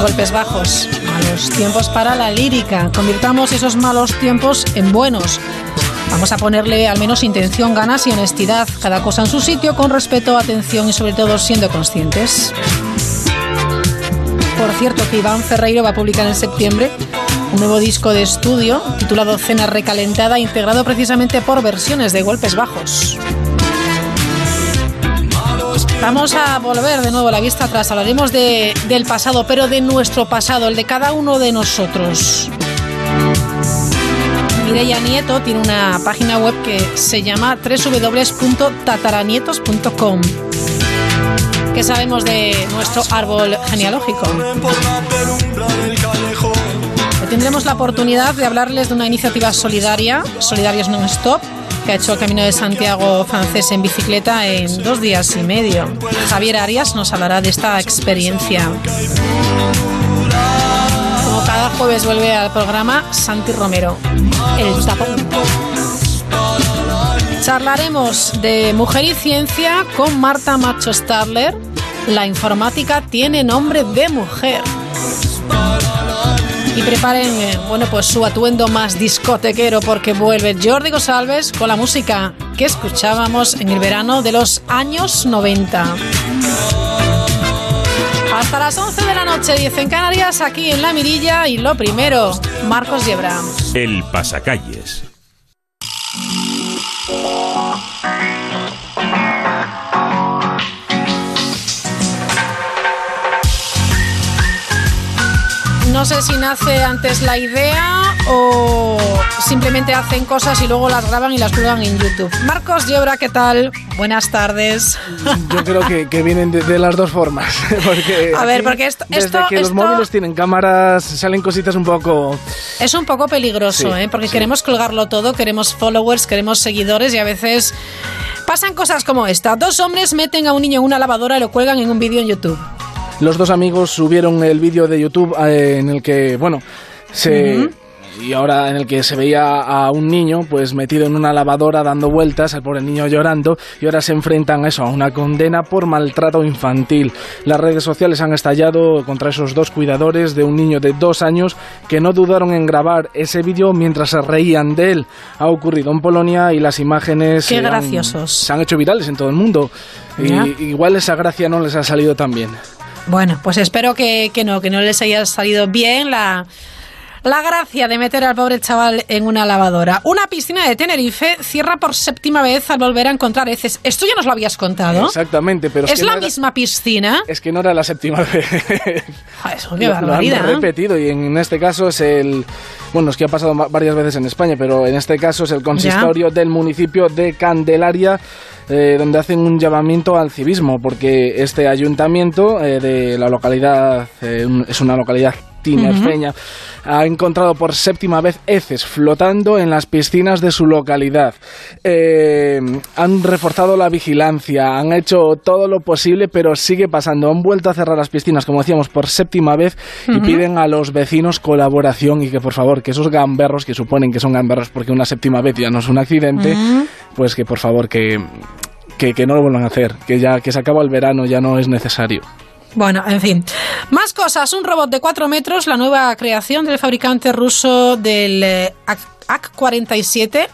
Golpes bajos, malos tiempos para la lírica. Convirtamos esos malos tiempos en buenos. Vamos a ponerle al menos intención, ganas y honestidad. Cada cosa en su sitio, con respeto, atención y sobre todo siendo conscientes. Por cierto, que Iván Ferreiro va a publicar en septiembre un nuevo disco de estudio titulado Cena Recalentada, integrado precisamente por versiones de golpes bajos. Vamos a volver de nuevo la vista atrás. Hablaremos de, del pasado, pero de nuestro pasado, el de cada uno de nosotros. Mireia Nieto tiene una página web que se llama www.tataranietos.com. ¿Qué sabemos de nuestro árbol genealógico? Tendremos la oportunidad de hablarles de una iniciativa solidaria, Solidarios Non-Stop, que ha hecho el Camino de Santiago francés en bicicleta en dos días y medio. Javier Arias nos hablará de esta experiencia. Como cada jueves vuelve al programa Santi Romero, el tapón. Charlaremos de mujer y ciencia con Marta Macho Stadler. La informática tiene nombre de mujer. Y preparen, eh, bueno, pues su atuendo más discotequero porque vuelve Jordi González con la música que escuchábamos en el verano de los años 90. Hasta las 11 de la noche, 10 en Canarias, aquí en La Mirilla. Y lo primero, Marcos Yebra. El Pasacalles. No sé si nace antes la idea o simplemente hacen cosas y luego las graban y las cuelgan en YouTube. Marcos Yebra, ¿qué tal? Buenas tardes. Yo creo que, que vienen de, de, las dos formas. Porque A ver, porque esto... Desde esto, que los esto móviles tienen cámaras, salen cositas un poco... Es un poco peligroso, Sí, ¿eh? Porque sí. queremos colgarlo todo, queremos followers, queremos seguidores y a veces pasan cosas como esta. Dos hombres meten a un niño en una lavadora y lo cuelgan en un vídeo en YouTube. Los dos amigos subieron el vídeo de YouTube eh, en el que, bueno, se... Y ahora en el que se veía a un niño pues metido en una lavadora dando vueltas, el pobre niño llorando, y ahora se enfrentan a eso, a una condena por maltrato infantil. Las redes sociales han estallado contra esos dos cuidadores de un niño de dos años que no dudaron en grabar ese vídeo mientras se reían de él. Ha ocurrido en Polonia y las imágenes Qué se han- graciosos. se han hecho virales en todo el mundo. Y igual esa gracia no les ha salido tan bien. Bueno, pues espero que, que no, que no les haya salido bien la, la gracia de meter al pobre chaval en una lavadora. Una piscina de Tenerife cierra por séptima vez al volver a encontrar heces. Esto ya nos lo habías contado. Exactamente, pero es, ¿Es que la no era- misma piscina? Es que no era la séptima vez. Joder, eso, qué Lo- lo han repetido y en este caso es el... Bueno, es que ha pasado varias veces en España, pero en este caso es el consistorio del municipio de Candelaria, eh, donde hacen un llamamiento al civismo, porque este ayuntamiento eh, de la localidad, eh, es una localidad tinerfeña, ha encontrado por séptima vez heces flotando en las piscinas de su localidad. Eh, han reforzado la vigilancia, han hecho todo lo posible, pero sigue pasando. Han vuelto a cerrar las piscinas, como decíamos, por séptima vez y piden a los vecinos colaboración y que por favor, que esos gamberros, que suponen que son gamberros porque una séptima vez ya no es un accidente, pues que por favor que, que, que no lo vuelvan a hacer, que ya que se acaba el verano, ya no es necesario. Bueno, en fin. Más cosas. Un robot de 4 metros, la nueva creación del fabricante ruso del eh, AK-47.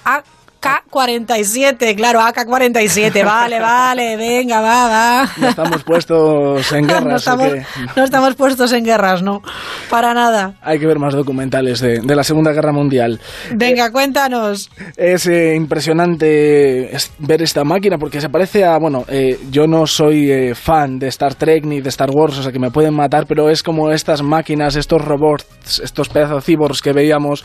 AK-47, claro, AK-47. Vale, vale, venga, va, va. Ya estamos puestos en guerras. no, ¿o estamos, qué? no estamos puestos en guerras, no. Para nada. Hay que ver más documentales de, de la Segunda Guerra Mundial. Venga, cuéntanos. Es eh, impresionante es- ver esta máquina porque se parece a, bueno, eh, yo no soy eh, fan de Star Trek ni de Star Wars, o sea que me pueden matar, pero es como estas máquinas, estos robots, estos pedazos cyborgs que veíamos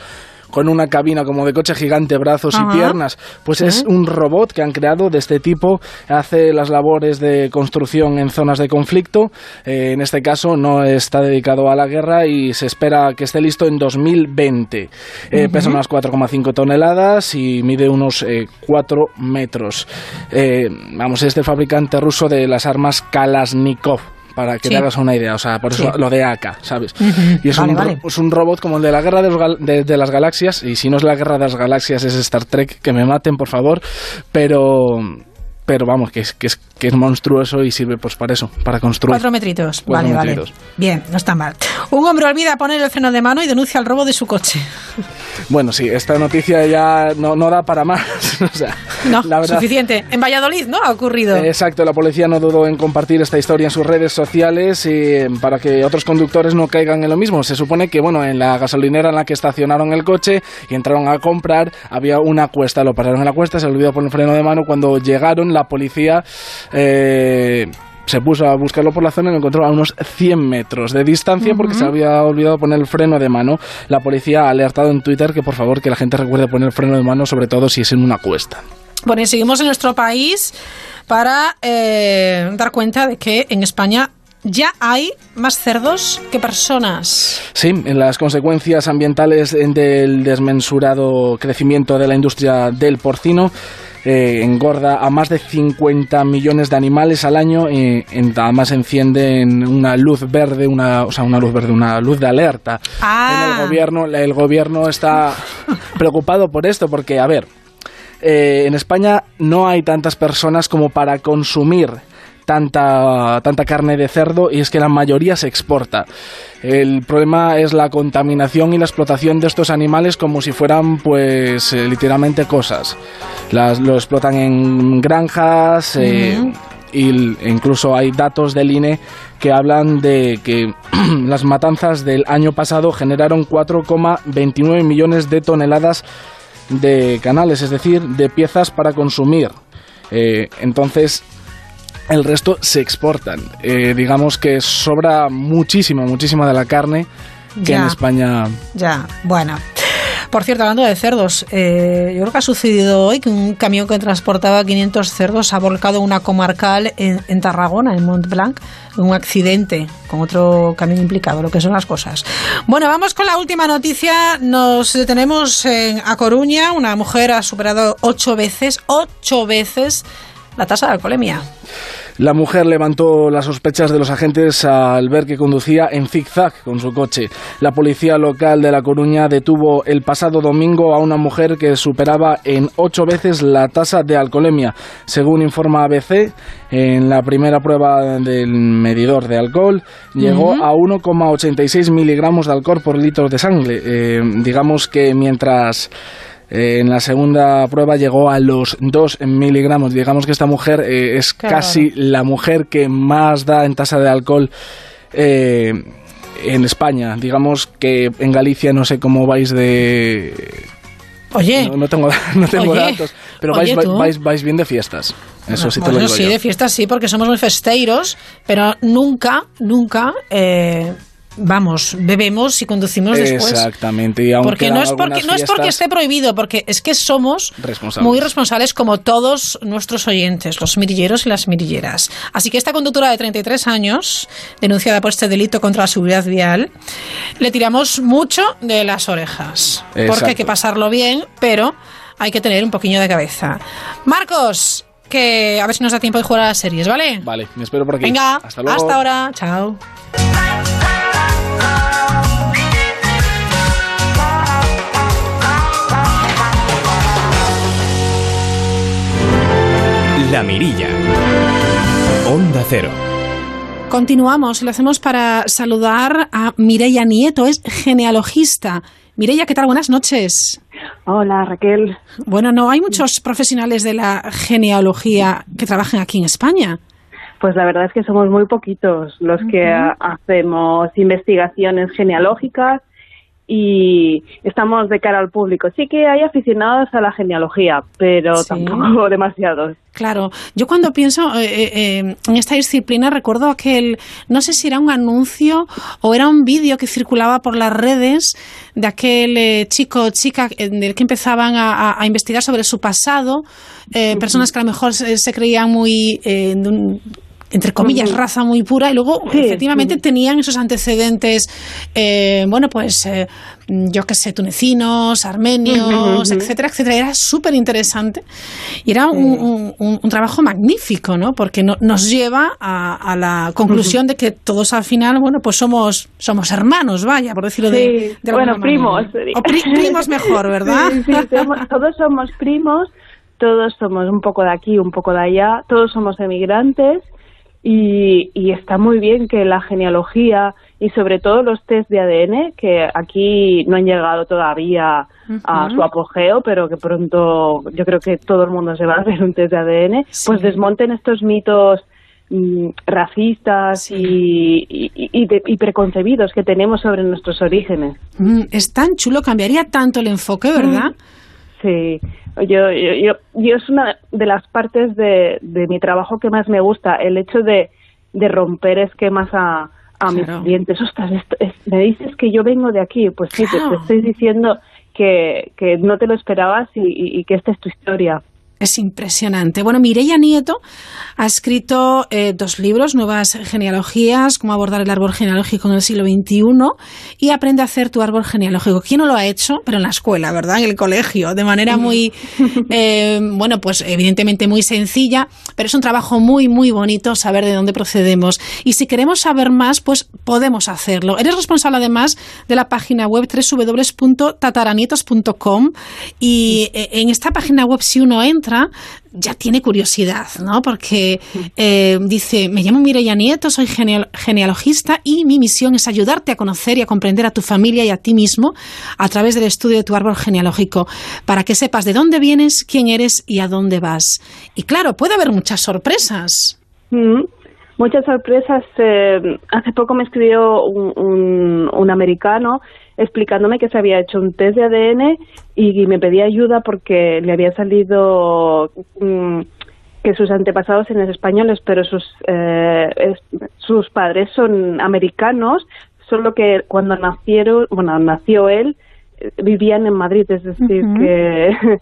con una cabina como de coche gigante, brazos Ajá. y piernas. Pues es un robot que han creado de este tipo, hace las labores de construcción en zonas de conflicto. Eh, en este caso no está dedicado a la guerra y se espera que esté listo en 2020. Eh, Pesa unas 4,5 toneladas y mide unos eh, 4 metros. Eh, vamos, es del fabricante ruso de las armas Kalashnikov. Para que Sí. te hagas una idea, o sea, por eso Sí. lo de AK, ¿sabes? Y es, Vale, un, vale. es un robot como el de la guerra de, los gal- de- de las galaxias, y si no es la guerra de las galaxias es Star Trek, que me maten, por favor, pero pero vamos, que es, que es, que es monstruoso y sirve pues para eso, para construir. Cuatro metritos, vale, vale. Bien, no está mal. Un hombre olvida poner el freno de mano y denuncia el robo de su coche. Bueno, sí, esta noticia ya no, no da para más. o sea, no, suficiente. En Valladolid, ¿no? Ha ocurrido. Exacto, la policía no dudó en compartir esta historia en sus redes sociales y, para que otros conductores no caigan en lo mismo. Se supone que, bueno, en la gasolinera en la que estacionaron el coche y entraron a comprar, había una cuesta, lo pararon en la cuesta, se olvidó poner el freno de mano. Cuando llegaron, la policía... Eh, se puso a buscarlo por la zona y lo encontró a unos 100 metros de distancia porque se había olvidado poner el freno de mano. La policía ha alertado en Twitter que por favor que la gente recuerde poner el freno de mano, sobre todo si es en una cuesta. Bueno, y seguimos en nuestro país para eh, dar cuenta de que en España ya hay más cerdos que personas. Sí, en las consecuencias ambientales del desmensurado crecimiento de la industria del porcino eh, engorda a más de 50 millones de animales al año y además encienden una luz verde, una, o sea, una luz verde, una luz de alerta. Ah. En el gobierno, el gobierno está preocupado por esto porque, a ver, eh, en España no hay tantas personas como para consumir tanta, tanta carne de cerdo y es que la mayoría se exporta. El problema es la contaminación y la explotación de estos animales como si fueran pues eh, literalmente cosas. Las, lo explotan en granjas eh, y incluso hay datos del INE que hablan de que las matanzas del año pasado generaron 4,29 millones de toneladas de canales, es decir, de piezas para consumir. Eh, entonces, el resto se exportan. Eh, digamos que sobra muchísimo, muchísima de la carne que en España. Ya, bueno. Por cierto, hablando de cerdos, eh, yo creo que ha sucedido hoy que un camión que transportaba 500 cerdos ha volcado una comarcal en, Tarragona, en Montblanc, en un accidente con otro camión implicado, lo que son las cosas. Bueno, vamos con la última noticia. Nos detenemos en A Coruña. Una mujer ha superado ocho veces, ocho veces la tasa de alcoholemia. La mujer levantó las sospechas de los agentes al ver que conducía en zigzag con su coche. La policía local de La Coruña detuvo el pasado domingo a una mujer que superaba en ocho veces la tasa de alcoholemia. Según informa ABC, en la primera prueba del medidor de alcohol llegó a 1,86 miligramos de alcohol por litro de sangre. Eh, digamos que mientras eh, en la segunda prueba llegó a los 2 miligramos. Digamos que esta mujer eh, es casi la mujer que más da en tasa de alcohol. Eh, en España, digamos que en Galicia no sé cómo vais de Oye. No, tengo, no tengo datos. Pero vais, vais, bien de fiestas. Eso sí te lo digo sí, de fiestas sí, porque somos muy festeiros, pero nunca, nunca vamos, bebemos y conducimos después. Exactamente. Y porque no es porque no es porque esté prohibido, porque es que somos muy responsables como todos nuestros oyentes, los mirilleros y las mirilleras. Así que esta conductora de 33 años, denunciada por este delito contra la seguridad vial, le tiramos mucho de las orejas. Porque hay que pasarlo bien, pero hay que tener un poquillo de cabeza. Marcos, que a ver si nos da tiempo de jugar a las series, ¿vale? Vale, me espero por aquí. Venga, hasta luego. Hasta ahora. Chao. La Mirilla. Onda Cero. Continuamos, lo hacemos para saludar a Mireia Nieto, es genealogista. Mireia, ¿qué tal? Buenas noches. Hola, Raquel. Bueno, no hay muchos profesionales de la genealogía que trabajen aquí en España. Pues la verdad es que somos muy poquitos los que hacemos investigaciones genealógicas y estamos de cara al público. Sí que hay aficionados a la genealogía, pero tampoco demasiados. Claro, yo cuando pienso eh, eh, eh, en esta disciplina recuerdo aquel, no sé si era un anuncio o era un vídeo que circulaba por las redes de aquel chico o chica del que empezaban a, investigar sobre su pasado, personas que a lo mejor se, creían muy entre comillas, raza muy pura y luego efectivamente tenían esos antecedentes, eh, bueno, pues eh, yo qué sé, tunecinos, armenios, etcétera, etcétera. Era súper interesante y era un, trabajo magnífico, ¿no? Porque nos lleva a, la conclusión de que todos al final, bueno, pues somos, somos hermanos, vaya, por decirlo de, de Bueno, primos. O primos mejor, ¿verdad? Sí, todos somos primos todos somos un poco de aquí, un poco de allá, todos somos emigrantes y, y está muy bien que la genealogía y sobre todo los test de ADN, que aquí no han llegado todavía a su apogeo, pero que pronto yo creo que todo el mundo se va a hacer un test de ADN, pues desmonten estos mitos mm, racistas y, y, preconcebidos que tenemos sobre nuestros orígenes. Mm, es tan chulo, cambiaría tanto el enfoque, ¿verdad? Sí, yo, yo, yo, es una de las partes de, de mi trabajo que más me gusta, el hecho de, de romper esquemas a, a mis clientes. Ostras, me dices que yo vengo de aquí, pues sí, te, estoy diciendo que, que no te lo esperabas y, y que esta es tu historia. Es impresionante. Bueno, Mireia Nieto ha escrito eh, dos libros, Nuevas genealogías, cómo abordar el árbol genealógico en el siglo XXI y Aprende a hacer tu árbol genealógico. ¿Quién no lo ha hecho? Pero en la escuela, ¿verdad? En el colegio, de manera muy, eh, bueno, pues evidentemente muy sencilla, pero es un trabajo muy, muy bonito saber de dónde procedemos. Y si queremos saber más, pues podemos hacerlo. Eres responsable además de la página web www.tataranietos.com y eh, en esta página web si uno entra, ya tiene curiosidad, ¿no? Porque eh, dice, me llamo Mireya Nieto, soy genealogista y mi misión es ayudarte a conocer y a comprender a tu familia y a ti mismo a través del estudio de tu árbol genealógico, para que sepas de dónde vienes, quién eres y a dónde vas. Y claro, puede haber muchas sorpresas. Mm, muchas sorpresas. Eh, hace poco me escribió un, un americano explicándome que se había hecho un test de ADN y, me pedía ayuda porque le había salido mm, que sus antepasados eran españoles, pero sus, eh, sus padres son americanos, solo que cuando nacieron, bueno, nació él, vivían en Madrid, es decir, que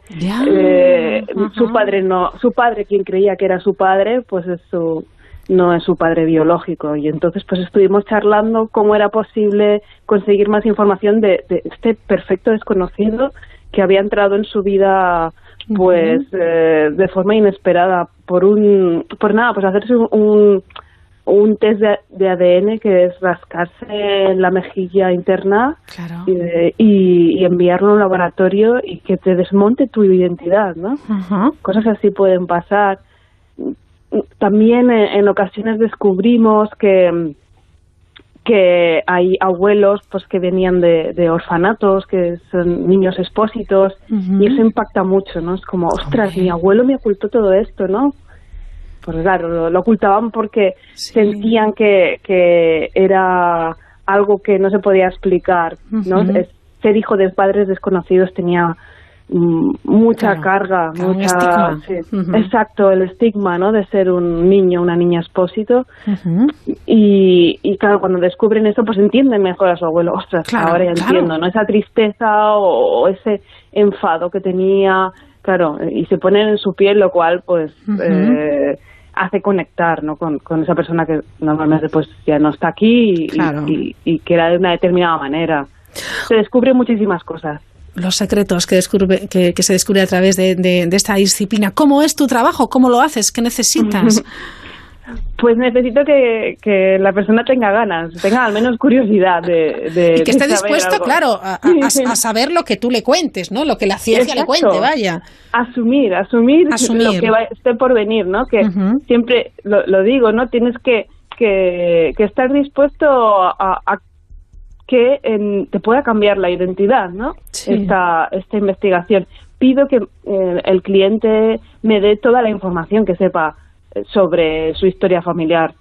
eh, su padre no, su padre quien creía que era su padre, pues es su no es su padre biológico. Y entonces pues estuvimos charlando cómo era posible conseguir más información de, este perfecto desconocido que había entrado en su vida pues eh, de forma inesperada por un por nada pues hacerse un, un test de, ADN que es rascarse en la mejilla interna y, y, enviarlo a un laboratorio y que te desmonte tu identidad, ¿no? Cosas así pueden pasar también en, ocasiones descubrimos que que hay abuelos pues que venían de, orfanatos, que son niños expósitos, y eso impacta mucho, ¿no? Es como, ostras, mi abuelo me ocultó todo esto, ¿no? Pues claro, lo, ocultaban porque sentían que, que era algo que no se podía explicar, ¿no? ser hijo de padres desconocidos tenía Mm, mucha carga, mucha, exacto, el estigma, ¿no? De ser un niño, una niña expósito. y, y claro, cuando descubren eso, pues entienden mejor a su abuelo. Ostras, ahora ya entiendo, ¿no? Esa tristeza o, ese enfado que tenía, claro, y se ponen en su piel, lo cual, pues, eh, hace conectar, ¿no? Con, con, esa persona que normalmente, pues, ya no está aquí y, y que era de una determinada manera. Se descubren muchísimas cosas los secretos que, que, que, se descubre a través de, de, esta disciplina. ¿Cómo es tu trabajo? ¿Cómo lo haces? ¿Qué necesitas? Pues necesito que, que, la persona tenga ganas, tenga al menos curiosidad de... de y que esté dispuesto, claro, a, a, saber lo que tú le cuentes, ¿no? Lo que la ciencia le cuente, vaya. Asumir, asumir, lo que esté por venir, ¿no? Que siempre lo, lo, digo, ¿no? Tienes que, que, que estar dispuesto a, a que te pueda cambiar la identidad, ¿no? Esta, esta investigación. Pido que eh, el cliente me dé toda la información que sepa eh, sobre su historia familiar.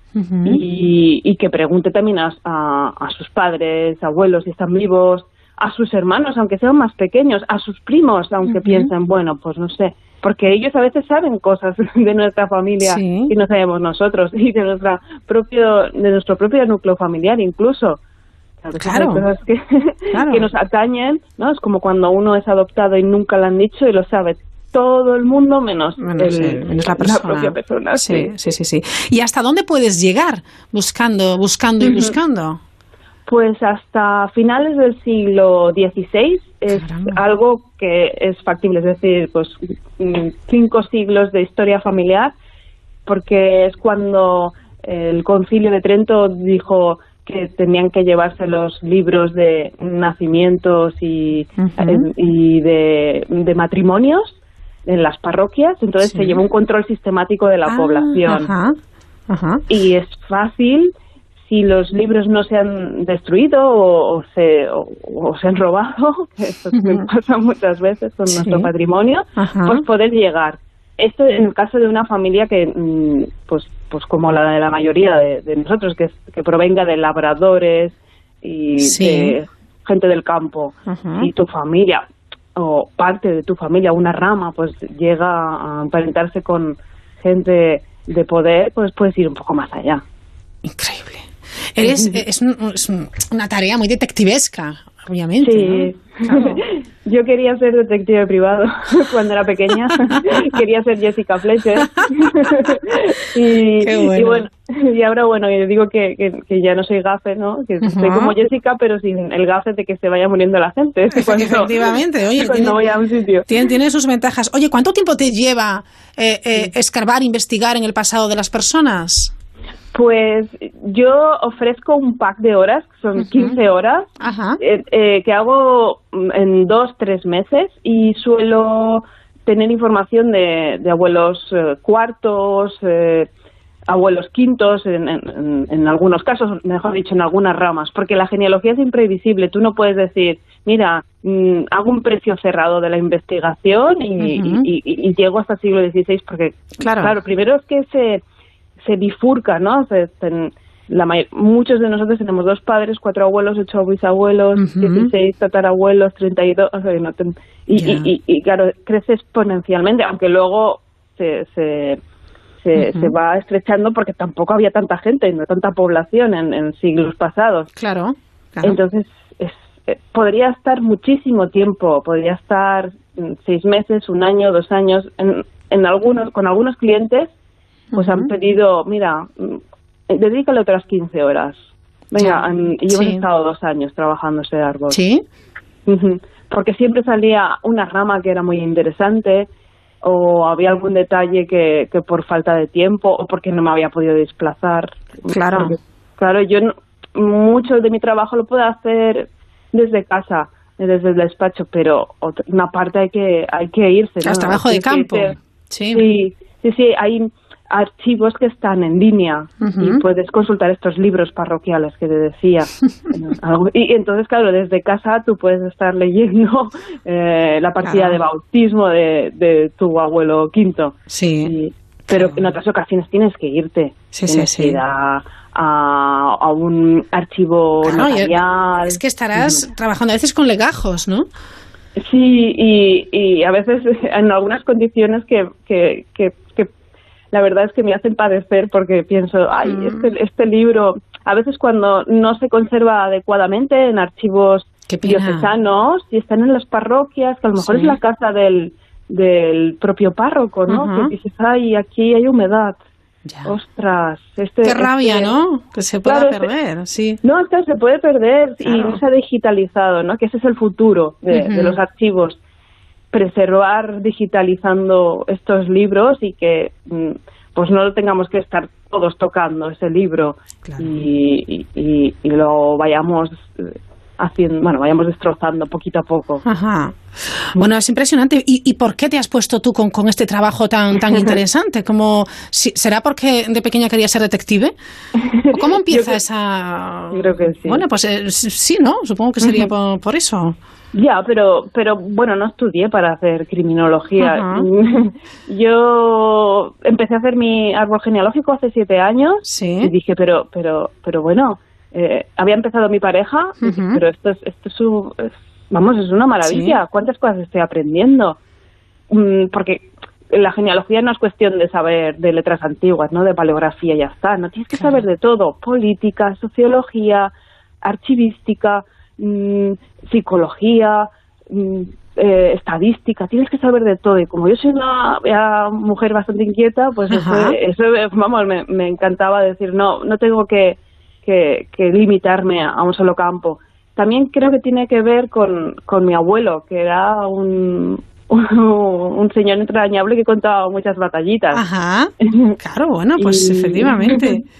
Y, que pregunte también a, a, sus padres, abuelos si están vivos, a sus hermanos, aunque sean más pequeños, a sus primos, aunque piensen, bueno, pues no sé, porque ellos a veces saben cosas de nuestra familia y no sabemos nosotros y de nuestra propio de nuestro propio núcleo familiar incluso Claro. cosas que, que nos atañen, ¿no? Es como cuando uno es adoptado y nunca lo han dicho y lo sabe todo el mundo menos, la, propia persona. Sí, sí, sí, sí, ¿Y hasta dónde puedes llegar buscando, buscando y buscando? Pues hasta finales del siglo XVI es algo que es factible, es decir, pues mm, cinco siglos de historia familiar, porque es cuando el concilio de Trento dijo que tenían que llevarse los libros de nacimientos y, eh, y de, matrimonios en las parroquias, entonces se lleva un control sistemático de la ah, población. Y es fácil si los libros no se han destruido o, se, o, se han robado, esto me pasa muchas veces con nuestro patrimonio, pues poder llegar. Esto en el caso de una familia que, mm, pues, pues como la de la mayoría de, nosotros, que, que provenga de labradores y de gente del campo, y tu familia o parte de tu familia, una rama, pues llega a emparentarse con gente de poder, pues puedes ir un poco más allá. Increíble. Eres, es, es una tarea muy detectivesca, obviamente. Sí. Yo quería ser detective privado cuando era pequeña. quería ser Jessica Fletcher. y, bueno. y, ahora, bueno, yo digo que, que, ya no soy gafe, ¿no? Que soy como Jessica, pero sin el gafe de que se vaya muriendo la gente. Efectivamente, oye. Cuando tiene, voy a un sitio. Tiene, tiene, sus ventajas. Oye, ¿cuánto tiempo te lleva eh, eh, escarbar, investigar en el pasado de las personas? Pues yo ofrezco un pack de horas, son 15 horas, eh, eh, que hago en dos, tres meses y suelo tener información de, abuelos eh, cuartos, abuelos quintos, en, algunos casos, mejor dicho, en algunas ramas, porque la genealogía es imprevisible. Tú no puedes decir, mira, mm, hago un precio cerrado de la investigación y, llego hasta el siglo XVI, porque, claro primero es que se se bifurca, ¿no? la muchos de nosotros tenemos dos padres, cuatro abuelos, ocho bisabuelos, dieciséis tatarabuelos, treinta y, y, y, claro, crece exponencialmente, aunque luego se, se, se, va estrechando porque tampoco había tanta gente, no tanta población en, siglos pasados. Claro. Entonces, es, eh, podría estar muchísimo tiempo, podría estar mm, seis meses, un año, dos años, en, en algunos, con algunos clientes pues han pedido, mira, mm, dedícale otras 15 horas. Venga, y yo he estado dos años trabajando ese árbol. Sí. Porque siempre salía una rama que era muy interesante o había algún detalle que, que por falta de tiempo o porque no me había podido desplazar. Claro. claro, yo mucho de mi trabajo lo puedo hacer desde casa, desde el despacho, pero una parte hay que hay que irse. ¿no? trabajo de campo. Sí. sí, sí, sí, hay archivos que están en línea y puedes consultar estos libros parroquiales que te decía. y entonces, claro, desde casa tú puedes estar leyendo eh, la partida de bautismo de, tu abuelo quinto. Sí. pero en otras ocasiones tienes que irte. Sí, sí, sí. A, a, un archivo notarial. Es que estarás trabajando a veces con legajos, ¿no? Sí, y, y a veces en algunas condiciones que, que, que la verdad es que me hacen padecer porque pienso, ay, mm. este, este libro, a veces cuando no se conserva adecuadamente en archivos diocesanos y están en las parroquias, que a lo mejor es la casa del, del propio párroco, ¿no? Que dices, ay, aquí hay humedad. Ostras, este, qué rabia, este ¿no? Que se pueda este perder, sí. No, esto se puede perder y no se ha digitalizado, ¿no? Que ese es el futuro de, de los archivos preservar digitalizando estos libros y que mm, pues no lo tengamos que estar todos tocando ese libro y, y, y, lo vayamos eh, haciendo, bueno, vayamos destrozando poquito a poco. Ajá. Bueno, es impresionante. ¿Y, ¿Y, por qué te has puesto tú con, con este trabajo tan, tan interesante? Como, ¿Será porque de pequeña querías ser detective? ¿O ¿Cómo empieza esa...? Creo que sí. Bueno, pues eh, sí, ¿no? Supongo que sería por, por eso. Ya, pero, pero bueno, no estudié para hacer criminología. Yo empecé a hacer mi árbol genealógico hace siete años y dije, pero, pero, pero bueno, eh, había empezado mi pareja, pero esto es, esto es, vamos, es una maravilla. ¿Cuántas cosas estoy aprendiendo? Mm, porque la genealogía no es cuestión de saber de letras antiguas, ¿no? De paleografía ya está. No tienes que saber de todo. Política, sociología, archivística Mm, psicología, mm, eh, estadística, tienes que saber de todo. Y como yo soy una, mujer bastante inquieta, pues eso, vamos, me, encantaba decir, no, no tengo que, que, limitarme a, un solo campo. También creo que tiene que ver con, con mi abuelo, que era un, un señor entrañable que contaba muchas batallitas. Ajá. Claro, bueno, pues efectivamente.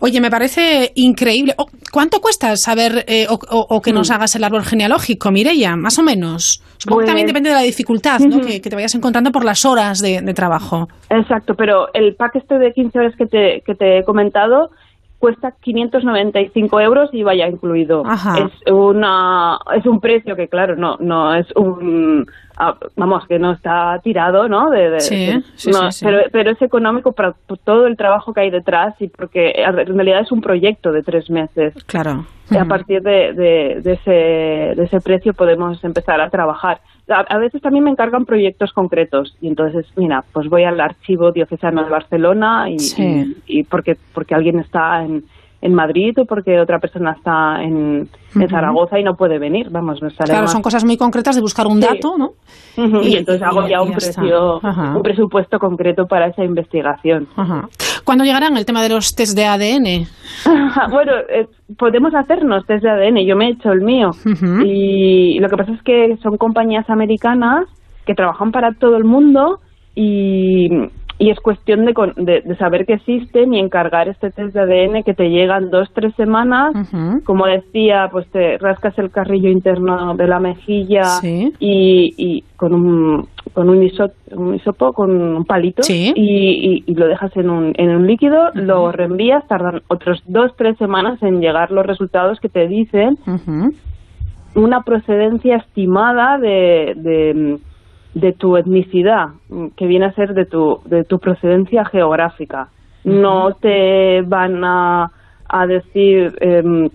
Oye, me parece increíble. Oh, ¿Cuánto cuesta saber eh, o, que nos mm. hagas el árbol genealógico, Mireya? Más o menos. Supongo que también pues depende de la dificultad ¿no? que, te vayas encontrando por las horas de, trabajo. Exacto, pero el pack este de 15 horas que te, que te he comentado cuesta 595 euros y vaya incluido. Es una es un precio que claro no no es un ah, vamos que no está tirado, ¿no? De, sí, sí, pero, pero es económico para todo el trabajo que hay detrás y porque en realidad es un proyecto de tres meses. Claro. Y a partir de, de, ese, de ese precio podemos empezar a trabajar. A, veces también me encargan proyectos concretos y entonces, mira, pues voy al archivo diocesano de Barcelona y, y, porque, porque alguien está en, en Madrid o porque otra persona está en, Zaragoza y no puede venir. Vamos, no Claro, son cosas muy concretas de buscar un dato, ¿no? y, entonces hago ya un, precio, un presupuesto concreto para esa investigación. ¿Cuándo llegarán el tema de los test de ADN? bueno, eh, podemos hacernos test de ADN. Yo me he hecho el mío. Y lo que pasa es que son compañías americanas que trabajan para todo el mundo y, y es cuestión de, de, saber que existen y encargar este test de ADN que te llegan dos, tres semanas. Como decía, pues te rascas el carrillo interno de la mejilla y, y, con un con un, hisopo, con un palito y, y, lo dejas en un, en un líquido, lo reenvías, tardan otros dos, tres semanas en llegar los resultados que te dicen. Una procedencia estimada de de tu etnicidad, que viene a ser de tu, de tu procedencia geográfica. No te van a, a decir em,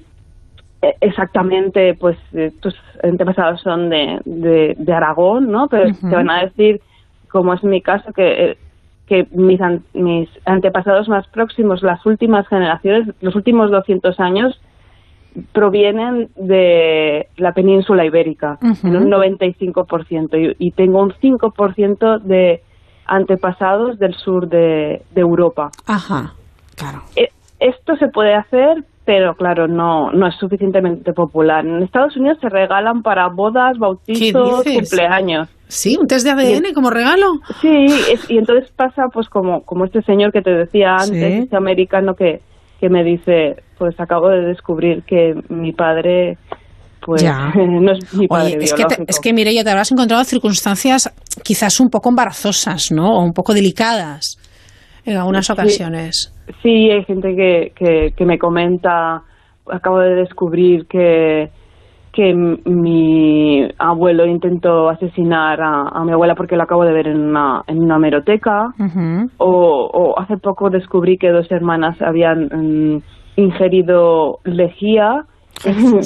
e, exactamente, pues eh, tus antepasados son de, de, Aragón, ¿no? Pero te van a decir, como es mi caso, que, eh, que mis, mis antepasados más próximos, las últimas generaciones, los últimos 200 años, provienen de la península ibérica, en un 95%, y, y tengo un 5% de antepasados del sur de, Europa. Ajá, claro. E, esto se puede hacer, pero claro, no, no es suficientemente popular. En Estados Unidos se regalan para bodas, bautizos, cumpleaños. Sí, un test de ADN como regalo. Sí, y entonces pasa pues como, como este señor que te decía antes, este americano que, que me dice, pues acabo de descubrir que mi padre pues no es mi padre es que, es que Mireia, te habrás encontrado circunstancias quizás un poco embarazosas, ¿no? O un poco delicadas en algunas ocasiones. Sí, hay gente que, que, que me comenta, acabo de descubrir que que mi abuelo intentó asesinar a, mi abuela porque la acabo de ver en una, en una meroteca. o, hace poco descubrí que dos hermanas habían mm, ingerido lejía.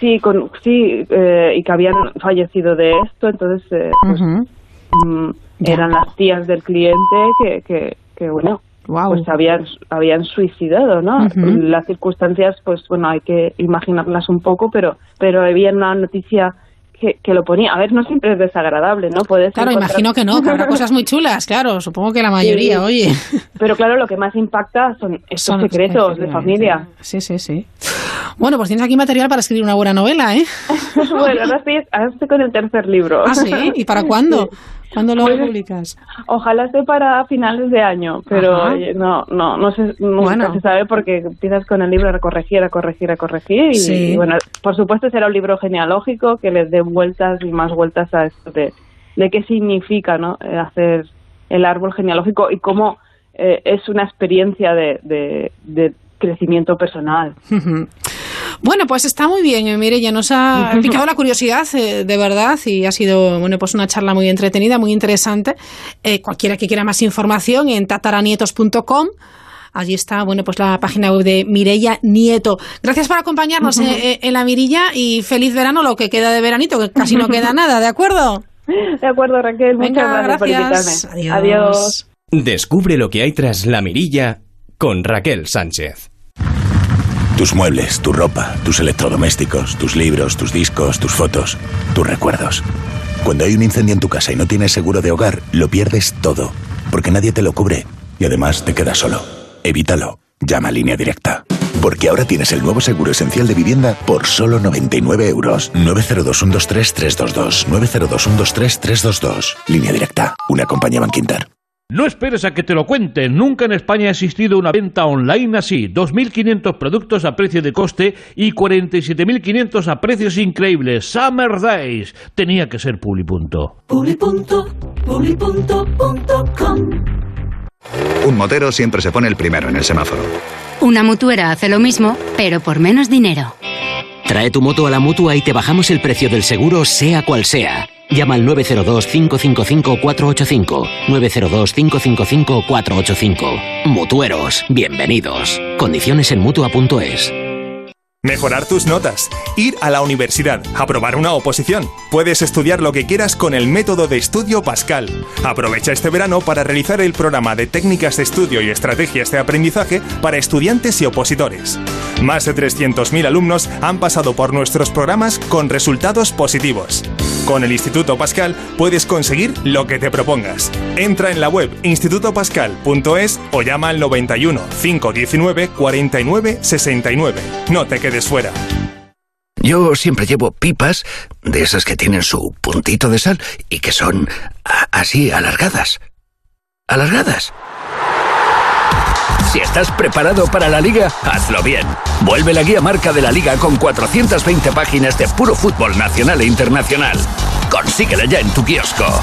sí, con, sí eh, y que habían fallecido de esto. Entonces, eh, pues, mm, eran las tías del cliente que, que, que bueno, pues habían, habían suicidado, ¿no? Las circunstancias, pues bueno, hay que imaginarlas un poco, pero, pero había una noticia que, que, lo ponía. A ver, no siempre es desagradable, ¿no? Puedes claro, imagino que no, que habrá cosas muy chulas, claro, supongo que la mayoría, oye. Pero claro, lo que más impacta son estos secretos de familia. Sí, sí, sí. Bueno, pues tienes aquí material para escribir una buena novela, ¿eh? bueno, ahora estoy, ahora estoy con el tercer libro. ¿Ah, sí? ¿Y para cuándo? ¿Cuándo lo pues, publicas? Ojalá esté para finales de año, pero no, no, no sé, nunca se sabe porque empiezas con el libro a corregir, a corregir, a corregir y, bueno, por supuesto será un libro genealógico que les dé vueltas y más vueltas a esto de, de qué significa, ¿no? Eh, hacer el árbol genealógico y cómo eh, es una experiencia de, de, de crecimiento personal. Bueno, pues está muy bien, eh, mire, ya nos ha picado la curiosidad, eh, de verdad, y ha sido, bueno, pues una charla muy entretenida, muy interesante. Eh, cualquiera que quiera más información en tataranietos.com. Allí está, bueno, pues la página web de Mireia Nieto. Gracias por acompañarnos en, la mirilla y feliz verano, lo que queda de veranito, que casi no queda nada, ¿de acuerdo? De acuerdo, Raquel. Muchas gracias, por invitarme. Adiós. Descubre lo que hay tras la mirilla con Raquel Sánchez. Tus muebles, tu ropa, tus electrodomésticos, tus libros, tus discos, tus fotos, tus recuerdos. Cuando hay un incendio en tu casa y no tienes seguro de hogar, lo pierdes todo, porque nadie te lo cubre y además te quedas solo. Evítalo. Llama a línea directa. Porque ahora tienes el nuevo seguro esencial de vivienda por solo 99 euros. 902-123-322. 902-123-322. Línea directa. Una compañía Banquinter. No esperes a que te lo cuenten. Nunca en España ha existido una venta online así. 2.500 productos a precio de coste y 47.500 a precios increíbles. Summer Days. Tenía que ser Publipunto. Publipunto, publipunto.com Un motero siempre se pone el primero en el semáforo. Una mutuera hace lo mismo, pero por menos dinero. Trae tu moto a la mutua y te bajamos el precio del seguro, sea cual sea. Llama al 902-555-485. 902-555-485. Mutueros, bienvenidos. Condiciones en mutua.es. Mejorar tus notas, ir a la universidad, aprobar una oposición. Puedes estudiar lo que quieras con el método de estudio Pascal. Aprovecha este verano para realizar el programa de técnicas de estudio y estrategias de aprendizaje para estudiantes y opositores. Más de 300.000 alumnos han pasado por nuestros programas con resultados positivos. Con el Instituto Pascal puedes conseguir lo que te propongas. Entra en la web institutopascal.es o llama al 91 519 49 69. No te quedes fuera. Yo siempre llevo pipas de esas que tienen su puntito de sal y que son así alargadas. Alargadas. Si estás preparado para la liga, hazlo bien. Vuelve la guía marca de la liga con 420 páginas de puro fútbol nacional e internacional. Consíguela ya en tu kiosco.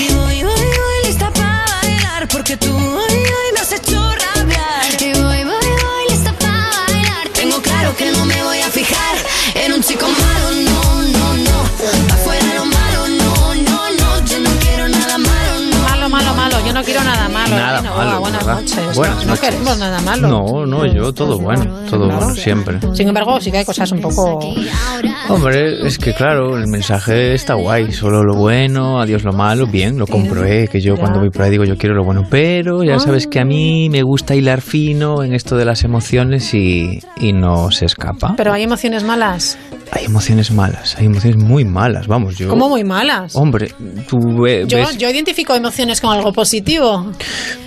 Y voy, voy, voy, lista para bailar, porque tú hoy, hoy me has hecho quiero nada malo. Nada Bueno, malo, buenas ¿verdad? noches. Buenas no, no queremos nada malo. No, no, yo todo bueno, todo bueno, siempre. Sin embargo, sí que hay cosas un poco... Hombre, es que claro, el mensaje está guay, solo lo bueno, adiós lo malo, bien, lo comprobé, que yo cuando voy por ahí digo yo quiero lo bueno, pero ya sabes que a mí me gusta hilar fino en esto de las emociones y, y no se escapa. Pero hay emociones malas. Hay emociones malas, hay emociones muy malas, vamos, yo... ¿Cómo muy malas? Hombre, tú Yo, yo identifico emociones con algo positivo.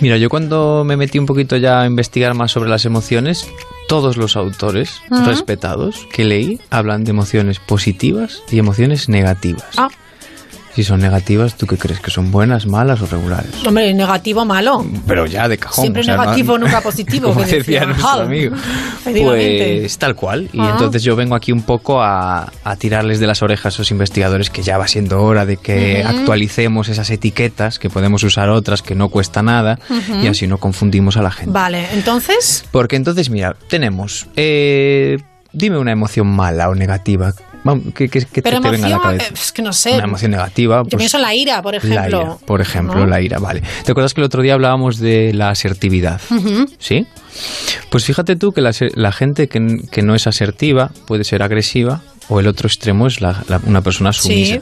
Mira, yo cuando me metí un poquito ya a investigar más sobre las emociones, todos los autores respetados que leí hablan de emociones positivas y emociones negativas. Ah, Si son negativas, ¿tú qué crees? ¿Que son buenas, malas o regulares? hombre, negativo, malo. Pero ya de cajón. Siempre o sea, no- negativo, nunca positivo. Como que decía nuestro amigo. Pues tal cual. Y Ah. entonces yo vengo aquí un poco a, a tirarles de las orejas a esos investigadores que ya va siendo hora de que actualicemos esas etiquetas, que podemos usar otras que no cuesta nada y así no confundimos a la gente. Vale, entonces... Porque entonces, mira, tenemos. eh, dime una emoción mala o negativa. ¿Qué, qué- te, Pero te venga a la emoción, cabeza? eh, es que no sé. Una emoción negativa. Yo pues, pienso en la ira, por la ejemplo. ira, por ejemplo, ¿No? la ira, vale. ¿Te acuerdas que el otro día hablábamos de la asertividad? ¿Sí? Pues fíjate tú que la, la gente que, no es asertiva puede ser agresiva o el otro extremo es la- la- una persona sumisa. Sí.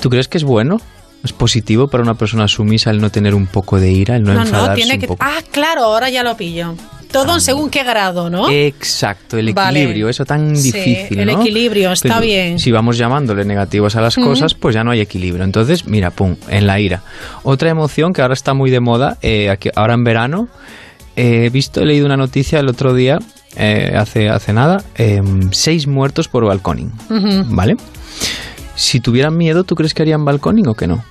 ¿Tú crees que es bueno? ¿Es positivo para una persona sumisa el no tener un poco de ira, el no, No, no, enfadarse tiene un que... poco? Ah, claro, ahora ya lo pillo. Todo en según qué grado, ¿no? Exacto, el Vale. equilibrio, eso tan Sí, difícil, el ¿no? equilibrio, está Pero bien. Si vamos llamándole negativos a las cosas, pues ya no hay equilibrio. Entonces, mira, pum, en la ira. Otra emoción que ahora está muy de moda, eh, aquí- ahora en verano, eh, he visto, he leído una noticia el otro día, eh, hace, hace nada, eh, seis muertos por balconing. ¿vale? Si tuvieran miedo, ¿tú crees que harían balconing o que no?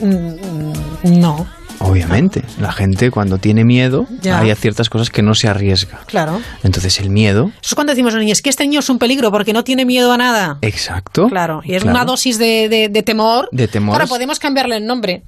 Mm, No, Obviamente, la gente cuando tiene miedo, Ya. hay ciertas cosas que no se arriesga. claro. Entonces el miedo, Eso es cuando decimos a los niños que este niño es un peligro porque no tiene miedo a nada. exacto. Claro, y es claro. una dosis de, de- de temor. De temor Ahora podemos cambiarle el nombre.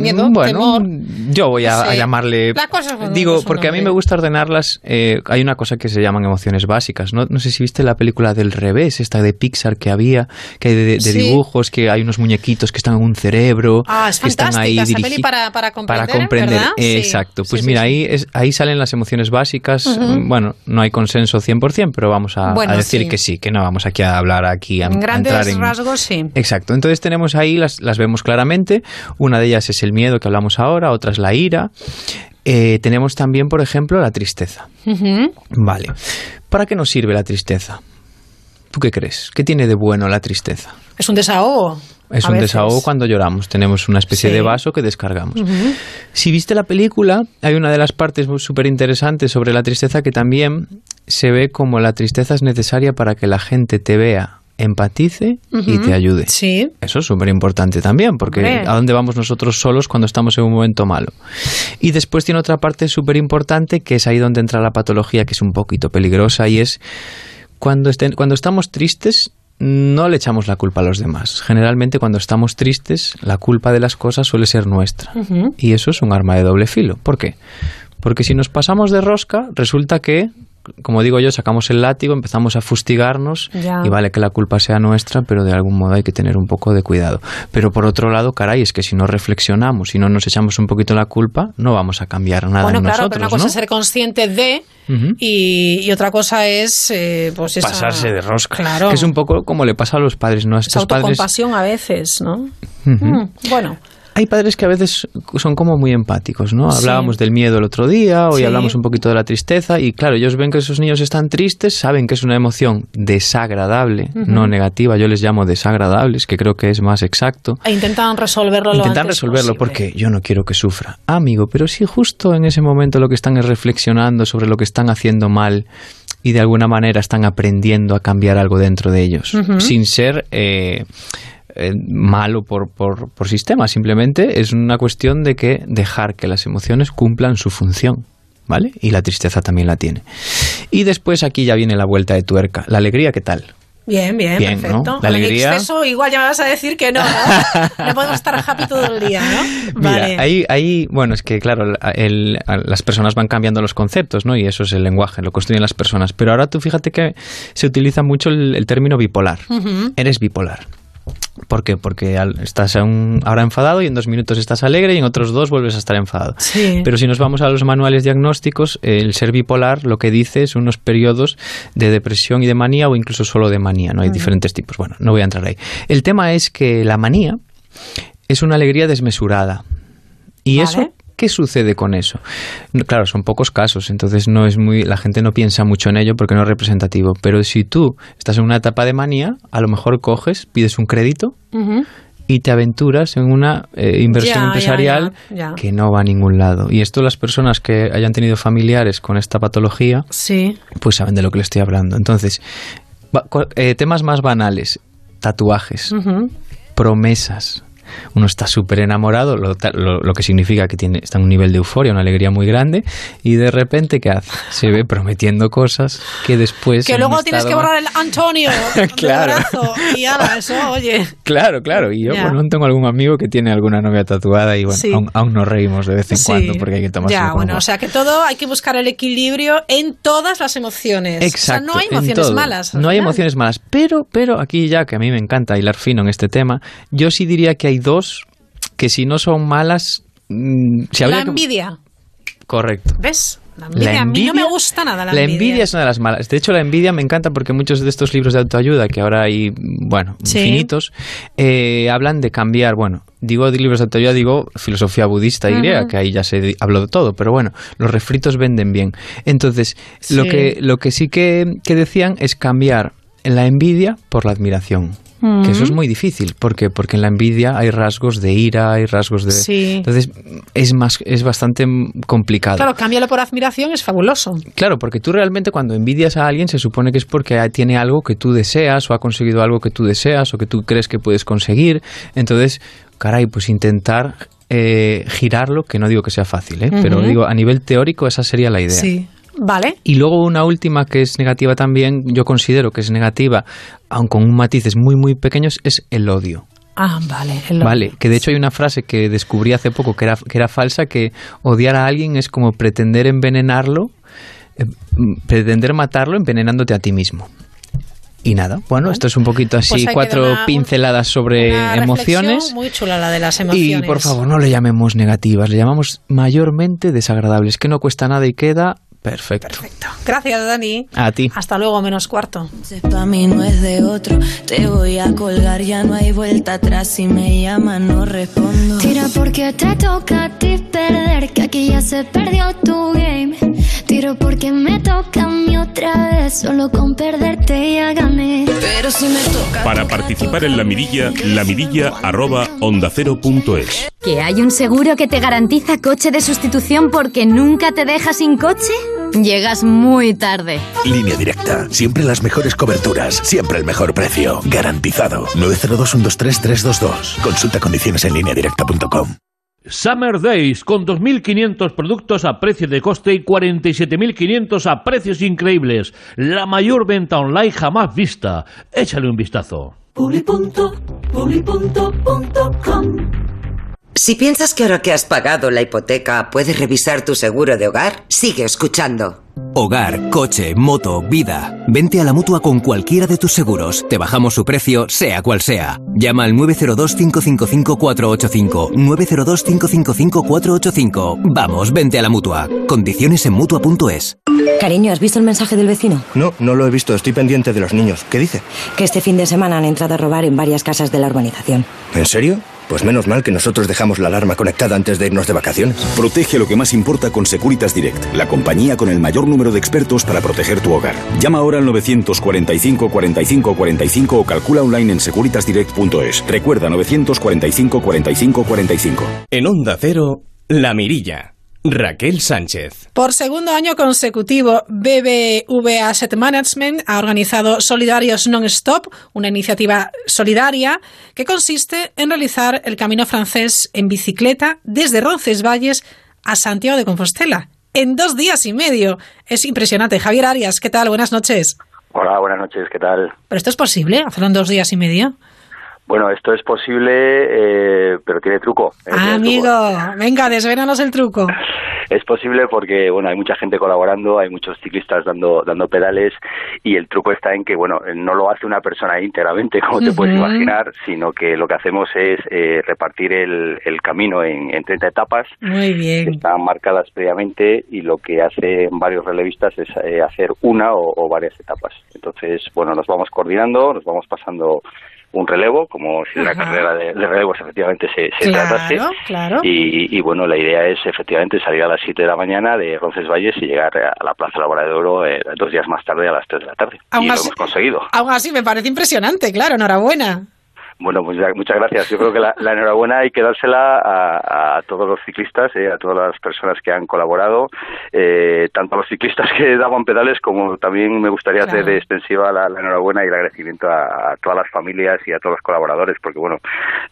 Miedo, Mm, bueno, temor. yo voy a, a llamarle. Las cosas Digo, porque a mí me gusta ordenarlas. eh, hay una cosa que se llaman emociones básicas. ¿no? no sé si viste la película del revés, esta de Pixar que había, que hay de, de Sí. dibujos, que hay unos muñequitos que están en un cerebro. Ah, es que están ahí esa peli para, para comprender, para comprender. ¿verdad? Sí. Exacto. Pues mira. Ahí, es, ahí salen las emociones básicas. Mm, Bueno, no hay consenso 100%, pero vamos a, a decir que sí, que no vamos aquí a hablar aquí a, En a grandes entrar en, rasgos, sí. Exacto. Entonces tenemos ahí, las, las vemos claramente. Una de ellas es el miedo que hablamos ahora, otra es la ira. Eh, tenemos también, por ejemplo, la tristeza. Vale. ¿Para qué nos sirve la tristeza? ¿Tú qué crees? ¿Qué tiene de bueno la tristeza? Es un desahogo. Es un veces. desahogo cuando lloramos. Tenemos una especie Sí. de vaso que descargamos. Si viste la película, hay una de las partes súper interesantes sobre la tristeza que también se ve como la tristeza es necesaria para que la gente te vea, empatice y te ayude. Sí. Eso es súper importante también, porque. ¿a dónde vamos nosotros solos cuando estamos en un momento malo? Y después tiene otra parte súper importante, que es ahí donde entra la patología, que es un poquito peligrosa, y es cuando, estén- cuando estamos tristes, no le echamos la culpa a los demás. Generalmente cuando estamos tristes, la culpa de las cosas suele ser nuestra. Y eso es un arma de doble filo. ¿Por qué? Porque si nos pasamos de rosca, resulta que, como digo yo, sacamos el látigo, empezamos a fustigarnos Ya. y vale que la culpa sea nuestra, pero de algún modo hay que tener un poco de cuidado. Pero por otro lado, caray, es que si no reflexionamos, si no nos echamos un poquito la culpa, no vamos a cambiar nada Bueno, en claro, nosotros, pero una cosa ¿no? es ser consciente de Ujú. y, y otra cosa es eh, pues esa, Pasarse de rosca. Claro. Que es un poco como le pasa a los padres, ¿no? A esa estos padres autocompasión a veces, ¿no? Ujú. Mm, bueno, Hay padres que a veces son como muy empáticos, ¿no? Sí. Hablábamos del miedo el otro día, hoy Sí. hablamos un poquito de la tristeza y claro, ellos ven que esos niños están tristes, saben que es una emoción desagradable, no negativa, yo les llamo desagradables, que creo que es más exacto. e intentan resolverlo lo Intentan antes resolverlo posible. porque yo no quiero que sufra. Amigo, pero si justo en ese momento lo que están es reflexionando sobre lo que están haciendo mal y de alguna manera están aprendiendo a cambiar algo dentro de ellos, sin ser eh, eh, malo por, por, por sistema, simplemente es una cuestión de que dejar que las emociones cumplan su función. ¿Vale? Y la tristeza también la tiene. Y después aquí ya viene la vuelta de tuerca. La alegría, ¿qué tal? Bien, bien, Bien, ¿no? perfecto. La alegría- exceso igual ya me vas a decir que no, ¿no? no podemos estar happy todo el día, ¿no? Mira, Vale. ahí, ahí, bueno, es que claro, el- las personas van cambiando los conceptos, ¿no? Y eso es el lenguaje, lo construyen las personas. Pero ahora tú fíjate que se utiliza mucho el, el término bipolar. Eres bipolar. ¿Por qué? Porque estás aún- ahora enfadado y en dos minutos estás alegre y en otros dos vuelves a estar enfadado. Sí. Pero si nos vamos a los manuales diagnósticos, el ser bipolar lo que dice es unos periodos de depresión y de manía o incluso solo de manía, ¿no? Hay diferentes tipos. Bueno, no voy a entrar ahí. El tema es que la manía es una alegría desmesurada. ¿Y Vale. eso qué sucede con eso? No, Claro, son pocos casos, entonces no es muy la gente no piensa mucho en ello porque no es representativo, pero si tú estás en una etapa de manía, a lo mejor coges, pides un crédito y te aventuras en una eh, inversión empresarial que no va a ningún lado. Y esto las personas que hayan tenido familiares con esta patología, Sí. pues saben de lo que le estoy hablando. Entonces, va- eh, temas más banales, tatuajes, promesas. Uno está súper enamorado, lo, lo- lo que significa que tiene, está en un nivel de euforia, una alegría muy grande, y de repente, ¿qué hace? Se ve prometiendo cosas que después... Que luego tienes que borrar el Antonio Claro. y ala, eso, oye. Claro, claro. Y yo, Ya. bueno, tengo algún amigo que tiene alguna novia tatuada y bueno, Sí. aún, aún nos reímos de vez en Sí. cuando porque hay que tomarse Ya, bueno, o sea que todo hay que buscar el equilibrio en todas las emociones. Exacto. O sea, no hay emociones malas. al No hay final. emociones malas. Pero, pero aquí ya que a mí me encanta hilar fino en este tema, yo sí diría que hay dos que si no son malas, mm, si La que- envidia. Correcto. ¿Ves? La envidia, a mí no me gusta nada la, La envidia es una de las malas. De hecho, la envidia me encanta porque muchos de estos libros de autoayuda, que ahora hay, bueno, Sí. infinitos, eh, hablan de cambiar, bueno, digo de libros de autoayuda, digo filosofía budista y griega, que ahí ya se habló de todo, pero bueno, los refritos venden bien. Entonces, lo, que, lo que sí que, que decían es cambiar la envidia por la admiración. Que eso es muy difícil. ¿Por qué? Porque en la envidia hay rasgos de ira, hay rasgos de... Sí. Entonces, es, más, es bastante complicado. Claro, cámbialo por admiración es fabuloso. Claro, porque tú realmente cuando envidias a alguien se supone que es porque tiene algo que tú deseas o ha conseguido algo que tú deseas o que tú crees que puedes conseguir. Entonces, caray, pues intentar eh, girarlo, que no digo que sea fácil, ¿eh? pero digo, a nivel teórico esa sería la idea. Sí. Vale. Y luego una última que es negativa también, yo considero que es negativa, aun con matices muy muy pequeños, es el odio. Ah, vale. Vale, que de hecho hay una frase que descubrí hace poco que era, que era falsa, que odiar a alguien es como pretender envenenarlo, eh, pretender matarlo envenenándote a ti mismo. Y nada, bueno, esto es un poquito así, Pues cuatro una- pinceladas sobre Una emociones. Muy chula la de las Y emociones. por favor, no le llamemos negativas, le llamamos mayormente desagradables, que no cuesta nada y queda perfecto. Gracias, Dani. A ti. Hasta luego, menos cuarto. Entonces pa' mí no es de otro. Te voy a colgar, ya no hay vuelta atrás. Si me llaman, no respondo. Tira porque te toca a ti perder, que aquí ya se perdió tu game. Tiro porque me toca a mí otra vez, solo con perderte ya gané. Pero si me toca. Para participar en la mirilla, la mirilla arroba onda cero punto es. ¿Que hay un seguro que te garantiza coche de sustitución porque nunca te deja sin coche? Llegas muy tarde. Línea directa. Siempre las mejores coberturas. Siempre el mejor precio. Garantizado. 902-123-322. Consulta condiciones en lineadirecta.com. Summer Days con 2.500 productos a precio de coste y 47.500 a precios increíbles. La mayor venta online jamás vista. Échale un vistazo. Si piensas que ahora que has pagado la hipoteca puedes revisar tu seguro de hogar, sigue escuchando. Hogar, coche, moto, vida. Vente a la mutua con cualquiera de tus seguros. Te bajamos su precio, sea cual sea. Llama al 902-555-485. 902-555-485. Vamos, vente a la mutua. Condiciones en mutua.es. Cariño, ¿has visto el mensaje del vecino? No, no lo he visto. Estoy pendiente de los niños. ¿Qué dice? Que este fin de semana han entrado a robar en varias casas de la urbanización. ¿En serio? Pues menos mal que nosotros dejamos la alarma conectada antes de irnos de vacaciones. Protege lo que más importa con Securitas Direct, la compañía con el mayor número de expertos para proteger tu hogar. Llama ahora al 945 45 45 o calcula online en securitasdirect.es. Recuerda 945 45 45. En Onda Cero, La Mirilla. Raquel Sánchez. Por segundo año consecutivo, BBVA Asset Management ha organizado Solidarios Non-Stop, una iniciativa solidaria que consiste en realizar el camino francés en bicicleta desde Roncesvalles a Santiago de Compostela en dos días y medio. Es impresionante. Javier Arias, ¿qué tal? Buenas noches. Hola, buenas noches, ¿qué tal? ¿Pero esto es posible? ¿Hacerlo en dos días y medio? Bueno, esto es posible, eh, pero tiene truco. eh, Ah, tiene truco. amigo, venga, desvénanos el truco. Es posible porque, bueno, hay mucha gente colaborando, hay muchos ciclistas dando, dando pedales y el truco está en que, bueno, no lo hace una persona íntegramente, como te puedes imaginar, sino que lo que hacemos es eh, repartir el, el camino en, en 30 etapas Muy bien. están marcadas previamente y lo que hacen varios relevistas es eh, hacer una o, o varias etapas. Entonces, bueno, nos vamos coordinando, nos vamos pasando un relevo, como si una Ajá. carrera de, de relevos efectivamente se, se tratase. Claro, claro. Y, y, bueno, la idea es efectivamente salir a las 7 de la mañana de Roncesvalles y llegar a la Plaza Laboral de Oro eh, dos días más tarde a las 3 de la tarde. Aún y lo hemos conseguido. Aún así, me parece impresionante, claro, enhorabuena. Bueno, pues ya- muchas gracias. Yo creo que la, la enhorabuena hay que dársela a, a todos los ciclistas, eh, a todas las personas que han colaborado, eh, tanto a los ciclistas que daban pedales como también me gustaría Claro. hacer extensiva la, la enhorabuena y el agradecimiento a, a todas las familias y a todos los colaboradores, porque bueno,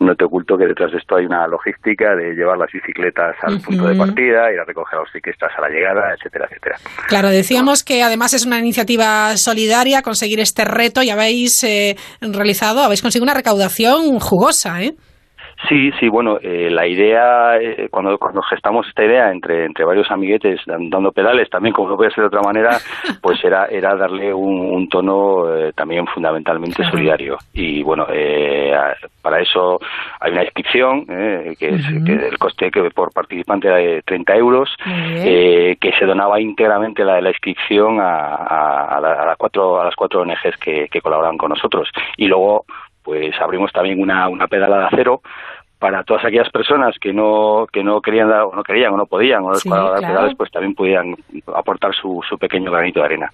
no te oculto que detrás de esto hay una logística de llevar las bicicletas al punto de partida, ir a recoger a los ciclistas a la llegada, etcétera, etcétera. Claro, decíamos que además es una iniciativa solidaria conseguir este reto y habéis eh, realizado, habéis conseguido una recaudación jugosa, ¿eh? Sí, sí, bueno, eh, la idea, eh, cuando, cuando gestamos esta idea entre, entre varios amiguetes dan- dando pedales, también como no puede ser de otra manera, pues era, era darle un, un tono eh, también fundamentalmente Claro. solidario. Y bueno, eh, para eso hay una inscripción, eh, que es que el coste que por participante era de 30 euros, bien. eh, que se donaba íntegramente la, la inscripción a, a, a la- a las cuatro, a las cuatro ONGs que, que colaboran con nosotros. Y luego pues abrimos también una, una pedalada cero para todas aquellas personas que no que no querían dar, o no querían o no podían o no les Sí, cuadraba dar claro. pedales pues también pudieran aportar su, su pequeño granito de arena.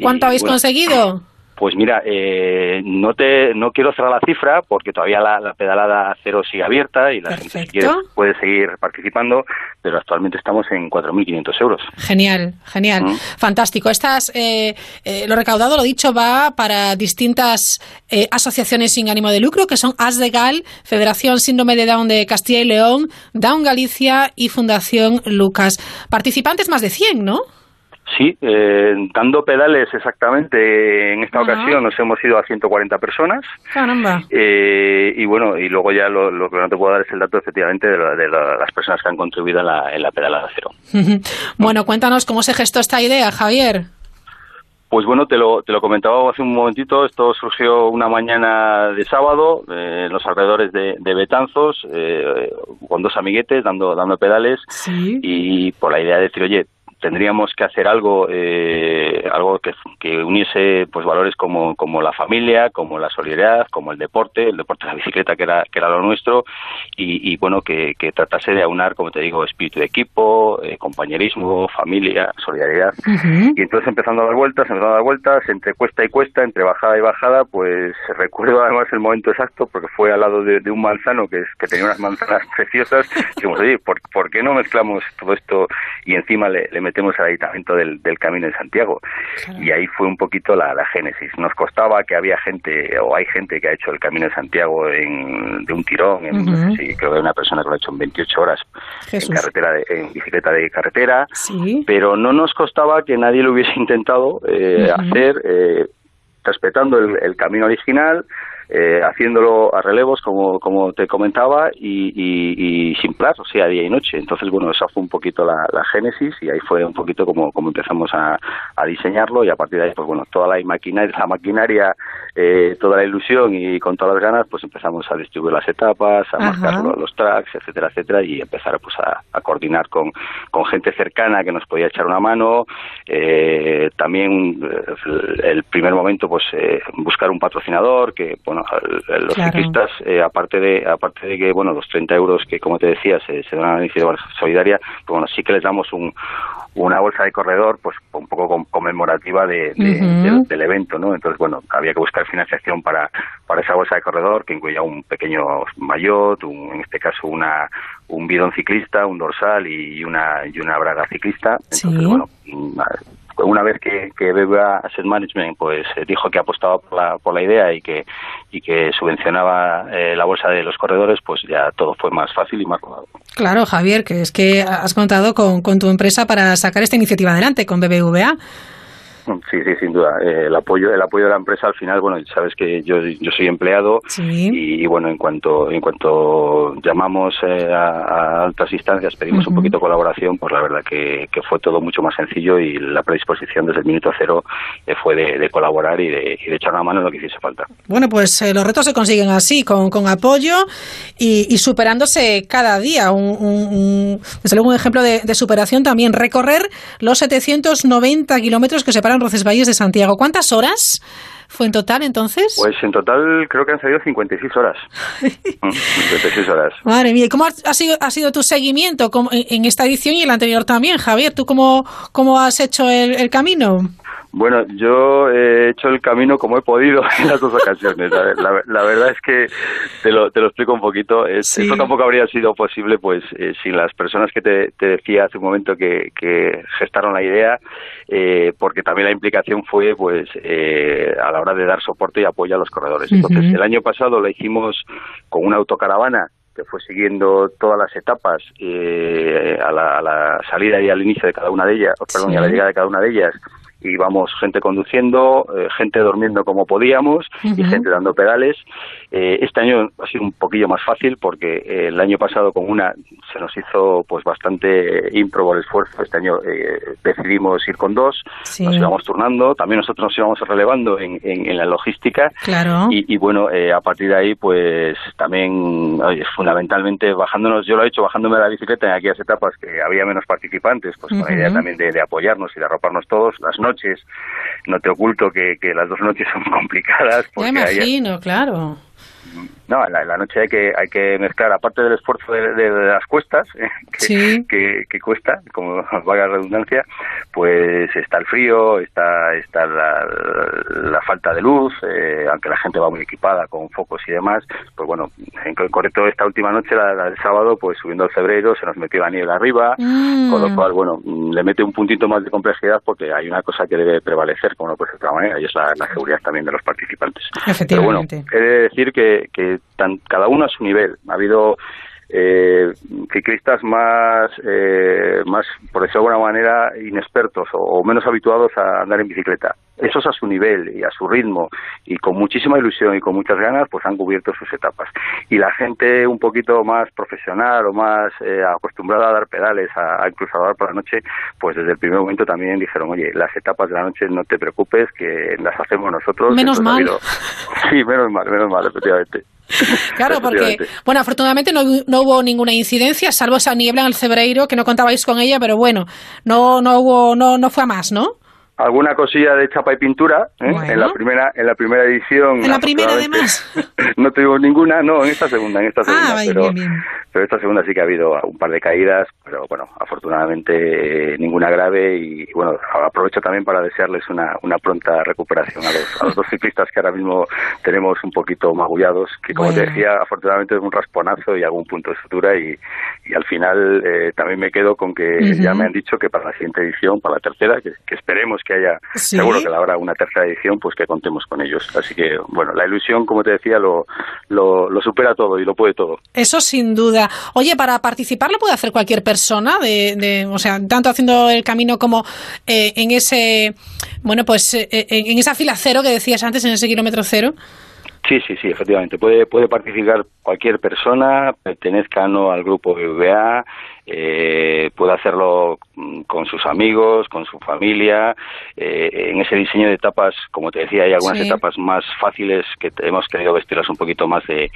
¿Cuánto Y, habéis bueno, conseguido? Pues mira eh, no te no quiero cerrar la cifra porque todavía la, la pedalada cero sigue abierta y la gente quiere puede seguir participando pero actualmente estamos en 4.500 euros Genial, genial, Mm. fantástico. Estas, eh, eh, lo recaudado, lo dicho, va para distintas eh, asociaciones sin ánimo de lucro, que son ASDEGAL, Federación Síndrome de Down de Castilla y León, Down Galicia y Fundación Lucas. Participantes más de 100, ¿no? Sí, eh, dando pedales exactamente, en esta Ajá. ocasión nos hemos ido a 140 personas. Caramba. Eh, y bueno, y luego ya lo, lo que no te puedo dar es el dato efectivamente de, la- de la- las personas que han contribuido en la, en la pedalada cero. bueno, cuéntanos cómo se gestó esta idea, Javier. Pues bueno, te lo, te lo comentaba hace un momentito, esto surgió una mañana de sábado eh, en los alrededores de, de Betanzos, eh, con dos amiguetes dando, dando pedales y por la idea de decir, oye, tendríamos que hacer algo eh, algo que, que uniese pues valores como, como la familia, como la solidaridad, como el deporte, el deporte de la bicicleta que era, que era lo nuestro y, y, bueno, que, que tratase de aunar, como te digo, espíritu de equipo, eh, compañerismo, familia, solidaridad. Y entonces empezando a dar vueltas, empezando a dar vueltas, entre cuesta y cuesta, entre bajada y bajada, pues recuerdo además el momento exacto, porque fue al lado de, de un manzano que, es, que tenía unas manzanas preciosas, y dijimos, oye, ¿por, por qué no mezclamos todo esto y encima le, le metemos el aditamento del, del Camino de Santiago? Y ahí fue un poquito la, la génesis. Nos costaba que había gente, o hay gente que ha hecho el Camino de Santiago en, de un tirón, en, Ujú. no sé si creo que hay una persona que lo ha hecho en 28 horas Jesús. en carretera de- en bicicleta de carretera Sí. pero no nos costaba que nadie lo hubiese intentado eh, hacer eh, respetando el, el camino original eh, haciéndolo a relevos como, como te comentaba y, y- y sin plazo, o sea, día y noche. Entonces, bueno, esa fue un poquito la, la génesis y ahí fue un poquito como, como empezamos a, a diseñarlo y a partir de ahí, pues bueno, toda la maquinaria, la maquinaria eh, toda la ilusión y con todas las ganas, pues empezamos a distribuir las etapas, a Ajá. marcar lo- los tracks, etcétera, etcétera, y empezar pues a, a coordinar con, con gente cercana que nos podía echar una mano. Eh, también eh, el primer momento, pues eh, buscar un patrocinador que, bueno, el- los Claro. ciclistas, eh, aparte de aparte de que, bueno, los 30 euros que, como te decía, se, se dan a la iniciativa solidaria, pues bueno, sí que les damos un, una bolsa de corredor, pues un poco conmemorativa de, de- Ujú. del, del evento, ¿no? Entonces, bueno, había que buscar financiación para, para esa bolsa de corredor que incluía un pequeño maillot, un- en este caso una un bidón ciclista, un dorsal y una y una braga ciclista. Entonces, Sí. bueno, una- vez que, que BBVA Asset Management pues eh, dijo que apostaba por la, por la idea y que y que subvencionaba eh, la bolsa de los corredores, pues ya todo fue más fácil y más cómodo. Claro, Javier, que es que has contado con, con tu empresa para sacar esta iniciativa adelante, con BBVA. Sí, sí, sin duda. Eh, el apoyo, el apoyo de la empresa al final, bueno, sabes que yo, yo soy empleado y, y, bueno, en cuanto, en cuanto llamamos eh, a, a altas instancias, pedimos un poquito de colaboración, pues la verdad que, que fue todo mucho más sencillo y la predisposición desde el minuto cero eh, fue de, de colaborar y de, y de echar una mano en lo que hiciese falta. Bueno, pues los retos se consiguen así, con, con apoyo y, y superándose cada día. Un, un- un- desde luego un ejemplo de, de superación también, recorrer los 790 kilómetros que separan Roncesvalles de Santiago. ¿Cuántas horas fue en total entonces? Pues en total creo que han salido 56 horas. Mm, 56 horas. Madre mía, ¿y ¿cómo ha, sido, ha sido tu seguimiento en, en esta edición y en la anterior también, Javier? ¿Tú cómo, cómo has hecho el, el camino? Bueno, yo he hecho el camino como he podido en las dos ocasiones. La, la- la verdad es que te lo, te lo explico un poquito. Es- Sí. Esto tampoco habría sido posible pues eh, sin las personas que te, te decía hace un momento que, que gestaron la idea, eh, porque también la implicación fue pues eh, a la hora de dar soporte y apoyo a los corredores. Entonces, el año pasado lo hicimos con una autocaravana que fue siguiendo todas las etapas eh, a, la, a la salida y al inicio de cada una de ellas, perdón, y a la Sí. llegada de cada una de ellas. Íbamos gente conduciendo, eh, gente durmiendo como podíamos y gente dando pedales. Eh, este año ha sido un poquillo más fácil porque eh, el año pasado con una se nos hizo pues bastante ímprobo el esfuerzo. Este año eh, decidimos ir con dos, Sí. nos íbamos turnando. También nosotros nos íbamos relevando en, en- en la logística. Claro. Y, y bueno, eh, a partir de ahí, pues también, oye, fundamentalmente bajándonos, yo lo he hecho bajándome de la bicicleta en aquellas etapas que había menos participantes, pues con la idea también de, de apoyarnos y de arroparnos todos. Las noches, no te oculto que, que las dos noches son complicadas. Ya Porque hay- imagino, claro. No, en la, en la noche hay que hay que mezclar, aparte del esfuerzo de, de- de las cuestas, eh, que, Sí. que, que cuesta, como valga la redundancia, pues está el frío, está está la, la falta de luz, eh, aunque la gente va muy equipada con focos y demás, pues bueno, en concreto esta última noche, la, la del sábado, pues subiendo al febrero, se nos metió la niebla arriba, Mm. con lo cual, bueno, le mete un puntito más de complejidad porque hay una cosa que debe prevalecer, como no puede ser de otra manera, y es la, la seguridad también de los participantes. Pero bueno, he de decir que, que tan- cada uno a su nivel. Ha habido eh, ciclistas más, eh, más, por decirlo de alguna manera, inexpertos o, menos habituados a andar en bicicleta. Esos a su nivel y a su ritmo y con muchísima ilusión y con muchas ganas, pues han cubierto sus etapas. Y la gente un poquito más profesional o más eh, acostumbrada a dar pedales, a, a, incluso a dar por la noche, pues desde el primer momento también dijeron, oye, las etapas de la noche no te preocupes, que las hacemos nosotros. Menos mal. Sí, menos mal, menos mal, efectivamente. Claro, porque, bueno, afortunadamente no, no, hubo ninguna incidencia, salvo esa niebla en el Cebreiro, que no contabais con ella, pero bueno, no, no hubo, no, no fue a más, ¿no? Alguna cosilla de chapa y pintura ¿eh? en la primera en la primera edición en la primera además. no tuvimos ninguna no en esta segunda en esta segunda ah, pero, pero esta segunda sí que ha habido un par de caídas pero bueno afortunadamente eh, ninguna grave y, bueno aprovecho también para desearles una, una pronta recuperación a los, a los dos ciclistas que ahora mismo tenemos un poquito magullados que como te decía afortunadamente es un rasponazo y algún punto de sutura y, y al final eh, también me quedo con que ya me han dicho que para la siguiente edición para la tercera que, que esperemos que haya, seguro que habrá una tercera edición, pues que contemos con ellos. Así que, bueno, la ilusión, como te decía, lo, lo, supera todo y lo puede todo. Eso sin duda. Oye, para participar lo puede hacer cualquier persona, de, de o sea, tanto haciendo el camino como eh, en ese, bueno, pues eh, en esa fila cero que decías antes, en ese kilómetro cero. Sí, sí, sí, efectivamente. Puede, puede participar cualquier persona, pertenezca o no al grupo BBA, eh, puede hacerlo mm, con sus amigos, con su familia. Eh, en ese diseño de etapas, como te decía, hay algunas etapas más fáciles que hemos querido vestirlas un poquito más de,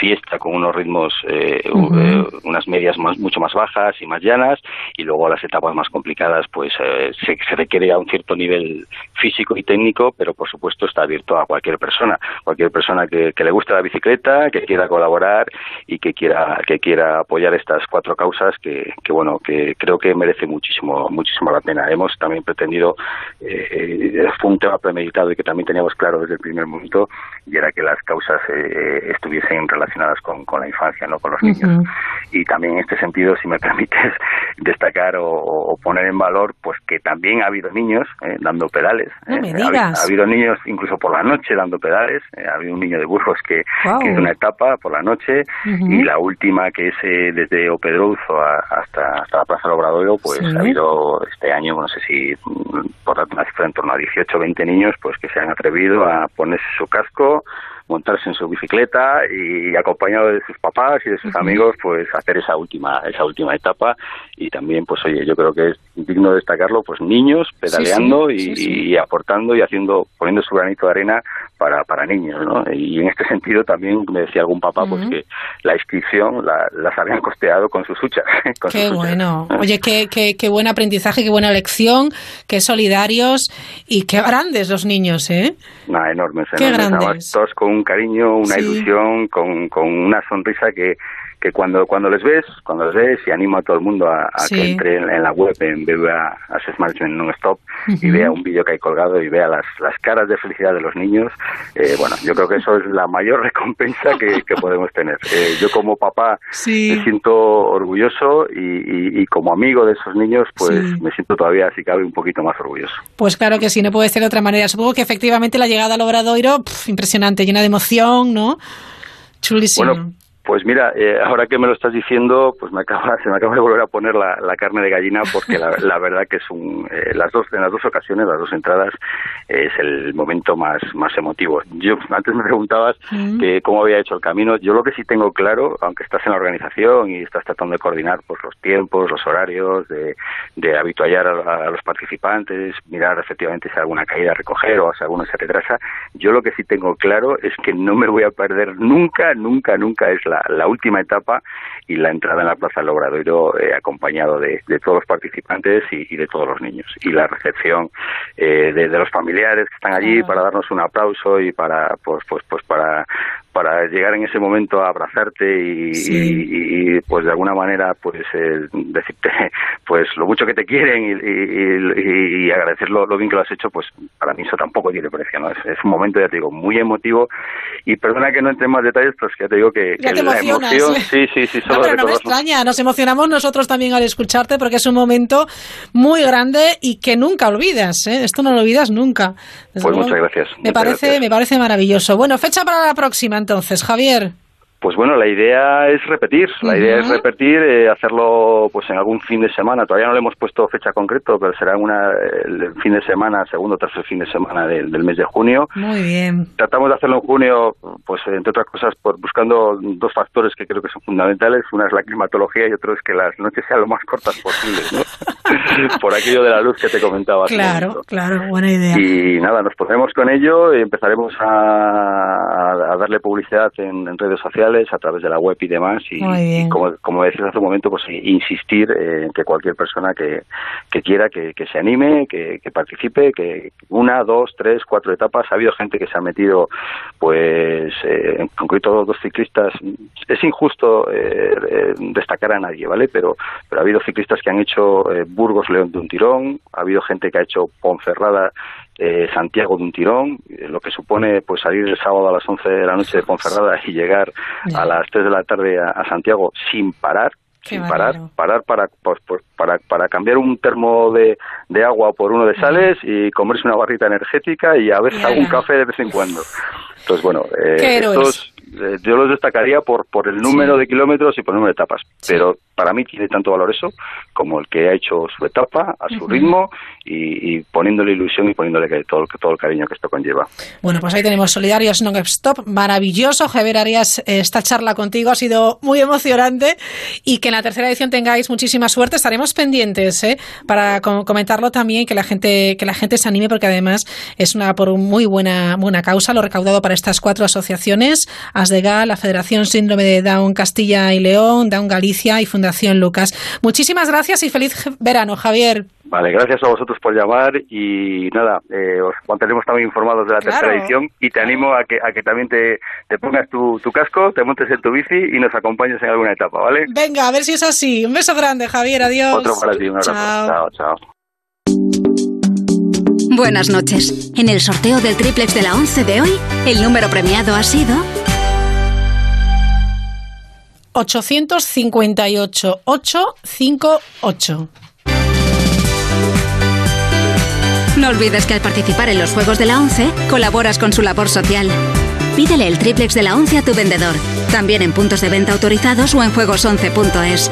fiesta, con unos ritmos, eh, eh, unas medias más, mucho más bajas y más llanas. Y luego las etapas más complicadas, pues se, requiere a un cierto nivel físico y técnico, pero por supuesto está abierto a cualquier persona, cualquier persona que, que le guste la bicicleta, que quiera colaborar y que quiera que quiera apoyar estas cuatro causas que que, bueno, que creo que merece muchísimo, muchísimo la pena. Hemos también pretendido, eh, fue un tema premeditado y que también teníamos claro desde el primer momento, y era que las causas eh, estuviesen relacionadas con, con, la infancia, no con los niños. Y también en este sentido, si me permites destacar o, poner en valor, pues que también ha habido niños eh, dando pedales. ha, habido niños incluso por la noche dando pedales. ha habido un niño de Burgos que, hizo una etapa por la noche y la última que es desde Opedrouzo a, hasta, hasta la Plaza del Obradoiro, pues ha habido este año, no sé si mm, por una cifra en torno a 18 o 20 niños, pues que se han atrevido a ponerse su casco, montarse en su bicicleta y acompañado de sus papás y de sus amigos pues hacer esa última esa última etapa. Y también pues oye yo creo que es digno destacarlo pues niños pedaleando y, aportando y haciendo poniendo su granito de arena para, para niños ¿no? y en este sentido también me decía algún papá pues que la inscripción la, las habían costeado con sus huchas qué bueno oye qué, qué, qué buen aprendizaje qué buena lección qué solidarios y qué grandes los niños ¿eh? Nah, enormes, qué grandes. todos con un cariño, una ilusión, con, con una sonrisa que, que cuando, cuando les ves, cuando les ves, y animo a todo el mundo a, que entre en, la web en BBA Access Management Non-Stop y vea un vídeo que hay colgado y vea las, las caras de felicidad de los niños, eh, bueno, yo creo que eso es la mayor recompensa que, que podemos tener. Eh, yo como papá me siento orgulloso y, y, como amigo de esos niños, pues me siento todavía, si cabe, un poquito más orgulloso. Pues claro que sí, no puede ser de otra manera. Supongo que efectivamente la llegada al Obradoiro, impresionante, llena de emoción, ¿no? Chulísimo. Pues mira, eh, ahora que me lo estás diciendo, pues me acaba, se me acaba de volver a poner la, carne de gallina porque la, la verdad que es un, eh, las dos, en las dos ocasiones, las dos entradas, es el momento más, más emotivo. Yo antes me preguntabas que cómo había hecho el camino. Yo lo que sí tengo claro, aunque estás en la organización y estás tratando de coordinar pues los tiempos, los horarios, de, de habituallar a, los participantes, mirar efectivamente si hay alguna caída a recoger o si alguno se retrasa, yo lo que sí tengo claro es que no me voy a perder nunca, nunca, nunca es la la, última etapa y la entrada en la Plaza del Obradoiro eh, acompañado de, todos los participantes y, de todos los niños. Y la recepción eh, de, los familiares que están allí para darnos un aplauso y para, pues, pues, pues para, para llegar en ese momento a abrazarte y, pues de alguna manera pues eh, decirte pues lo mucho que te quieren y, agradecer lo, bien que lo has hecho pues para mí eso tampoco tiene precio ¿no? es, un momento ya te digo muy emotivo y perdona que no entre en más detalles pues ya te digo que, la emoción sí sí sí solo pero no me extraña nos emocionamos nosotros también al escucharte porque es un momento muy grande y que nunca olvidas ¿eh? esto no lo olvidas nunca pues muchas gracias me parece me parece maravilloso bueno fecha para la próxima entonces, Javier? Pues bueno, la idea es repetir, la idea es repetir, eh, hacerlo pues en algún fin de semana. Todavía no le hemos puesto fecha concreta, pero será una, el fin de semana, segundo o tercer fin de semana del, del mes de junio. Muy bien. Tratamos de hacerlo en junio, pues entre otras cosas, por, buscando dos factores que creo que son fundamentales. Una es la climatología y otro es que las noches sean lo más cortas posibles, ¿no? por aquello de la luz que te comentaba. Claro, claro, buena idea. Y nada, nos pondremos con ello y empezaremos a, a darle publicidad en, en redes sociales, a través de la web y demás. Y, como, como decías hace un momento, pues insistir en que cualquier persona que, que quiera, que, que se anime, que, que participe, que una, dos, tres, cuatro etapas. Ha habido gente que se ha metido, pues eh, en concreto dos ciclistas. Es injusto eh, eh, destacar a nadie, ¿vale? Pero, pero ha habido ciclistas que han hecho eh, Burgos-León de un tirón, ha habido gente que ha hecho Ponferrada eh, Santiago de un tirón, eh, lo que supone pues salir el sábado a las 11 de la noche de Ponferrada y llegar a las 3 de la tarde a, a Santiago sin parar, sin parar, parar para, para, para cambiar un termo de, de agua por uno de sales y comerse una barrita energética y a veces algún café de vez en cuando. Entonces, bueno, eh, estos, yo los destacaría por, por el número de kilómetros y por el número de etapas, pero para mí tiene tanto valor eso como el que ha hecho su etapa a su ritmo y, y poniéndole ilusión y poniéndole que- todo, todo el cariño que esto conlleva. Bueno, pues ahí tenemos Solidarios Non Stop, maravilloso. Javier Arias, eh, esta charla contigo ha sido muy emocionante y que en la tercera edición tengáis muchísima suerte. Estaremos pendientes ¿eh? para com- comentarlo también que la gente que la gente se anime porque además es una por muy buena buena causa lo recaudado para estas cuatro asociaciones: ASDEGA, la Federación Síndrome de Down Castilla y León, Down Galicia y Fundación Lucas. Muchísimas gracias y feliz verano, Javier. Vale, gracias a vosotros por llamar y nada, eh, os mantendremos también informados de la Claro. tercera edición y te animo a que, a que también te, te pongas tu, tu casco, te montes en tu bici y nos acompañes en alguna etapa, ¿vale? Venga, a ver si es así. Un beso grande, Javier. Adiós. Otro para ti, un abrazo. Chao. chao. chao. Buenas noches. En el sorteo del triplex de la 11 de hoy, el número premiado ha sido 858 858. No olvides que al participar en los Juegos de la 11, colaboras con su labor social. Pídele el triplex de la 11 a tu vendedor, también en puntos de venta autorizados o en juegos11.es.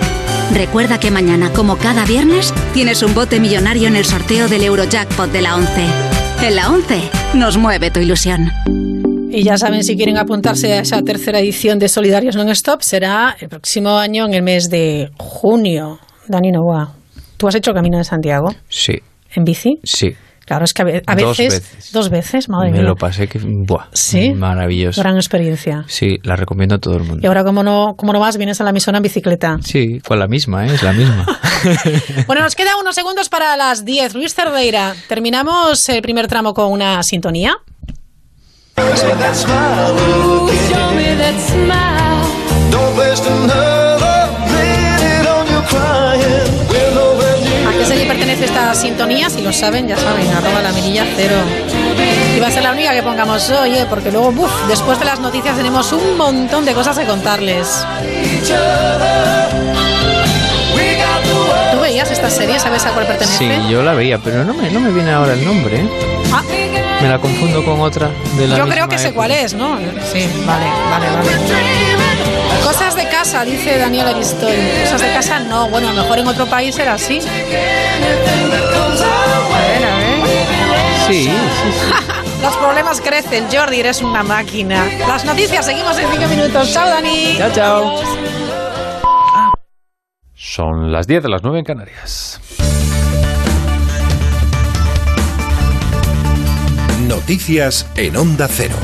Recuerda que mañana, como cada viernes, tienes un bote millonario en el sorteo del Eurojackpot de la 11. En la 11 nos mueve tu ilusión. Y ya saben, si quieren apuntarse a esa tercera edición de Solidarios Non-Stop, será el próximo año en el mes de junio. Dani Novoa, ¿tú has hecho Camino de Santiago Sí, en bici? sí. Claro, es que a ve- a Dos veces... veces. Dos veces, madre Me mía. lo pasé que... Buah, Sí. Maravilloso. Gran experiencia. Sí, la recomiendo a todo el Y mundo. ahora, como no, como no vas, vienes a la emisora en bicicleta. Sí, con la misma, ¿eh? es la misma. Bueno, nos queda unos segundos para las 10. Luis Cerdeira, terminamos el primer tramo con una sintonía. ¿A qué serie pertenece esta sintonía? Si lo saben, ya saben, arroba la mirilla cero. Y va a ser la única que pongamos hoy, ¿eh? porque luego, buf, después de las noticias tenemos un montón de cosas que contarles. ¿Tú veías esta serie? ¿Sabes a cuál pertenece? Sí, yo la veía, pero no me, no me viene ahora el nombre. ¿eh? Ah, Me la confundo con otra de la yo misma creo que sé cuál es, ¿no? Sí, vale, vale, vale. Cosas de casa, dice Daniel Aristol. Cosas de casa no, bueno, a lo mejor en otro país era así. A ver, a ver. Sí, sí, sí. Los problemas crecen, Jordi, eres una máquina. Las noticias, seguimos en cinco minutos. Chao, Dani. Chao, chao. Adiós. Son las 10 de las 9 en Canarias. Noticias en Onda Cero.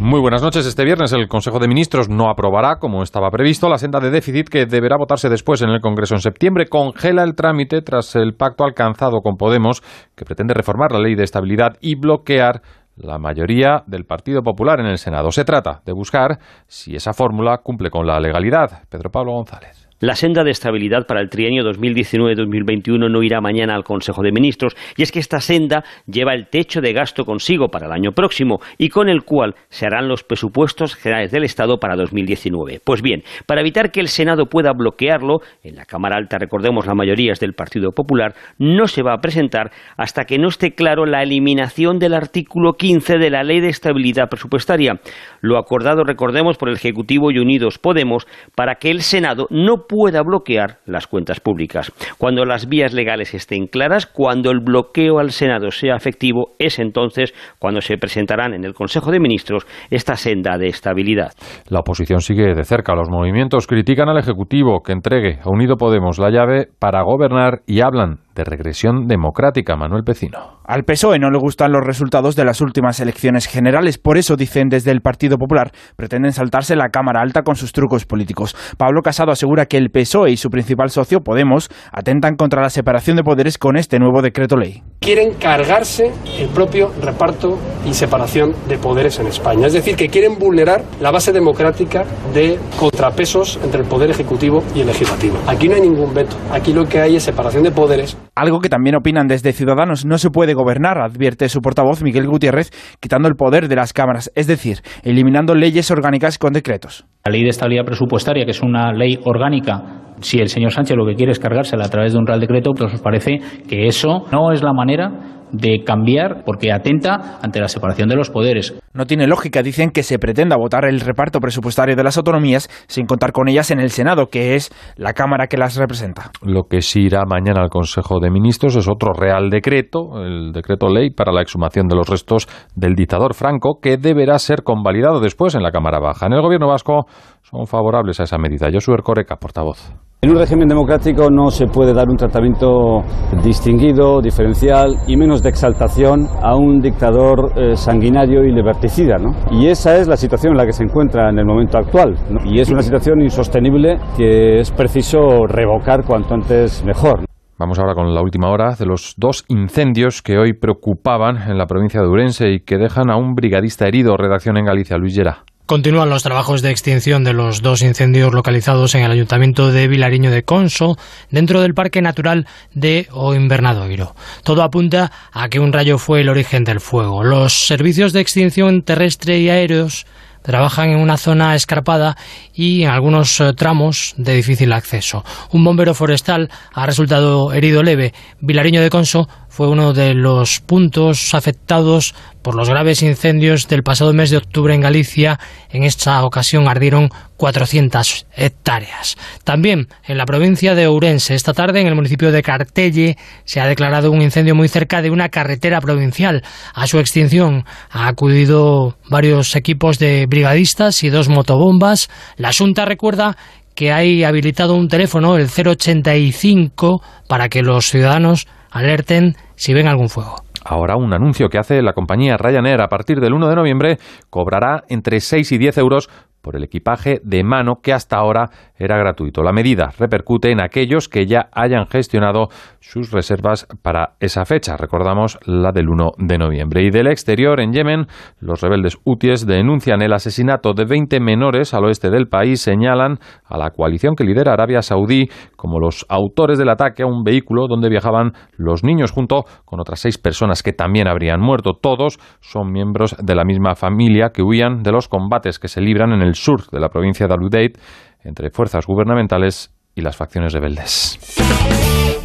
Muy buenas noches. Este viernes el Consejo de Ministros no aprobará, como estaba previsto, la senda de déficit que deberá votarse después en el Congreso en septiembre. Congela el trámite tras el pacto alcanzado con Podemos, que pretende reformar la ley de estabilidad y bloquear la mayoría del Partido Popular en el Senado. Se trata de buscar si esa fórmula cumple con la legalidad. Pedro Pablo González. La senda de estabilidad para el trienio 2019-2021 no irá mañana al Consejo de Ministros y es que esta senda lleva el techo de gasto consigo para el año próximo y con el cual se harán los presupuestos generales del Estado para 2019. Pues bien, para evitar que el Senado pueda bloquearlo, en la Cámara Alta, recordemos, la mayoría es del Partido Popular, no se va a presentar hasta que no esté claro la eliminación del artículo 15 de la Ley de Estabilidad Presupuestaria. Lo acordado, recordemos, por el Ejecutivo y Unidos Podemos para que el Senado no pueda bloquear las cuentas públicas. Cuando las vías legales estén claras, cuando el bloqueo al Senado sea efectivo, es entonces cuando se presentarán en el Consejo de Ministros esta senda de estabilidad. La oposición sigue de cerca. Los movimientos critican al Ejecutivo que entregue a Unido Podemos la llave para gobernar y hablan de regresión democrática. Manuel Pecino. Al PSOE no le gustan los resultados de las últimas elecciones generales, por eso dicen desde el Partido Popular pretenden saltarse la Cámara Alta con sus trucos políticos. Pablo Casado asegura que el PSOE y su principal socio Podemos atentan contra la separación de poderes con este nuevo decreto ley. Quieren cargarse el propio reparto y separación de poderes en España, es decir, que quieren vulnerar la base democrática de contrapesos entre el poder ejecutivo y el legislativo. Aquí no hay ningún veto, aquí lo que hay es separación de poderes. Algo que también opinan desde Ciudadanos no se puede gobernar, advierte su portavoz Miguel Gutiérrez, quitando el poder de las cámaras, es decir, eliminando leyes orgánicas con decretos. La ley de estabilidad presupuestaria, que es una ley orgánica, si el señor Sánchez lo que quiere es cargársela a través de un real decreto, pues nos parece que eso no es la manera de cambiar porque atenta ante la separación de los poderes. No tiene lógica, dicen que se pretenda votar el reparto presupuestario de las autonomías sin contar con ellas en el Senado, que es la Cámara que las representa. Lo que sí irá mañana al Consejo de Ministros es otro real decreto, el decreto ley para la exhumación de los restos del dictador Franco, que deberá ser convalidado después en la Cámara Baja. En el Gobierno vasco son favorables a esa medida. Josué Coreca, portavoz. En un régimen democrático no se puede dar un tratamiento distinguido, diferencial y menos de exaltación a un dictador eh, sanguinario y liberticida. ¿no? Y esa es la situación en la que se encuentra en el momento actual. Y es una situación insostenible que es preciso revocar cuanto antes mejor. Vamos ahora con la última hora de los dos incendios que hoy preocupaban en la provincia de Urense y que dejan a un brigadista herido. Redacción en Galicia, Luis Llera. Continúan los trabajos de extinción de los dos incendios localizados en el ayuntamiento de Vilariño de Conso, dentro del Parque Natural de O Invernadoiro. Todo apunta a que un rayo fue el origen del fuego. Los servicios de extinción terrestre y aéreos trabajan en una zona escarpada y en algunos eh, tramos de difícil acceso. Un bombero forestal ha resultado herido leve. Vilariño de Conso fue uno de los puntos afectados por los graves incendios del pasado mes de octubre en Galicia. En esta ocasión ardieron 400 hectáreas. También en la provincia de Ourense, esta tarde en el municipio de Cartelle, se ha declarado un incendio muy cerca de una carretera provincial. A su extinción ha acudido varios equipos de brigadistas y dos motobombas. La Junta recuerda que hay habilitado un teléfono, el 085, para que los ciudadanos alerten si ven algún fuego. Ahora un anuncio que hace la compañía Ryanair a partir del 1 de noviembre cobrará entre 6 y 10 euros por el equipaje de mano que hasta ahora era gratuito. La medida repercute en aquellos que ya hayan gestionado sus reservas para esa fecha. Recordamos la del 1 de noviembre. Y del exterior, en Yemen, los rebeldes hutíes denuncian el asesinato de 20 menores al oeste del país. Señalan a la coalición que lidera Arabia Saudí como los autores del ataque a un vehículo donde viajaban los niños junto con otras seis personas que también habrían muerto. Todos son miembros de la misma familia que huían de los combates que se libran en el sur de la provincia de Al-Udeid entre fuerzas gubernamentales y las facciones rebeldes.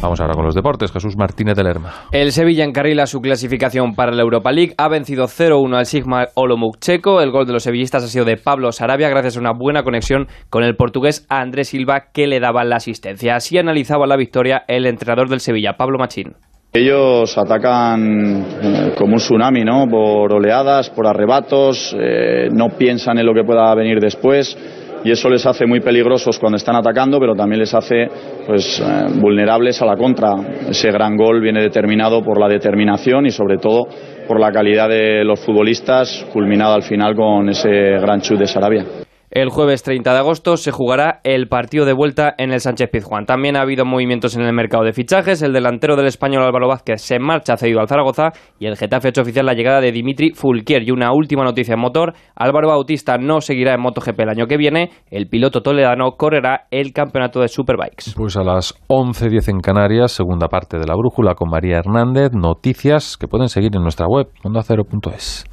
Vamos ahora con los deportes. Jesús Martínez de Lerma. El Sevilla encarrila su clasificación para la Europa League. Ha vencido 0-1 al Sigma Olomouc checo. El gol de los sevillistas ha sido de Pablo Sarabia gracias a una buena conexión con el portugués Andrés Silva que le daba la asistencia. Así analizaba la victoria el entrenador del Sevilla, Pablo Machín. Ellos atacan eh, como un tsunami, ¿no? Por oleadas, por arrebatos, eh, no piensan en lo que pueda venir después y eso les hace muy peligrosos cuando están atacando, pero también les hace pues, eh, vulnerables a la contra. Ese gran gol viene determinado por la determinación y sobre todo por la calidad de los futbolistas, culminado al final con ese gran chute de Sarabia. El jueves 30 de agosto se jugará el partido de vuelta en el Sánchez Pizjuán. También ha habido movimientos en el mercado de fichajes. El delantero del español Álvaro Vázquez se marcha cedido al Zaragoza y el Getafe ha hecho oficial la llegada de Dimitri Fulquier. Y una última noticia en motor, Álvaro Bautista no seguirá en MotoGP el año que viene. El piloto toledano correrá el campeonato de Superbikes. Pues a las 11.10 en Canarias, segunda parte de la brújula con María Hernández, noticias que pueden seguir en nuestra web, ondacero.es.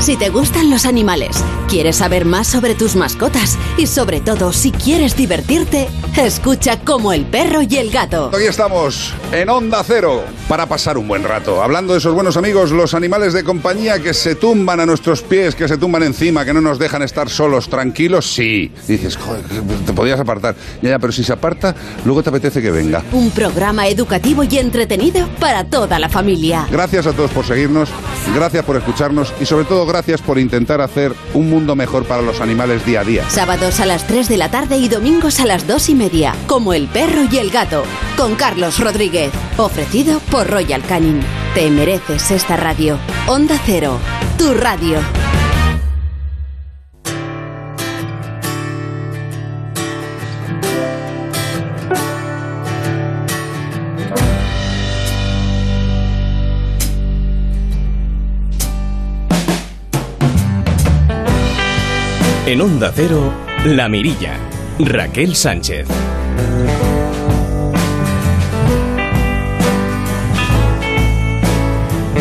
Si te gustan los animales, quieres saber más sobre tus mascotas y sobre todo si quieres divertirte, escucha como el perro y el gato. Hoy estamos en Onda Cero para pasar un buen rato, hablando de esos buenos amigos, los animales de compañía que se tumban a nuestros pies, que se tumban encima, que no nos dejan estar solos, tranquilos, sí. Dices, joder, te podías apartar. Ya, ya, pero si se aparta, luego te apetece que venga. Un programa educativo y entretenido para toda la familia. Gracias a todos por seguirnos, gracias por escucharnos y sobre todo gracias por intentar hacer un mundo mejor para los animales día a día. Sábados a las 3 de la tarde y domingos a las 2 y media, como El perro y el gato, con Carlos Rodríguez, ofrecido por Royal Canin. Te mereces esta radio. Onda Cero, tu radio. En Onda Cero, La Mirilla. Raquel Sánchez.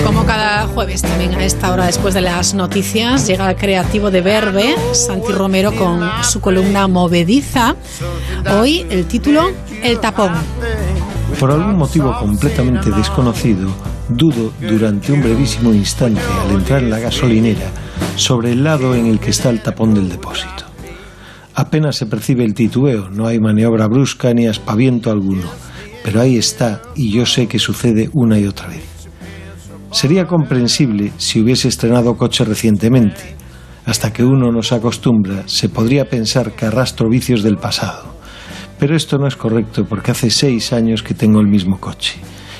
Como cada jueves también a esta hora después de las noticias llega el creativo de Verbe, Santi Romero con su columna Movediza. Hoy el título El tapón. Por algún motivo completamente desconocido, dudo durante un brevísimo instante al entrar en la gasolinera sobre el lado en el que está el tapón del depósito. Apenas se percibe el titubeo, no hay maniobra brusca ni aspaviento alguno, pero ahí está y yo sé que sucede una y otra vez. Sería comprensible si hubiese estrenado coche recientemente. Hasta que uno no se acostumbra, se podría pensar que arrastro vicios del pasado. Pero esto no es correcto porque hace seis años que tengo el mismo coche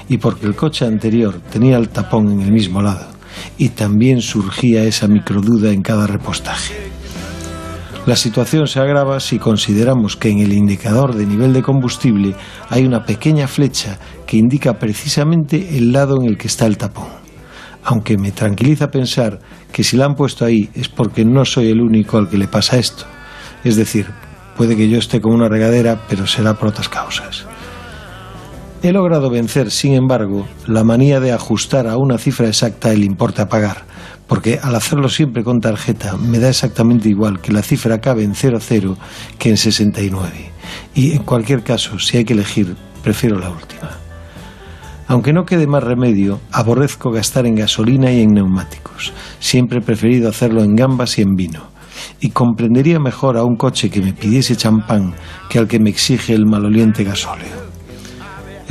y porque el coche anterior tenía el tapón en el mismo lado y también surgía esa microduda en cada repostaje. La situación se agrava si consideramos que en el indicador de nivel de combustible hay una pequeña flecha que indica precisamente el lado en el que está el tapón aunque me tranquiliza pensar que si la han puesto ahí es porque no soy el único al que le pasa esto. Es decir, puede que yo esté con una regadera, pero será por otras causas. He logrado vencer, sin embargo, la manía de ajustar a una cifra exacta el importe a pagar, porque al hacerlo siempre con tarjeta me da exactamente igual que la cifra acabe en 00 que en 69. Y en cualquier caso, si hay que elegir, prefiero la última. Aunque no quede más remedio, aborrezco gastar en gasolina y en neumáticos. Siempre he preferido hacerlo en gambas y en vino. Y comprendería mejor a un coche que me pidiese champán que al que me exige el maloliente gasóleo.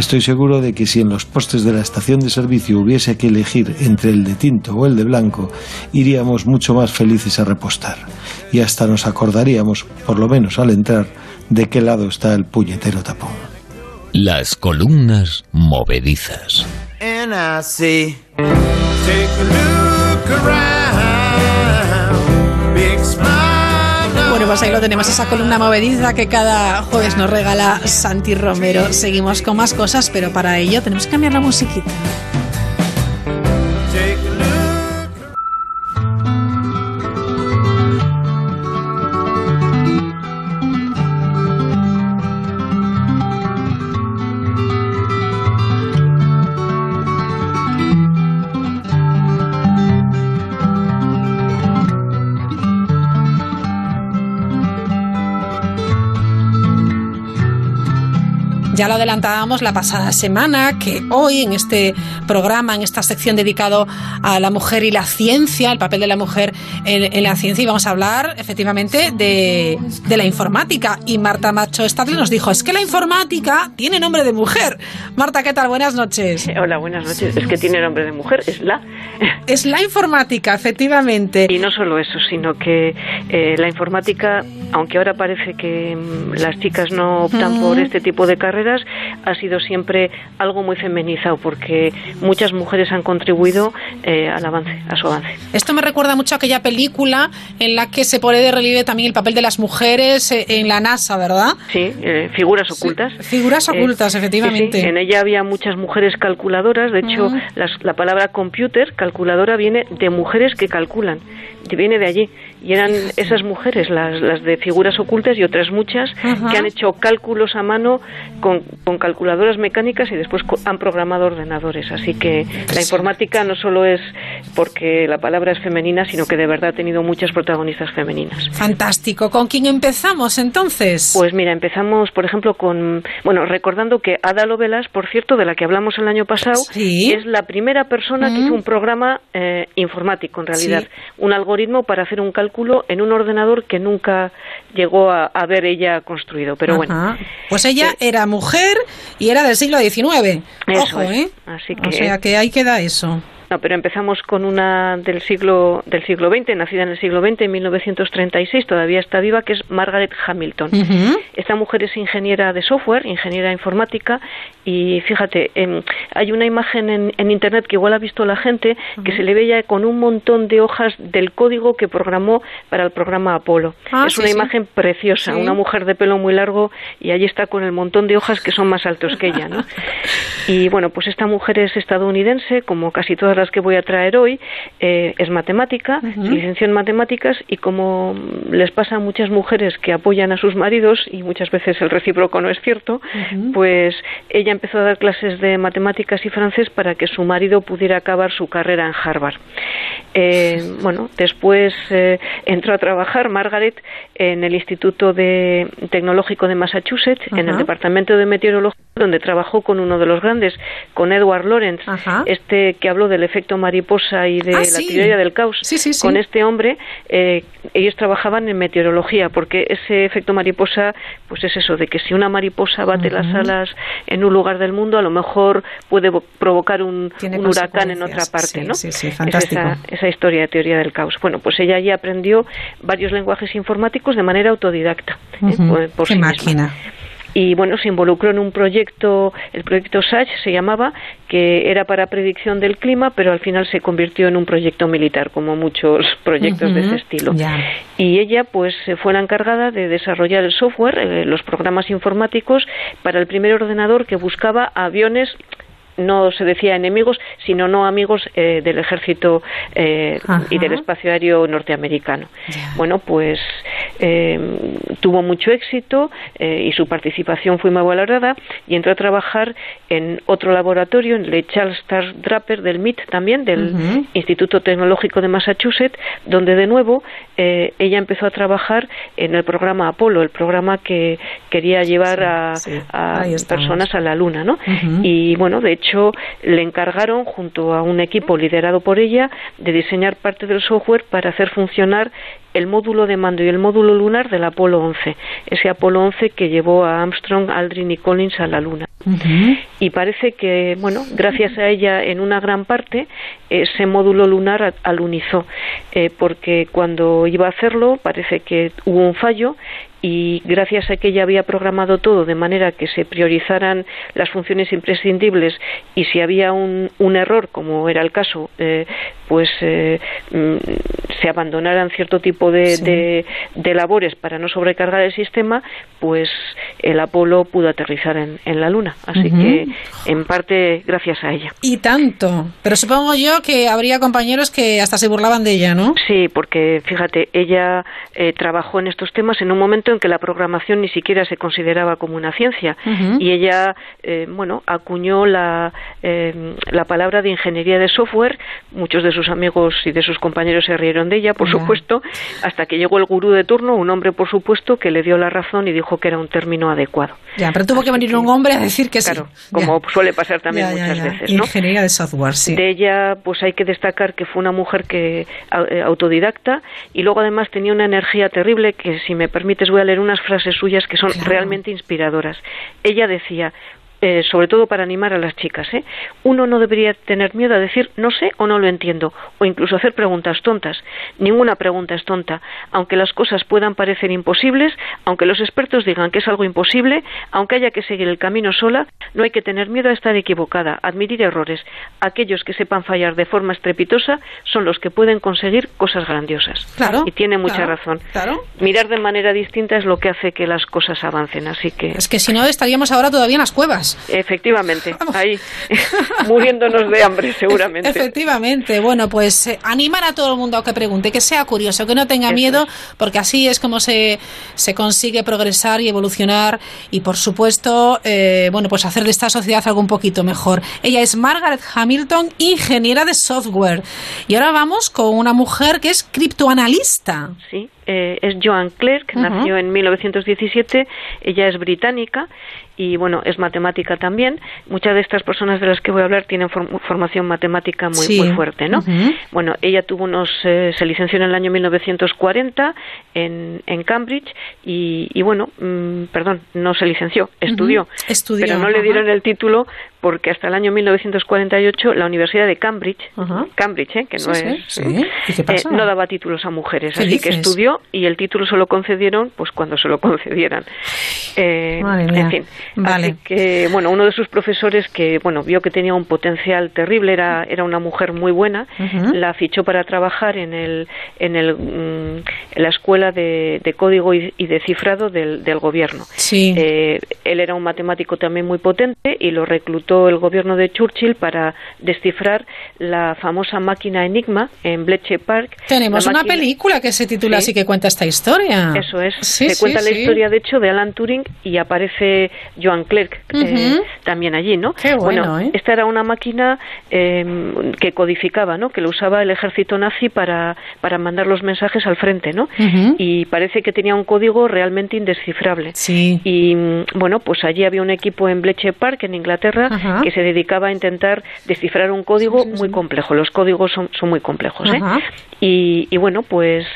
Estoy seguro de que si en los postes de la estación de servicio hubiese que elegir entre el de tinto o el de blanco, iríamos mucho más felices a repostar. Y hasta nos acordaríamos, por lo menos al entrar, de qué lado está el puñetero tapón. Las columnas movedizas. Bueno, pues ahí lo tenemos, esa columna movediza que cada jueves nos regala Santi Romero. Seguimos con más cosas, pero para ello tenemos que cambiar la musiquita. Adelantábamos la pasada semana, que hoy en este programa, en esta sección dedicado a la mujer y la ciencia, el papel de la mujer en, la ciencia, íbamos a hablar efectivamente de, de, la informática. Y Marta Macho Stadler nos dijo, es que la informática tiene nombre de mujer. Marta, ¿qué tal? Buenas noches. Hola, buenas noches. Es que tiene nombre de mujer, es la. Es la informática, efectivamente. Y no solo eso, sino que eh, la informática, aunque ahora parece que mm, las chicas no optan por este tipo de carreras, ha sido siempre algo muy feminizado porque muchas mujeres han contribuido eh, al avance, a su avance. Esto me recuerda mucho a aquella película en la que se pone de relieve también el papel de las mujeres eh, en la NASA, ¿verdad? Sí, eh, figuras ocultas. Figuras Eh, ocultas, efectivamente. sí. En ella había muchas mujeres calculadoras. De hecho, las- la palabra computer, calculadora, viene de mujeres que calculan. Viene de allí. Y eran esas mujeres, las, las de figuras ocultas y otras muchas, que han hecho cálculos a mano con, con calculadoras mecánicas y después co- han programado ordenadores. Así que la informática no solo es porque la palabra es femenina, sino que de verdad ha tenido muchas protagonistas femeninas. Fantástico. ¿Con quién empezamos entonces? Pues mira, empezamos, por ejemplo, con, bueno, recordando que Ada Lovelace, por cierto, de la que hablamos el año pasado, es la primera persona que hizo un programa eh, informático, en realidad, Sí. un algoritmo para hacer un cálculo en un ordenador que nunca llegó a, a ver ella construido. Pero bueno. Pues ella era mujer y era del siglo XIX. Eso Ojo, es. ¿eh? Así O que- sea que ahí queda eso. No, pero empezamos con una del siglo del siglo XX, nacida en el siglo XX, en 1936, todavía está viva, que es Margaret Hamilton. Esta mujer es ingeniera de software, ingeniera informática, y fíjate, em, hay una imagen en, en internet que igual ha visto la gente, que se le ve ya con un montón de hojas del código que programó para el programa Apolo. Ah, es sí, una sí. imagen preciosa, Sí. una mujer de pelo muy largo, y allí está con el montón de hojas que son más altos que ella, ¿no? Y bueno, pues esta mujer es estadounidense, como casi todas las que voy a traer hoy, eh, es matemática, se licenció en matemáticas y como les pasa a muchas mujeres que apoyan a sus maridos y muchas veces el recíproco no es cierto, pues ella empezó a dar clases de matemáticas y francés para que su marido pudiera acabar su carrera en Harvard. Eh, bueno, después eh, entró a trabajar Margaret en el Instituto de Tecnológico de Massachusetts, en el. Departamento de Meteorología, donde trabajó con uno de los grandes, con Edward Lorenz, este que habló del efecto mariposa y de Ah, la sí. teoría del caos. Sí, sí, sí. Con este hombre, eh, ellos trabajaban en meteorología, porque ese efecto mariposa, pues es eso, de que si una mariposa bate las alas en un lugar del mundo, a lo mejor puede vo- provocar un, huracán en otra parte, ¿no? Es esa, esa historia de teoría del caos. Bueno, pues ella allí aprendió varios lenguajes informáticos de manera autodidacta. ¿eh? Por- por Qué sí misma. Y bueno, se involucró en un proyecto, el proyecto SACH se llamaba, que era para predicción del clima, pero al final se convirtió en un proyecto militar, como muchos proyectos de ese estilo. Y ella, pues, fue la encargada de desarrollar el software, eh, los programas informáticos, para el primer ordenador que buscaba aviones no se decía enemigos, sino no amigos eh, del ejército eh, y del espacio aéreo norteamericano. Bueno, pues eh, tuvo mucho éxito eh, y su participación fue muy valorada y entró a trabajar en otro laboratorio, en el Charles Star Draper del MIT también, del. Instituto Tecnológico de Massachusetts, donde de nuevo eh, ella empezó a trabajar en el programa Apolo, el programa que quería llevar a, personas a la Luna, ¿no? Y bueno, de hecho, le encargaron, junto a un equipo liderado por ella, de diseñar parte del software para hacer funcionar el módulo de mando y el módulo lunar del Apolo 11, ese Apolo 11 que llevó a Armstrong, Aldrin y Collins a la Luna. Y parece que, bueno, gracias a ella, en una gran parte, ese módulo lunar alunizó, eh, porque cuando iba a hacerlo parece que hubo un fallo y gracias a que ella había programado todo de manera que se priorizaran las funciones imprescindibles y si había un, un error, como era el caso, eh, pues eh, mm, se abandonaran cierto tipo de, Sí. de- de labores para no sobrecargar el sistema, pues el Apolo pudo aterrizar en, en la Luna. Así que, en parte, gracias a ella. Y tanto. Pero supongo yo que habría compañeros que hasta se burlaban de ella, ¿no? Sí, porque fíjate, ella eh, trabajó en estos temas en un momento en que la programación ni siquiera se consideraba como una ciencia y ella, eh, bueno, acuñó la, eh, la palabra de ingeniería de software. Muchos de sus amigos y de sus compañeros se rieron de ella, por supuesto, hasta que llegó el gurú de turno, un hombre, por supuesto, que le dio la razón y dijo que era un término adecuado. Ya, pero tuvo que venir un hombre a decir que Claro, sí. como suele pasar también muchas veces, ¿no? Ingeniería de software, sí. De ella, pues hay que destacar que fue una mujer que eh, autodidacta y luego además tenía una energía terrible que, si me permites, voy a leer unas frases suyas que son realmente inspiradoras. Ella decía: eh, sobre todo para animar a las chicas. ¿eh? Uno no debería tener miedo a decir no sé o no lo entiendo, o incluso hacer preguntas tontas. Ninguna pregunta es tonta, aunque las cosas puedan parecer imposibles, aunque los expertos digan que es algo imposible, aunque haya que seguir el camino sola, no hay que tener miedo a estar equivocada, admitir errores. Aquellos que sepan fallar de forma estrepitosa son los que pueden conseguir cosas grandiosas. Claro. Y tiene mucha claro, razón. Claro. Mirar de manera distinta es lo que hace que las cosas avancen, así que Es que si no estaríamos ahora todavía en las cuevas. Efectivamente, ahí muriéndonos de hambre seguramente. Efectivamente. Bueno, pues eh, animar a todo el mundo a que pregunte, que sea curioso, que no tenga miedo, porque así es como se, se consigue progresar y evolucionar y, por supuesto, eh, bueno, pues hacer de esta sociedad algo un poquito mejor. Ella es Margaret Hamilton, ingeniera de software. Y ahora vamos con una mujer que es criptoanalista. Sí, eh, es Joan Clerk, nació en 1917, ella es británica y bueno, es matemática también. Muchas de estas personas de las que voy a hablar tienen form- formación matemática muy, Sí. muy fuerte, ¿no? Bueno, ella tuvo unos, eh, se licenció en el año 1940 en, en Cambridge y, y bueno, mm, perdón, no se licenció, estudió, Estudió, pero no le dieron el título porque hasta el año 1948 la Universidad de Cambridge, Cambridge, ¿eh? que no Sí, sí, es, sí. ¿Y qué pasó? eh, no daba títulos a mujeres, ¿Qué así que estudió y el título se lo concedieron pues cuando se lo concedieran. Eh, Madre mía. En fin, Vale. así que bueno, uno de sus profesores que bueno vio que tenía un potencial terrible, era era una mujer muy buena, la fichó para trabajar en el en el mm, en la escuela de, de código y, y de cifrado del, del gobierno. Sí. Eh, él era un matemático también muy potente y lo reclutó el gobierno de Churchill para descifrar la famosa máquina Enigma en Bletchley Park. Tenemos una película que se titula Sí. así que cuenta esta historia. Eso es. Sí, se sí, cuenta la historia, de hecho, de Alan Turing y aparece Joan Clerk eh, también allí, ¿no? Qué bueno, ¿eh? esta era una máquina eh, que codificaba, ¿no? Que lo usaba el ejército nazi para, para mandar los mensajes al frente, ¿no? Y parece que tenía un código realmente indescifrable. Sí. Y mm, bueno, pues allí había un equipo en Bletchley Park, en Inglaterra, Ajá. que se dedicaba a intentar descifrar un código muy complejo. Los códigos son, son muy complejos, ¿eh? Y, y bueno, pues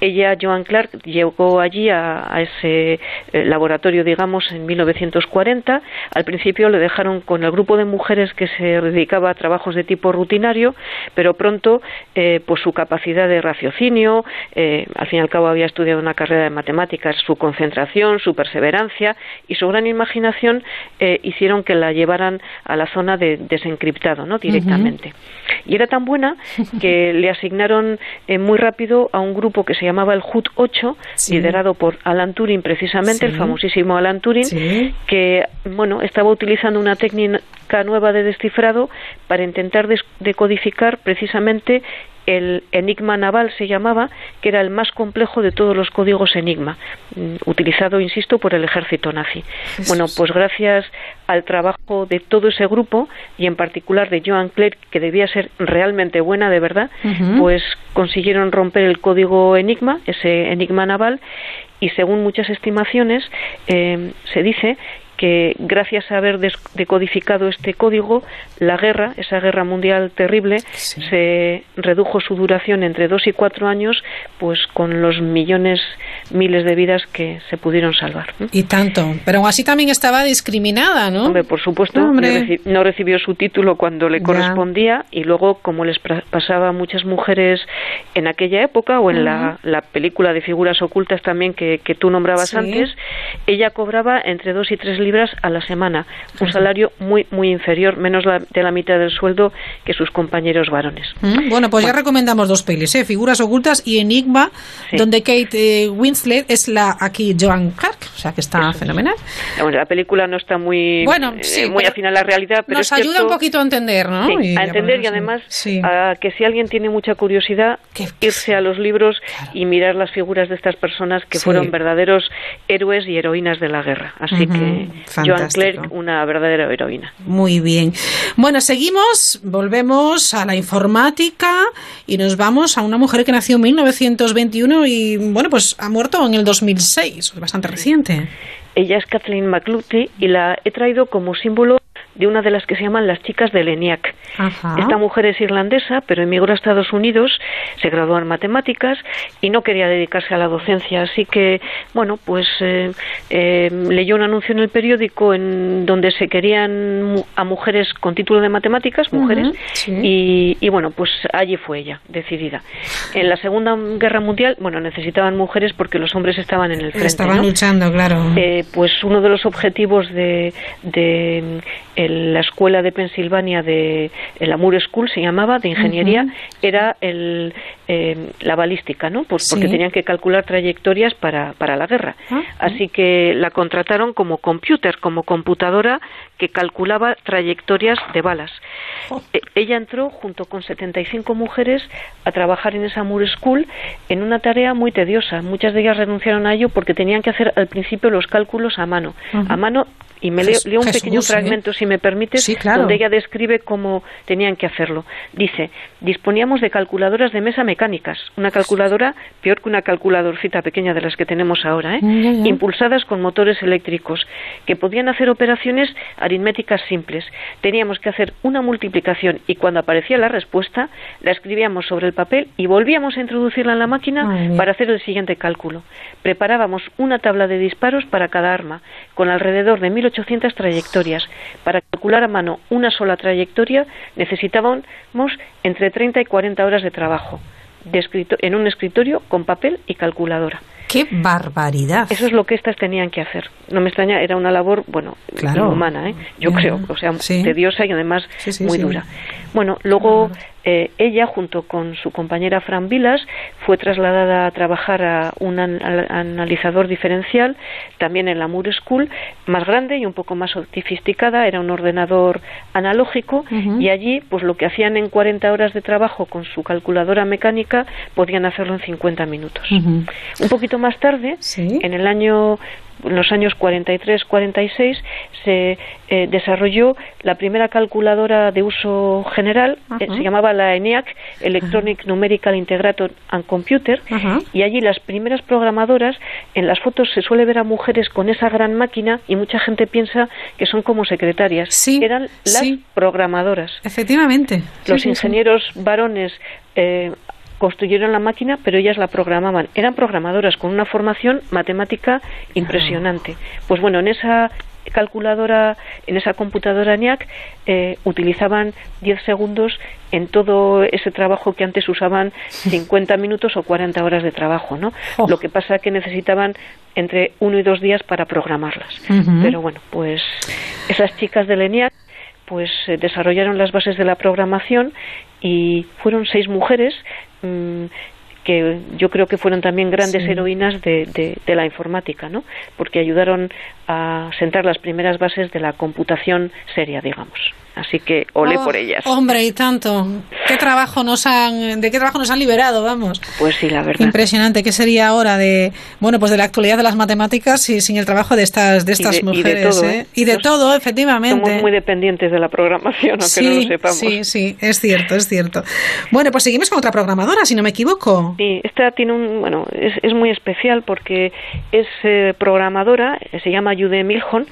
ella, Joan Clark, llegó allí a, a ese eh, laboratorio, digamos, en 1940. Al principio le dejaron con el grupo de mujeres que se dedicaba a trabajos de tipo rutinario, pero pronto, eh, pues su capacidad de raciocinio, eh, al fin y al cabo había estudiado una carrera de matemáticas, su concentración, su perseverancia y su gran imaginación eh, hicieron que la llevaran a la zona de desencriptado, ¿no? Directamente. Y era tan buena que le asignaron eh, muy rápido a un grupo que se llamaba el HUT 8, Sí. liderado por Alan Turing precisamente, el Sí. famosísimo Alan Turing, Sí. que bueno, estaba utilizando una técnica nueva de descifrado para intentar decodificar precisamente el enigma naval se llamaba, que era el más complejo de todos los códigos enigma, mm, utilizado, insisto, por el ejército nazi. Bueno, pues gracias al trabajo de todo ese grupo y en particular de Joan Clerk, que debía ser realmente buena de verdad, pues consiguieron romper el código enigma, ese enigma naval, y según muchas estimaciones eh, se dice que gracias a haber decodificado este código, la guerra, esa guerra mundial terrible, se redujo su duración entre dos y cuatro años, pues con los millones, miles de vidas que se pudieron salvar. Y tanto. Pero aún así también estaba discriminada, ¿no? Hombre, por supuesto, Hombre. no reci- no recibió su título cuando le Ya. correspondía y luego, como les pasaba a muchas mujeres en aquella época o en la, la película de figuras ocultas también que, que tú nombrabas Sí. antes, ella cobraba entre dos y tres libras a la semana, un salario muy muy inferior, menos la- de la mitad del sueldo que sus compañeros varones. Mm, Bueno, pues ya recomendamos dos pelis, ¿eh? Figuras ocultas y Enigma, donde Kate eh, Winslet es la aquí Joan Clark, o sea que está fenomenal. Bueno, la película no está muy, Bueno, eh, sí, muy afín a la realidad, pero Nos ayuda cierto- un poquito a entender, ¿no? Sí, Y a entender y además a que si alguien tiene mucha curiosidad, irse a los libros y mirar las figuras de estas personas que fueron verdaderos héroes y heroínas de la guerra. Así que Joan. Clerk, una verdadera heroína. Muy bien. Bueno, seguimos, volvemos a la informática y nos vamos a una mujer que nació en 1921 y, bueno, pues ha muerto en el 2006, es bastante reciente. Ella es Kathleen McLuty y la he traído como símbolo de una de las que se llaman las chicas del ENIAC. Ajá. Esta mujer es irlandesa, pero emigró a Estados Unidos se graduó en matemáticas y no quería dedicarse a la docencia, así que, bueno, pues eh, eh, leyó un anuncio en el periódico en donde se querían a mujeres con título de matemáticas, mujeres, y, y, bueno, pues allí fue ella, decidida. En la Segunda Guerra Mundial, bueno, necesitaban mujeres porque los hombres estaban en el frente. Estaban luchando, claro. Eh, pues uno de los objetivos de, de la escuela de Pensilvania de la Moore School se llamaba de ingeniería era el, eh, la balística, ¿no? Pues porque tenían que calcular trayectorias para, para la guerra. Ah, Así que la contrataron como computer, como computadora que calculaba trayectorias de balas. Oh. E, ella entró junto con 75 mujeres a trabajar en esa Moore School en una tarea muy tediosa. Muchas de ellas renunciaron a ello porque tenían que hacer al principio los cálculos a mano. A mano y me leo, un pequeño ¿eh? fragmento, si me permites, donde ella describe cómo tenían que hacerlo. Dice, disponíamos de calculadoras de mesa mecánicas, una calculadora peor que una calculadorcita pequeña de las que tenemos ahora, ¿eh? impulsadas con motores eléctricos, que podían hacer operaciones aritméticas simples. Teníamos que hacer una multiplicación y cuando aparecía la respuesta, la escribíamos sobre el papel y volvíamos a introducirla en la máquina para hacer el siguiente cálculo. Preparábamos una tabla de disparos para cada arma, con alrededor de 1800 trayectorias. Para calcular a mano una sola trayectoria necesitábamos entre 30 y 40 horas de trabajo de en un escritorio con papel y calculadora. ¡Qué barbaridad! Eso es lo que estas tenían que hacer. No me extraña, era una labor, bueno, humana, ¿eh? yo creo, o sea, tediosa y además muy dura. Bueno, luego eh, ella, junto con su compañera Fran Vilas, fue trasladada a trabajar a un analizador diferencial, también en la Moore School, más grande y un poco más sofisticada, era un ordenador analógico, y allí, pues lo que hacían en 40 horas de trabajo con su calculadora mecánica, podían hacerlo en 50 minutos. Un poquito más tarde, en el año en los años 43-46 se eh, desarrolló la primera calculadora de uso general, eh, se llamaba la ENIAC, Electronic Numerical Integrator and Computer, y allí las primeras programadoras, en las fotos se suele ver a mujeres con esa gran máquina y mucha gente piensa que son como secretarias. Sí, Eran las programadoras. Efectivamente. Los ingenieros varones eh, construyeron la máquina, pero ellas la programaban. Eran programadoras con una formación matemática impresionante. Pues bueno, en esa calculadora, en esa computadora ENIAC, eh, utilizaban 10 segundos en todo ese trabajo que antes usaban 50 minutos o 40 horas de trabajo, ¿no? Oh. Lo que pasa es que necesitaban entre uno y dos días para programarlas. Pero bueno, pues esas chicas del ENIAC pues eh, desarrollaron las bases de la programación y fueron seis mujeres mm, que yo creo que fueron también grandes heroínas de, de, la informática, ¿no? Porque ayudaron a sentar las primeras bases de la computación seria, digamos. Así que ole oh, por ellas. Hombre, y tanto. ¿Qué trabajo nos han, ¿De qué trabajo nos han liberado, vamos? Pues sí, la verdad. Impresionante. ¿Qué sería ahora de, bueno, pues de la actualidad de las matemáticas y sin el trabajo de estas, de estas mujeres? Y de todo, ¿eh? Y de todo, efectivamente. Somos muy dependientes de la programación, aunque no lo sepamos. Sí, sí, es cierto, es cierto. Bueno, pues seguimos con otra programadora, si no me equivoco. Sí, esta tiene un, bueno, es, es muy especial porque es eh, programadora, se llama Jude Milhon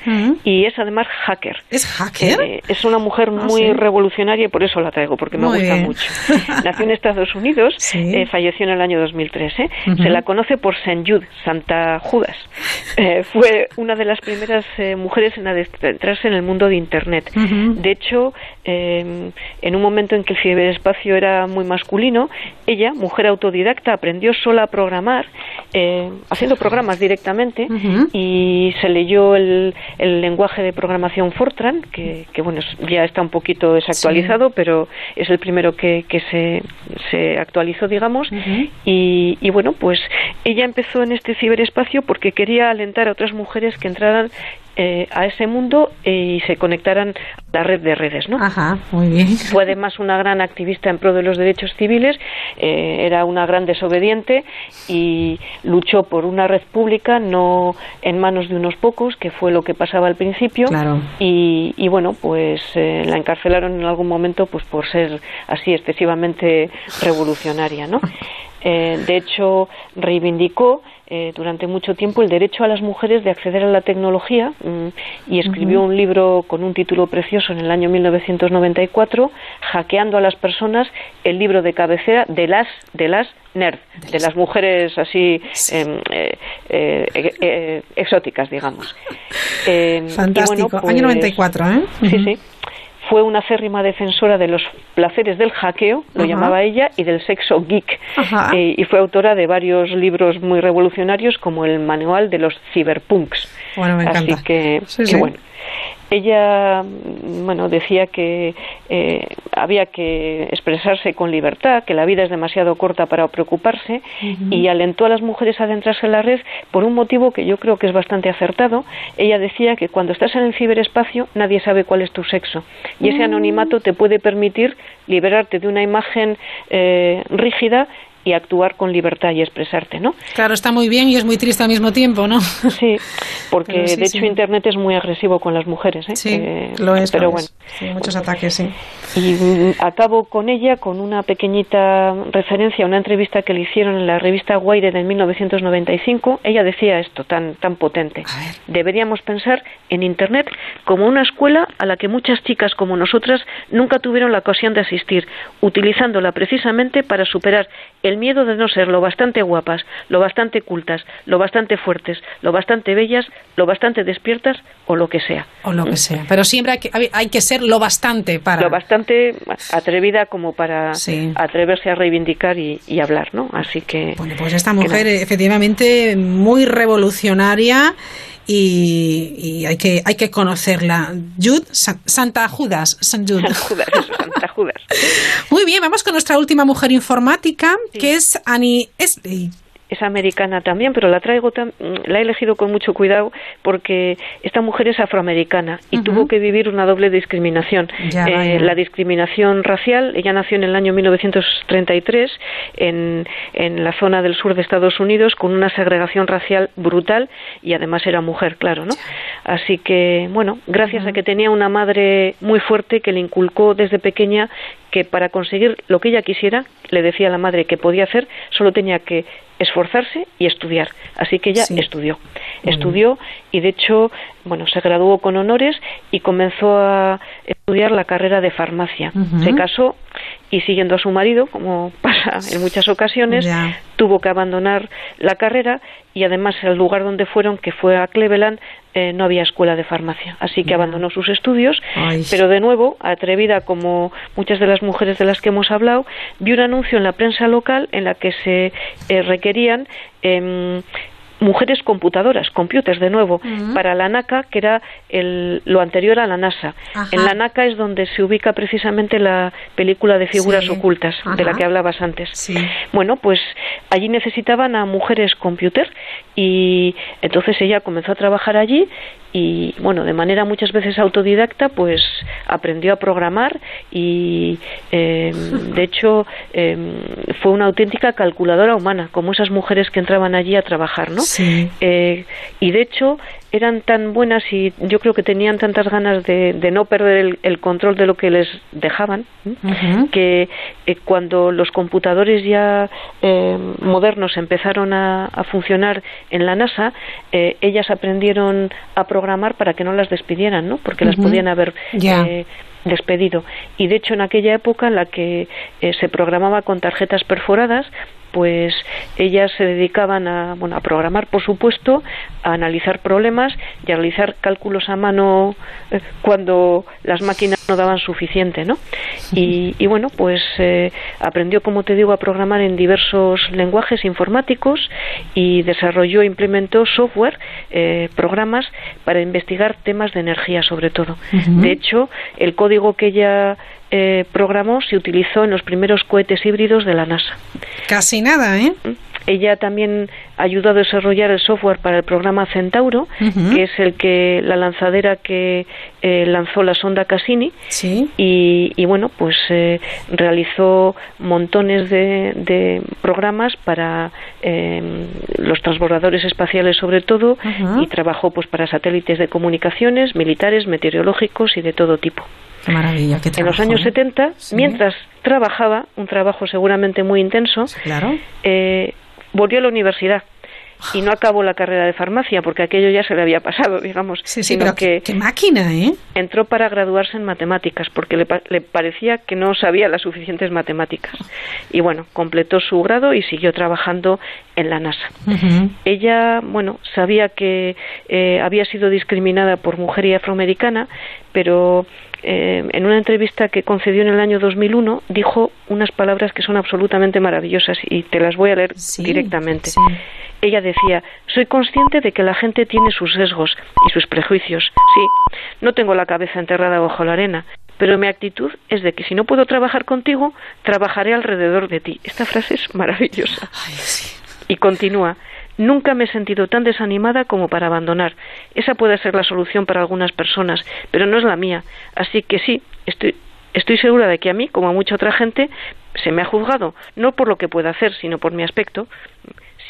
y es además hacker. ¿Es hacker? Eh, es una mujer Ah, muy revolucionaria y por eso la traigo, porque me gusta mucho. Nació en Estados Unidos, eh, falleció en el año 2003. ¿eh? Se la conoce por Saint Jude, Santa Judas. Eh, fue una de las primeras mujeres en adentrarse en el mundo de Internet. De hecho, em, en un momento en que el ciberespacio era muy masculino, ella, mujer autodidacta, aprendió sola a programar, haciendo programas directamente, y se leyó el, lenguaje de programación Fortran, que, que bueno, ya está un poquito desactualizado, pero es el primero que, que se, se actualizó, digamos. y, y, bueno, pues ella empezó en este ciberespacio porque quería alentar a otras mujeres que entraran eh, a ese mundo y se conectaran a la red de redes, ¿no? Ajá, muy bien. Fue además una gran activista en pro de los derechos civiles, eh, era una gran desobediente y luchó por una red pública, no en manos de unos pocos, que fue lo que pasaba al principio. Claro. Y, y bueno, pues eh, la encarcelaron en algún momento pues por ser así excesivamente revolucionaria, ¿no? Eh, de hecho, reivindicó eh, durante mucho tiempo el derecho a las mujeres de acceder a la tecnología mm, y escribió un libro con un título precioso en el año 1994, Hackeando a las personas, el libro de cabecera de las de las nerd, de las mujeres así em, eh, eh, eh, eh, exóticas, digamos. Y Fantástico. bueno, Año pues, 94, ¿eh? Sí, sí. Fue una acérrima defensora de los placeres del hackeo, lo Ajá. llamaba ella, y del sexo geek. Eh, y fue autora de varios libros muy revolucionarios, como el Manual de los Cyberpunks. Bueno, me encanta. Así que, Sí, que sí. bueno. Ella, mm, bueno, decía que eh, había que expresarse con libertad, que la vida es demasiado corta para preocuparse y alentó a las mujeres a adentrarse en la red por un motivo que yo creo que es bastante acertado. Ella decía que cuando estás en el ciberespacio nadie sabe cuál es tu sexo y ese Mm. anonimato te puede permitir liberarte de una imagen eh, rígida y actuar con libertad y expresarte, ¿no? Claro, está muy bien y es muy triste al mismo tiempo, ¿no? Sí, porque sí, de hecho sí. Internet es muy agresivo con las mujeres, ¿eh? Sí, Eh, lo es. Pero lo bueno, es. Sí, muchos ataques, sí. y mm, acabo con ella con una pequeñita referencia a una entrevista que le hicieron en la revista Wired en 1995. Ella decía esto tan tan potente. Deberíamos pensar en Internet como una escuela a la que muchas chicas como nosotras nunca tuvieron la ocasión de asistir, utilizándola precisamente para superar el miedo de no ser lo bastante guapas, lo bastante cultas, lo bastante fuertes, lo bastante bellas, lo bastante despiertas o lo que sea. O lo que sea. Pero siempre hay que, hay que ser lo bastante para... Lo bastante atrevida como para atreverse a reivindicar y, y hablar, ¿no? Así que... Bueno, pues esta mujer efectivamente muy revolucionaria y, y hay que hay que conocerla. Jude Sa- Santa Judas, San. Judas, eso, Santa Judas. Muy bien, vamos con nuestra última mujer informática, que es Annie Esley. Es americana también, pero la traigo la he elegido con mucho cuidado porque esta mujer es afroamericana y tuvo que vivir una doble discriminación. Ya, Eh, la discriminación racial, ella nació en el año 1933 en, en la zona del sur de Estados Unidos con una segregación racial brutal y además era mujer, claro, ¿no? Así que, bueno, gracias a que tenía una madre muy fuerte que le inculcó desde pequeña que para conseguir lo que ella quisiera, le decía a la madre que podía hacer, solo tenía que esforzarse y estudiar. Así que ella estudió. Estudió y de hecho, bueno, se graduó con honores y comenzó a estudiar la carrera de farmacia. Se casó y siguiendo a su marido, como pasa en muchas ocasiones, tuvo que abandonar la carrera y además el lugar donde fueron, que fue a Cleveland, eh, no había escuela de farmacia. Así que abandonó sus estudios, Ay. pero de nuevo, atrevida como muchas de las mujeres de las que hemos hablado, vio un anuncio en la prensa local en la que se eh, requerían em, mujeres computadoras, computers de nuevo, para la NACA, que era el- lo anterior a la NASA. Ajá. En la NACA es donde se ubica precisamente la película de figuras Sí. ocultas, de la que hablabas antes. Bueno, pues allí necesitaban a mujeres computer y entonces ella comenzó a trabajar allí y bueno, de manera muchas veces autodidacta, pues aprendió a programar y eh, de hecho eh, fue una auténtica calculadora humana, como esas mujeres que entraban allí a trabajar, ¿no? Sí. Eh, y de hecho eran tan buenas y yo creo que tenían tantas ganas de, de no perder el, el control de lo que les dejaban que eh, cuando los computadores ya eh, modernos empezaron a, a funcionar en la NASA eh, ellas aprendieron a programar para que no las despidieran ¿no? porque las podían haber Ya. eh, despedido y de hecho en aquella época en la que eh, se programaba con tarjetas perforadas pues ellas se dedicaban a, bueno, a programar, por supuesto, a analizar problemas y a realizar cálculos a mano eh, cuando las máquinas no daban suficiente, ¿no? Y, y bueno, pues eh, aprendió, como te digo, a programar en diversos lenguajes informáticos y desarrolló e implementó software, eh, programas para investigar temas de energía, sobre todo. De hecho, el código que ella eh, programó se utilizó en los primeros cohetes híbridos de la NASA. Casi nada, ¿eh? Ella también ayudó a desarrollar el software para el programa Centauro, que es el que la lanzadera que eh, lanzó la sonda Cassini. Sí. Y, y bueno, pues eh, realizó montones de, de programas para eh, los transbordadores espaciales, sobre todo, y trabajó pues para satélites de comunicaciones, militares, meteorológicos y de todo tipo. Qué maravilla, qué En los trabajo, años ¿eh? 70, mientras trabajaba, un trabajo seguramente muy intenso, claro. eh, volvió a la universidad y no acabó la carrera de farmacia porque aquello ya se le había pasado, digamos. Sí, sí, sino pero que qué, máquina, ¿eh? entró para graduarse en matemáticas porque le, le parecía que no sabía las suficientes matemáticas. Y bueno, completó su grado y siguió trabajando en la NASA. Ella, bueno, sabía que eh, había sido discriminada por mujer y afroamericana, pero eh, en una entrevista que concedió en el año 2001 dijo unas palabras que son absolutamente maravillosas y te las voy a leer directamente. Ella decía, soy consciente de que la gente tiene sus sesgos y sus prejuicios. Sí, no tengo la cabeza enterrada bajo la arena, pero mi actitud es de que si no puedo trabajar contigo, trabajaré alrededor de ti. Esta frase es maravillosa. Y continúa, nunca me he sentido tan desanimada como para abandonar. Esa puede ser la solución para algunas personas, pero no es la mía. Así que sí, estoy, estoy segura de que a mí, como a mucha otra gente, se me ha juzgado, no por lo que pueda hacer, sino por mi aspecto.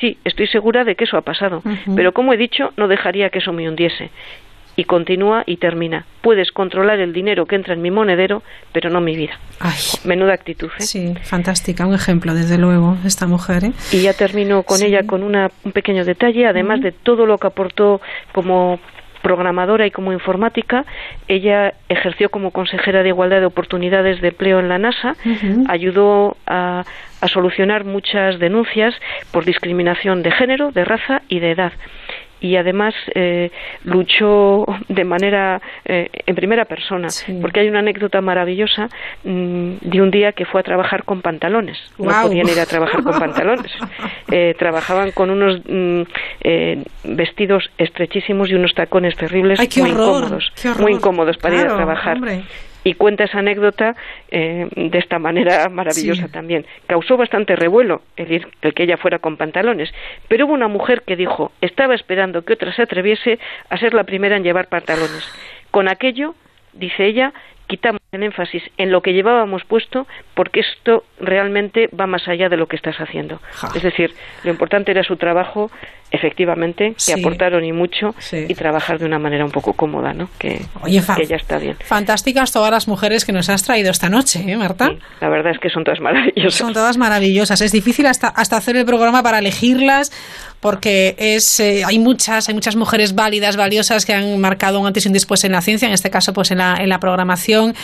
Sí, estoy segura de que eso ha pasado, pero como he dicho, no dejaría que eso me hundiese. Y continúa y termina. Puedes controlar el dinero que entra en mi monedero, pero no mi vida. Menuda actitud. ¿eh? Sí, fantástica, un ejemplo, desde luego, esta mujer. ¿eh? Y ya termino con ella con una, un pequeño detalle, además de todo lo que aportó como programadora y como informática, ella ejerció como consejera de igualdad de oportunidades de empleo en la NASA, ayudó a, a solucionar muchas denuncias por discriminación de género, de raza y de edad y además eh, luchó de manera eh, en primera persona porque hay una anécdota maravillosa mm, de un día que fue a trabajar con pantalones. No podían ir a trabajar con pantalones. Eh, trabajaban con unos mm, eh, vestidos estrechísimos y unos tacones terribles Ay, muy horror, incómodos muy incómodos para ir a trabajar. hombre. Y cuenta esa anécdota eh, de esta manera maravillosa Sí. también. Causó bastante revuelo el, ir- el que ella fuera con pantalones, pero hubo una mujer que dijo, estaba esperando que otra se atreviese a ser la primera en llevar pantalones. Con aquello, dice ella, quitamos el énfasis en lo que llevábamos puesto porque esto realmente va más allá de lo que estás haciendo. Es decir, lo importante era su trabajo, efectivamente, que Sí. aportaron y mucho, y trabajar de una manera un poco cómoda, ¿no? Que, Oye, que ya está bien. Fantásticas todas las mujeres que nos has traído esta noche, ¿eh, Marta? La verdad es que son todas maravillosas. Son todas maravillosas. Es difícil hasta, hasta hacer el programa para elegirlas porque es eh, hay muchas hay muchas mujeres válidas, valiosas que han marcado un antes y un después en la ciencia, en este caso pues en la, en la programación,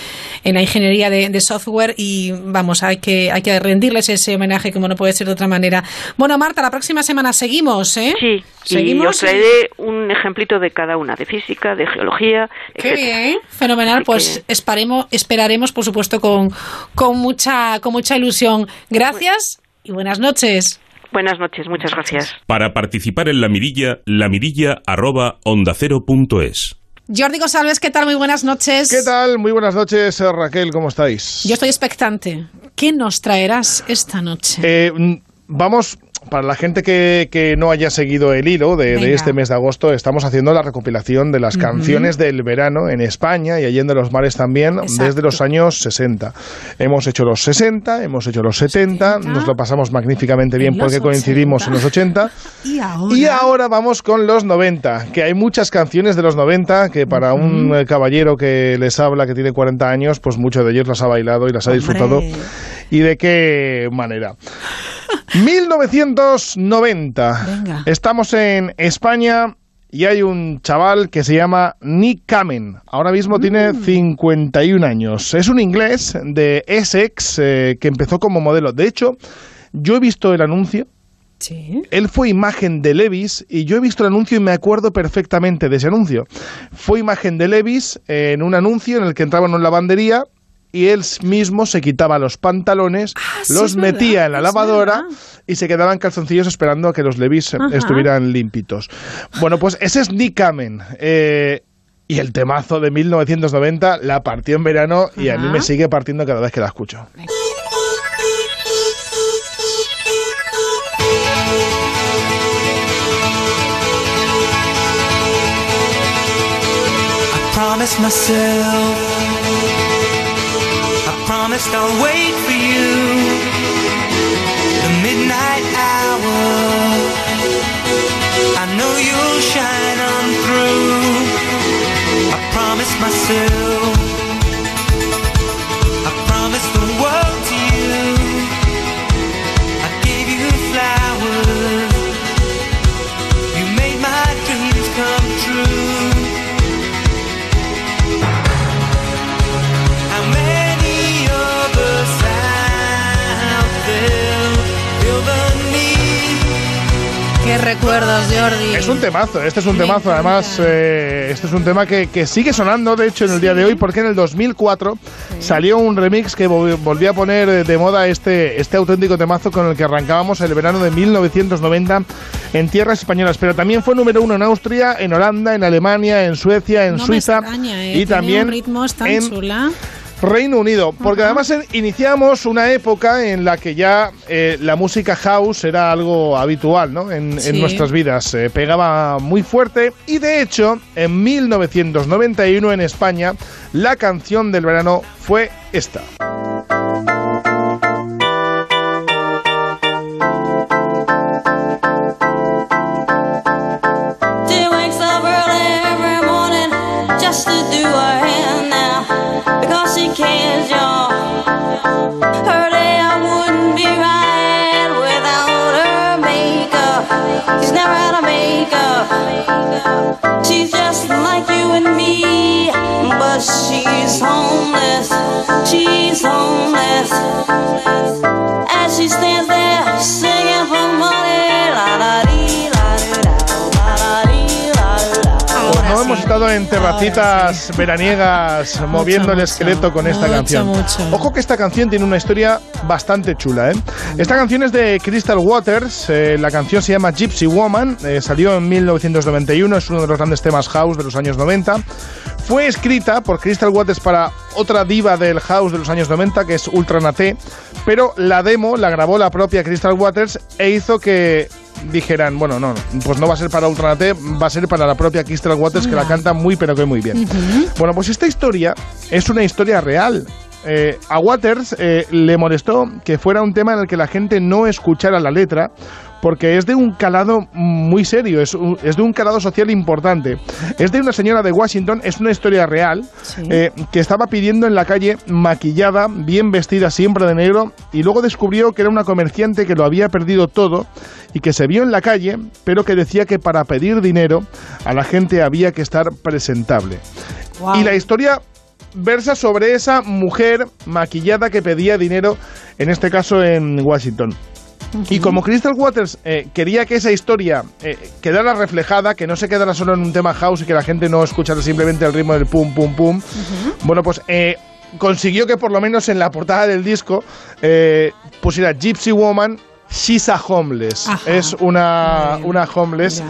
en la ingeniería de, de software y vamos, hay que hay que rendirles ese homenaje como no puede ser de otra manera. Bueno, Marta, la próxima semana seguimos, ¿eh? Sí, y Seguimos os traeré un ejemplito de cada una, de física, de geología, Qué etcétera. bien, fenomenal. Pues esperaremos, esperaremos, por supuesto, con, con mucha, con mucha ilusión. Gracias y buenas noches. Buenas noches, muchas gracias. Para participar en la mirilla, lamirilla arroba onda cero punto es. Jordi González, ¿qué tal? Muy buenas noches. ¿Qué tal? Muy buenas noches, eh, Raquel, ¿cómo estáis? Yo estoy expectante. ¿Qué nos traerás esta noche? Eh, mm, vamos, para la gente que, que no haya seguido el hilo de, de este mes de agosto, estamos haciendo la recopilación de las Ujú. canciones del verano en España y allende los mares también Exacto. desde los años 60. Hemos hecho los 60, hemos hecho los 70, nos lo pasamos magníficamente bien En porque coincidimos en los 80. Y ahora. Y ahora vamos con los 90, que hay muchas canciones de los 90 que para un eh, caballero que les habla, que tiene 40 años, pues muchos de ellos las ha bailado y las ha disfrutado. Hombre. ¿Y de qué manera? 1990. Venga. Estamos en España y hay un chaval que se llama Nick Kamen. Ahora mismo tiene 51 años. Es un inglés de Essex eh, que empezó como modelo. De hecho, yo he visto el anuncio. Él fue imagen de Levis y yo he visto el anuncio y me acuerdo perfectamente de ese anuncio. Fue imagen de Levis en un anuncio en el que entraba en una lavandería y él mismo se quitaba los pantalones, sí, los metía verdad, en la lavadora y se quedaban calzoncillos esperando a que los Levis Ajá. estuvieran limpitos. Bueno, pues ese es Nick Kamen. eh, y el temazo de 1990 la partió en verano y a mí me sigue partiendo cada vez que la escucho. I promised I'll wait for you. The midnight hour. I know you'll shine on through. I promised myself recuerdos, Jordi. Es un temazo, este es un temazo. Además, eh, este es un tema que, que sigue sonando, de hecho, en el día de hoy, porque en el 2004 salió un remix que vol- volvió a poner eh, de moda este, este auténtico temazo con el que arrancábamos el verano de 1990 en tierras españolas. Pero también fue número uno en Austria, en Holanda, en Alemania, en Suecia, en No me Suiza extraña, ¿eh? y también tan en chula. Reino Unido, porque además iniciamos una época en la que ya eh, la música house era algo habitual ¿no? en, nuestras vidas, eh, pegaba muy fuerte y de hecho en 1991 en España la canción del verano fue esta. She's never had a makeup. She's just like you and me, but she's homeless. She's homeless. As she stands there singing for money, la la dee, la dee, la la la dee. No hemos estado en terracitas veraniegas moviendo el esqueleto con esta mucho, canción. mucho. Ojo que esta canción tiene una historia bastante chula. ¿eh? Esta canción es de Crystal Waters. eh, la canción se llama Gypsy Woman. eh, salió en 1991. Es uno de los grandes temas house de los años 90. Fue escrita por Crystal Waters para otra diva del house de los años 90, que es Ultra Naté. Pero la demo la grabó la propia Crystal Waters e hizo que dijeran, bueno, no, pues no va a ser para Ultra Naté, va a ser para la propia Crystal Waters, que la canta muy, pero que muy bien. Bueno, pues esta historia es una historia real. Eh, a Waters eh, le molestó que fuera un tema en el que la gente no escuchara la letra, porque es de un calado muy serio, es, un- es de un calado social importante. Es de una señora de Washington, es una historia real, eh, que estaba pidiendo en la calle maquillada, bien vestida siempre de negro, y luego descubrió que era una comerciante que lo había perdido todo y que se vio en la calle, pero que decía que para pedir dinero a la gente había que estar presentable. Y la historia versa sobre esa mujer maquillada que pedía dinero, en este caso en Washington. Y como Crystal Waters eh, quería que esa historia eh, quedara reflejada, que no se quedara solo en un tema house y que la gente no escuchara simplemente el ritmo del pum, pum, pum, bueno, pues eh, consiguió que por lo menos en la portada del disco pusiera Gypsy Woman, She's a Homeless. Es una, una homeless.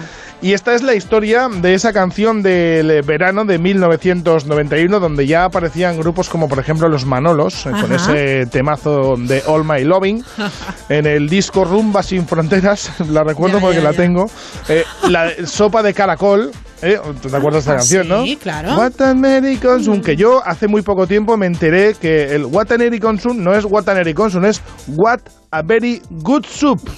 Y esta es la historia de esa canción del eh, verano de 1991, donde ya aparecían grupos como por ejemplo Los Manolos, eh, con Ajá. ese temazo de All My Loving, en el disco Rumba Sin Fronteras, la recuerdo Ya, porque ya, la ya. tengo, eh, la Sopa de Caracol, ¿eh? ¿te acuerdas de esta Ah, canción, no? sí, claro. What a Merry Consume, que yo hace muy poco tiempo me enteré que el Merry Consume no es Merry Consume, es What a Very Good Soup.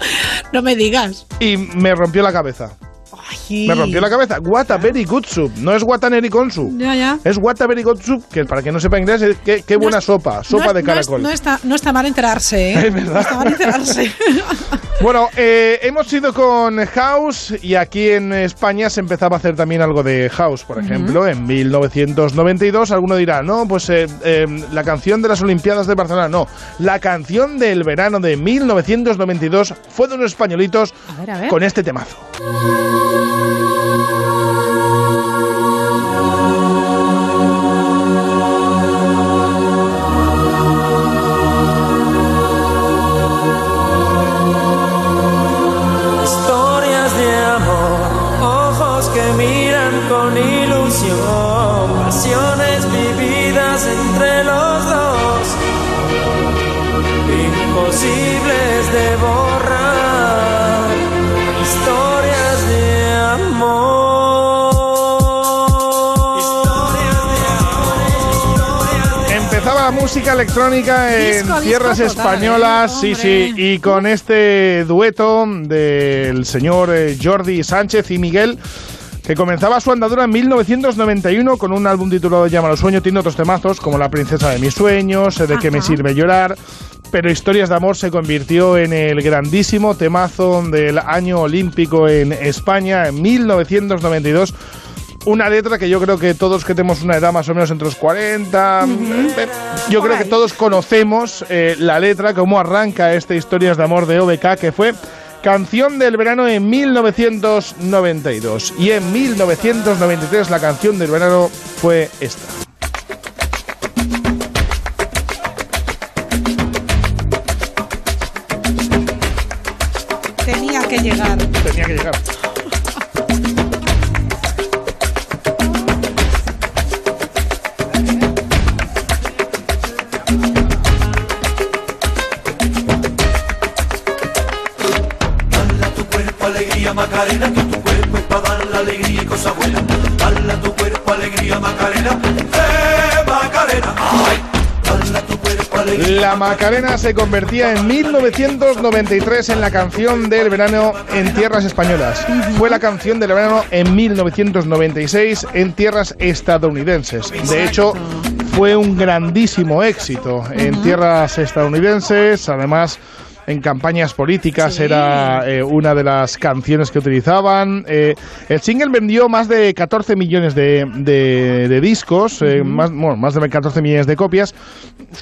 No me digas. Y me rompió la cabeza. Me rompió la cabeza. What a very good soup. No es what a very good soup. Ya, ya. Es what a very good soup, que para que no sepa inglés es qué, qué buena sopa. Sopa no, de es- no es- caracol. No, está, no está mal enterarse, ¿eh? Es verdad. No está mal enterarse. Bueno, eh, hemos ido con House y aquí en España se empezaba a hacer también algo de House, por ejemplo, en 1992. Alguno dirá, no, pues eh, eh, la canción de las Olimpiadas de Barcelona. No, la canción del verano de 1992 fue de unos españolitos ver, a ver. con este temazo. Imposibles de borrar. Historias de amor. Empezaba la música electrónica en Disco, disco tierras total, españolas, ¿eh? sí, sí, y con este dueto del señor eh, Jordi Sánchez y Miguel, que comenzaba su andadura en 1991 con un álbum titulado Llámalo Sueño, tiene otros temazos como La princesa de mis sueños, eh, De qué me sirve llorar, pero Historias de Amor se convirtió en el grandísimo temazo del año olímpico en España en 1992 una letra que yo creo que todos que tenemos una edad más o menos entre los 40, eh, yo creo que todos conocemos eh, la letra, cómo arranca esta Historias de Amor de OBK, que fue Canción del verano en 1992. Y en 1993 la canción del verano fue esta. Tenía que llegar. Tenía que llegar. cuerpo alegría Macarena, que tu cuerpo es para dar la alegría y cosas buenas. Dale a tu cuerpo alegría Macarena, La Macarena se convertía en 1993 en la canción del verano en tierras españolas. Fue la canción del verano en 1996 en tierras estadounidenses. De hecho, fue un grandísimo éxito en tierras estadounidenses. Además, en campañas políticas era eh, una de las canciones que utilizaban. Eh, el single vendió más de 14 millones de, de- de discos, eh, más, bueno, más de 14 millones de copias.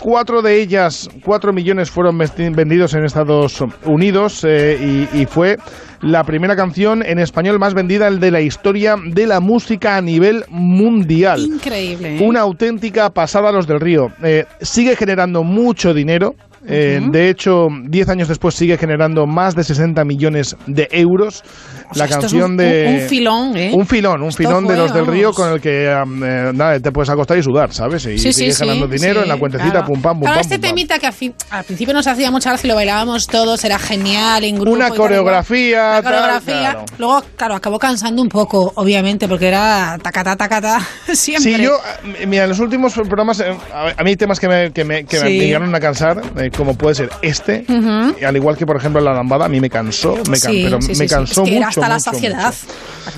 Cuatro de ellas, cuatro millones fueron vendidos en Estados Unidos eh, y, y fue la primera canción en español más vendida de la historia de la música a nivel mundial. Increíble. Una auténtica pasada a los del río. Eh, sigue generando mucho dinero. Eh, De hecho, 10 años después sigue generando más de 60 millones de euros. O sea, la canción un- de. un- un filón, ¿eh? Un filón, un Esto filón de fue, los del río vamos. con el que am, eh, nada, te puedes acostar y sudar, ¿sabes? Y Sí, sigues sí, ganando dinero sí, en la cuentecita, claro. pum pam, pum Claro, pam. este pum, pam. temita que a fin- al principio nos hacía mucha gracia y lo bailábamos todos, era genial en grupo. Una y tal, coreografía, Una coreografía. claro. Luego, claro, acabó cansando un poco, obviamente, porque era tacata, tacata, siempre. Sí, yo, mira, en los últimos programas, eh, a mí hay temas que me, que me, que me llegaron a cansar, eh, como puede ser este, Ujú. y al igual que, por ejemplo, la lambada, a mí me cansó, me can- Sí, pero me cansó que mucho. Hasta la saciedad.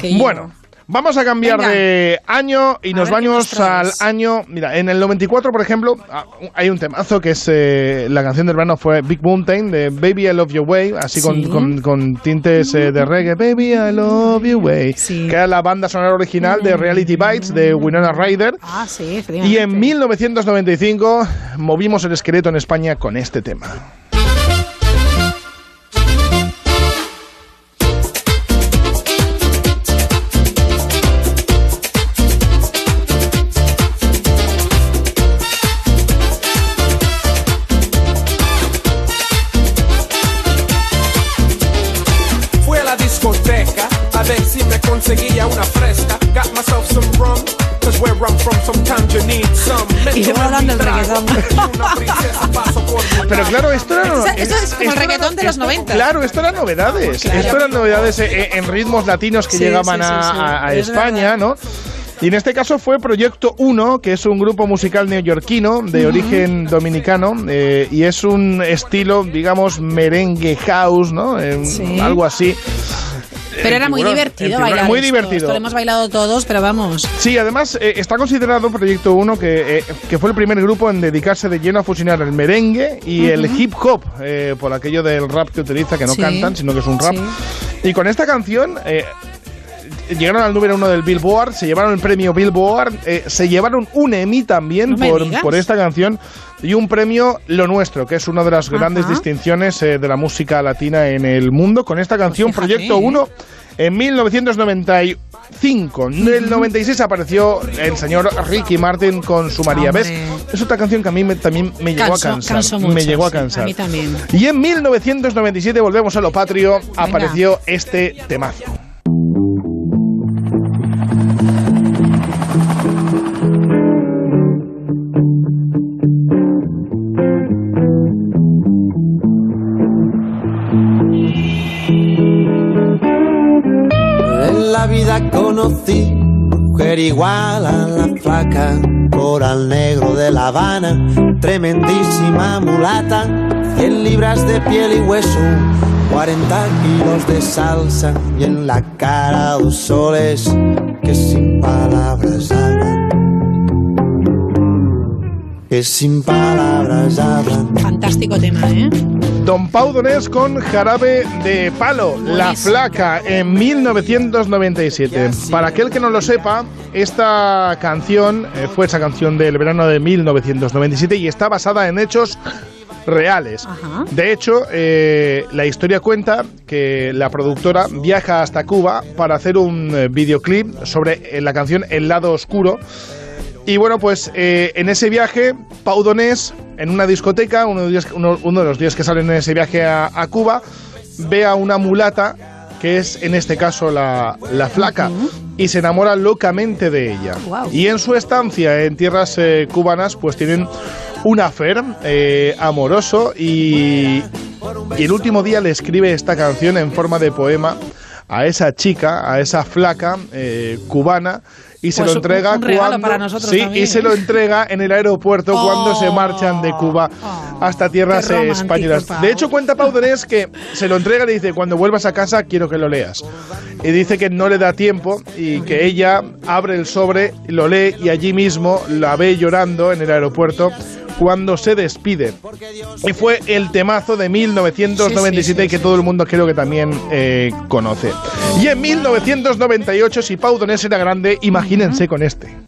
mucho. Bueno, vamos a cambiar Venga. de año y nos vamos al año. Mira, en el 94, por ejemplo, ah, hay un temazo que es eh, la canción del verano fue Big Mountain de Baby I Love Your Way, así con, Sí. con- con tintes eh, de reggae. Baby I Love Your Way, que era la banda sonora original de Reality Bites de Winona Ryder. Ah, sí, Y en 1995 movimos el esqueleto en España con este tema. Me conseguía una fresca. Got myself some rum, cause where I'm from sometimes you need some. Me Y yo tomé hablando del reggaetón. Pero claro, esto era. Esto- esto es como el esto reggaetón de los esto- 90. Claro, esto eran novedades. Claro. Esto eran novedades eh, en ritmos latinos que Sí, llegaban sí, sí, a, sí. a- a Es España, ¿no? Y en este caso fue Proyecto 1, que es un grupo musical neoyorquino de origen dominicano eh, y es un estilo, digamos, merengue house, ¿no? Eh, Sí. Algo así. Pero era muy divertido bailar. muy esto. divertido. Esto lo hemos bailado todos, pero vamos. Sí, además eh, está considerado Proyecto 1 que, eh, que fue el primer grupo en dedicarse de lleno a fusionar el merengue y el hip hop, eh, por aquello del rap que utiliza, que no Sí. cantan, sino que es un rap. Sí. Y con esta canción eh, llegaron al número uno del Billboard, se llevaron el premio Billboard, eh, se llevaron un Emmy también No por, por esta canción y un premio Lo Nuestro, que es una de las grandes Ajá. distinciones eh, de la música latina en el mundo. Con esta canción, Pues Proyecto ¿eh? 1, en 1995. En el 96 apareció el señor Ricky Martin con su María Hombre. Bess. Es otra canción que a mí me- también me llegó Canso- a cansar. canso me mucho, llegó a sí, cansar. a mí también. Y en 1997, volvemos a lo patrio, apareció este temazo. Conocí mujer igual a la flaca, coral negro de La Habana, tremendísima mulata, 100 libras de piel y hueso, 40 kilos de salsa y en la cara dos soles que sin palabras hablan. Que sin palabras hablan. Fantástico tema, ¿eh? Don Pau Donés con Jarabe de Palo, La Flaca, en 1997. Para aquel que no lo sepa, esta canción eh, fue esa canción del verano de 1997 y está basada en hechos reales. De hecho, eh, la historia cuenta que la productora viaja hasta Cuba para hacer un eh, videoclip sobre la canción El lado oscuro. Y bueno, pues eh, en ese viaje, Pau Donés, en una discoteca, uno de los días, uno- uno de los días que salen en ese viaje a, a Cuba, ve a una mulata, que es en este caso la, la flaca, y se enamora locamente de ella. Y en su estancia en tierras eh, cubanas, pues tienen un affair eh, amoroso y, y el último día le escribe esta canción en forma de poema a esa chica, a esa flaca eh, cubana. Y se Pues lo entrega un cuando para nosotros sí también, y se lo entrega en el aeropuerto cuando se marchan de Cuba hasta tierras españolas. Pau. De hecho cuenta Pau Donés que se lo entrega y le dice cuando vuelvas a casa quiero que lo leas. Y dice que no le da tiempo y que ella abre el sobre, lo lee y allí mismo la ve llorando en el aeropuerto cuando se despide. Y fue el temazo de 1997 y que todo el mundo creo que también eh, conoce. Y en 1998, si Pau Donés era grande, imagínense con. Este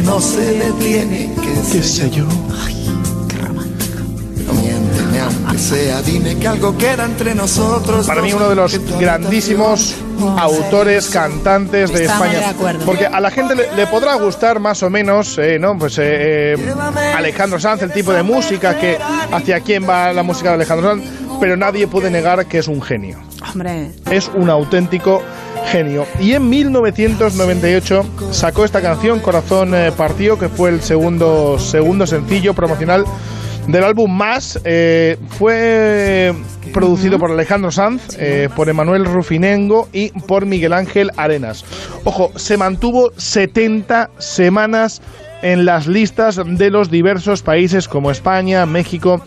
que no se detiene. ¿Qué sé yo? No miénteme aunque sea, dime que algo queda entre nosotros. Para mí uno de los grandísimos autores, cantantes de Estamos España. de acuerdo. Porque a la gente le, le podrá gustar más o menos, eh, ¿no? Pues eh, eh, Alejandro Sanz, el tipo de música que hacia quién va la música de Alejandro Sanz, pero nadie puede negar que es un genio. Hombre, Es un auténtico genio. Y en 1998 sacó esta canción, Corazón eh, Partido, que fue el segundo, segundo sencillo promocional del álbum Más. Eh, fue producido por Alejandro Sanz, eh, por Emanuel Rufinengo y por Miguel Ángel Arenas. Ojo, se mantuvo 70 semanas en las listas de los diversos países como España, México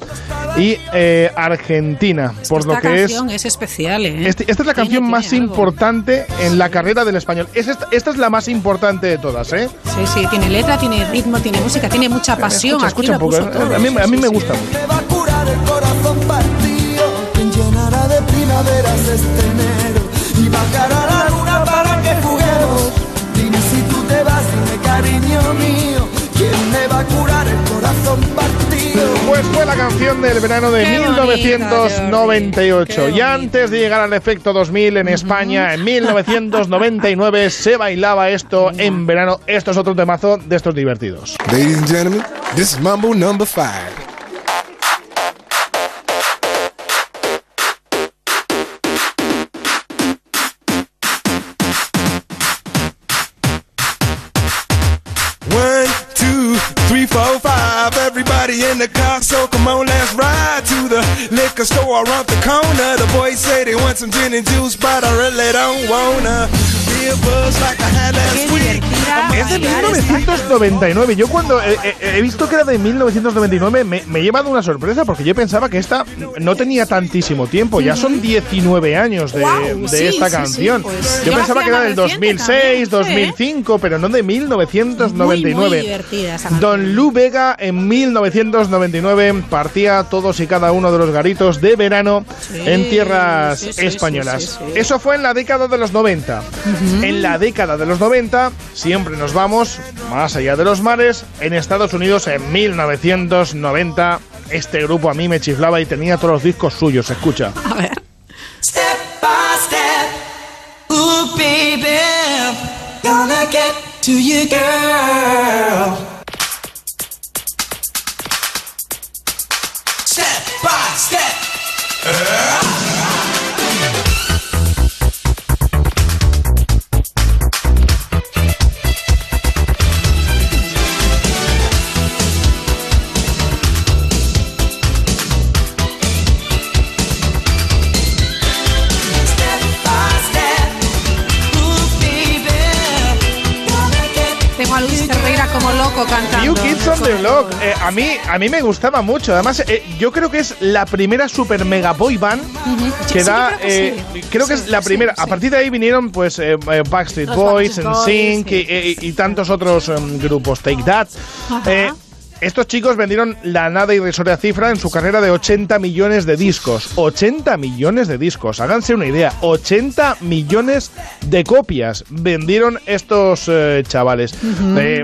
y eh, Argentina. Por esta lo que es canción es, especial, ¿eh? este- esta es la canción más importante en la carrera del español. Es esta, esta es la más importante de todas, ¿eh? Sí, sí, tiene letra, tiene ritmo, tiene música, tiene mucha pasión. Escucha, escucha un poco. todo. A mí, a mí Sí, me sí, gusta sí. mucho. cariño mío, ¿quién me va a curar el corazón partido? Pues fue la canción del verano de 1998. Y antes de llegar al efecto 2000 en. España, en 1999 se bailaba esto en verano. Esto es otro temazo de estos divertidos. Ladies and gentlemen, this is Mambo number Five. 405. Everybody in the car, so come on, let's ride to the liquor store around the corner. The boys say they want some gin and juice, but I really don't wanna. Es de 1999. Yo cuando he, he- he visto que era de 1999 me, me he llevado una sorpresa porque yo pensaba que esta no tenía tantísimo tiempo. Ya son 19 años de, de sí, esta sí, sí, canción. pues yo pensaba que era del reciente 2006, también, 2005, pero no de 1999. Muy, muy. Don Lu Vega en 1999 partía todos y cada uno de los garitos de verano en tierras sí, sí, españolas. sí, sí, sí. Eso fue en la década de los 90. En la década de los 90 siempre nos vamos más allá de los mares. En Estados Unidos en 1990 este grupo a mí me chiflaba y tenía todos los discos suyos. Escucha. A ver. Step by step, ooh baby, gonna get to you, girl. Step. Como loco cantando. New Kids on the Block. Eh, a, mí, a mí me gustaba mucho. Además, eh, yo creo que es la primera super mega boy band que sí, da. creo que eh, sí. creo que es la primera. A partir de ahí vinieron, pues, Backstreet Los Boys, NSYNC y, y- y tantos otros em, grupos. Take That. Estos chicos vendieron la nada irrisoria cifra en su carrera de 80 millones de discos. 80 millones de discos. Háganse una idea. 80 millones de copias vendieron estos eh, chavales. Eh,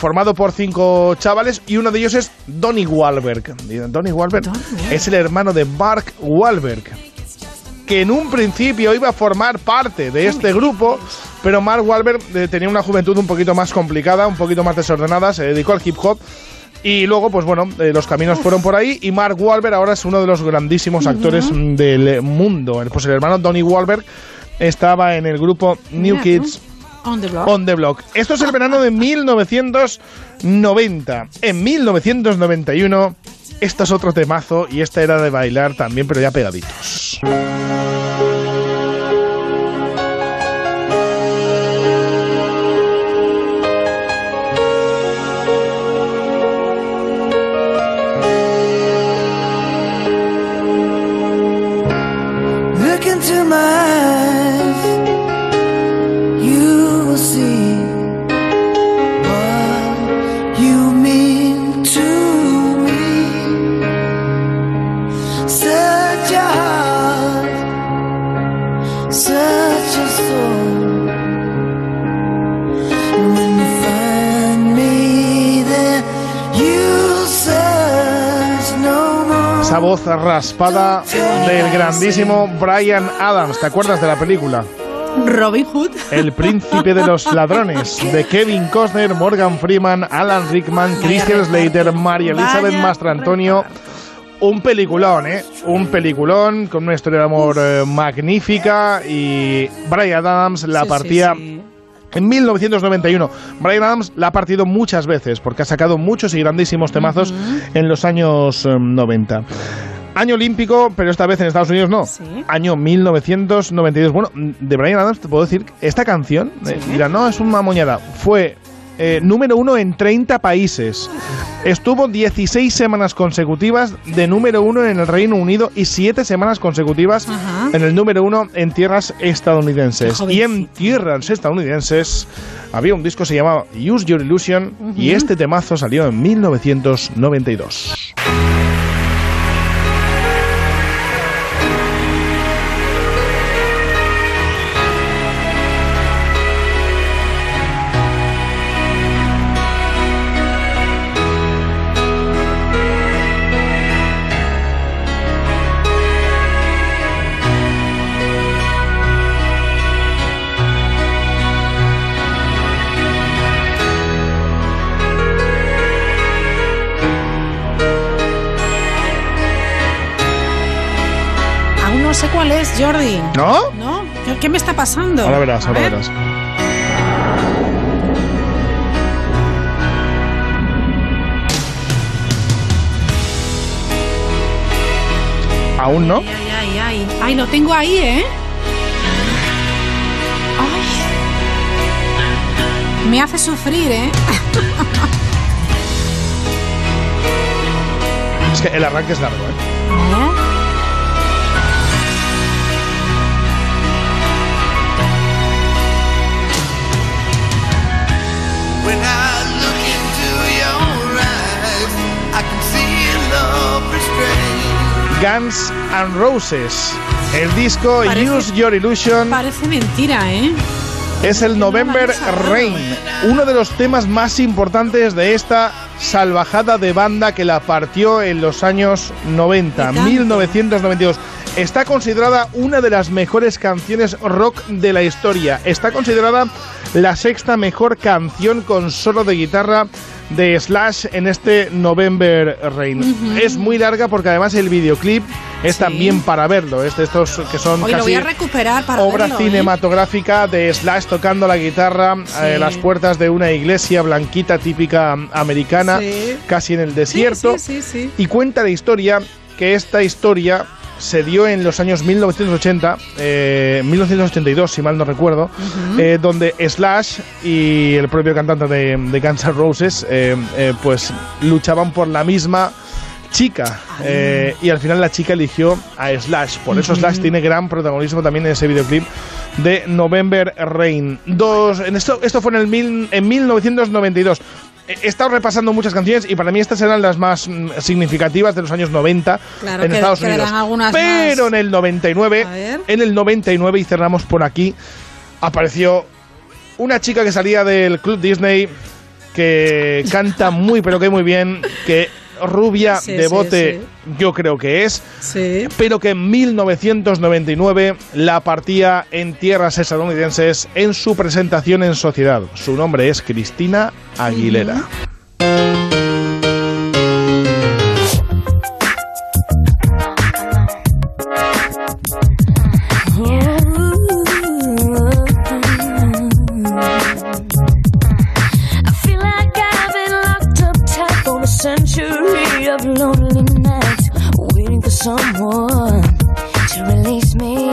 formado por cinco chavales y uno de ellos es Donny Wahlberg. Donny Wahlberg es el hermano de Mark Wahlberg que en un principio iba a formar parte de este grupo, pero Mark Wahlberg eh, tenía una juventud un poquito más complicada, un poquito más desordenada, se dedicó al hip hop. Y luego, pues bueno, eh, los caminos fueron por ahí y Mark Wahlberg ahora es uno de los grandísimos actores del mundo. Pues el hermano Donny Wahlberg estaba en el grupo New Mira. Kids On the block. On the Block. Esto es el verano de 1990. En 1991, esto es otro temazo y esta era de bailar también, pero ya pegaditos. Look into my voz raspada del grandísimo Brian Adams. ¿Te acuerdas de la película? Robin Hood. El príncipe de los ladrones, de Kevin Costner, Morgan Freeman, Alan Rickman, Christian Slater, María Elizabeth Mastrantonio. Un peliculón, ¿eh? Un peliculón con una historia de amor eh, magnífica y Brian Adams la Sí, sí, partía sí. En 1991. Brian Adams la ha partido muchas veces porque ha sacado muchos y grandísimos temazos en los años eh, 90. Año olímpico, pero esta vez en Estados Unidos no. Año 1992. Bueno, de Brian Adams te puedo decir esta canción, eh, dirá, no, es una moñada. Fue eh, número uno en 30 países. Estuvo 16 semanas consecutivas de número uno en el Reino Unido y 7 semanas consecutivas en el número uno en tierras estadounidenses. Y en tierras estadounidenses había un disco que se llamaba Use Your Illusion y este temazo salió en 1992. Es, Jordi. ¿No? ¿No? ¿Qué, qué me está pasando? Ahora verás, A ahora ver. verás. ¿Aún no? Ay, ay, ay. Ay, lo tengo ahí, ¿eh? Ay. Me hace sufrir, ¿eh? Es que el arranque es largo, ¿eh? When Guns and Roses. El disco Parece- Use Your Illusion Parece mentira, ¿eh? es el November Rain, uno de los temas más importantes de esta salvajada de banda que la partió en los años 90, 1992. Está considerada una de las mejores canciones rock de la historia. Está considerada la sexta mejor canción con solo de guitarra de Slash en este November Rain. Es muy larga porque además el videoclip es también para verlo. Es de estos que son Hoy lo casi voy a recuperar para obra verlo, ¿eh? cinematográfica de Slash tocando la guitarra a las puertas de una iglesia blanquita típica americana, Sí. casi en el desierto. Sí, sí, sí, sí. Y cuenta la historia que esta historia se dio en los años 1980, eh, 1982, si mal no recuerdo, eh, donde Slash y el propio cantante de, de Guns N' Roses, eh, eh, pues luchaban por la misma chica eh, y al final la chica eligió a Slash. Por eso. Slash tiene gran protagonismo también en ese videoclip de November Rain Dos, en esto, esto fue en, el mil, en 1992 He estado repasando muchas canciones y para mí estas eran las más mm, significativas de los años 90 Claro, en que- Estados Unidos. algunas Pero más. en el 99, en el 99 y cerramos por aquí, apareció una chica que salía del Club Disney que canta muy pero que muy bien, que rubia Sí, de sí, bote yo creo que es, pero que en 1999 la partía en tierras estadounidenses en su presentación en sociedad. Su nombre es Cristina Aguilera. Someone to release me.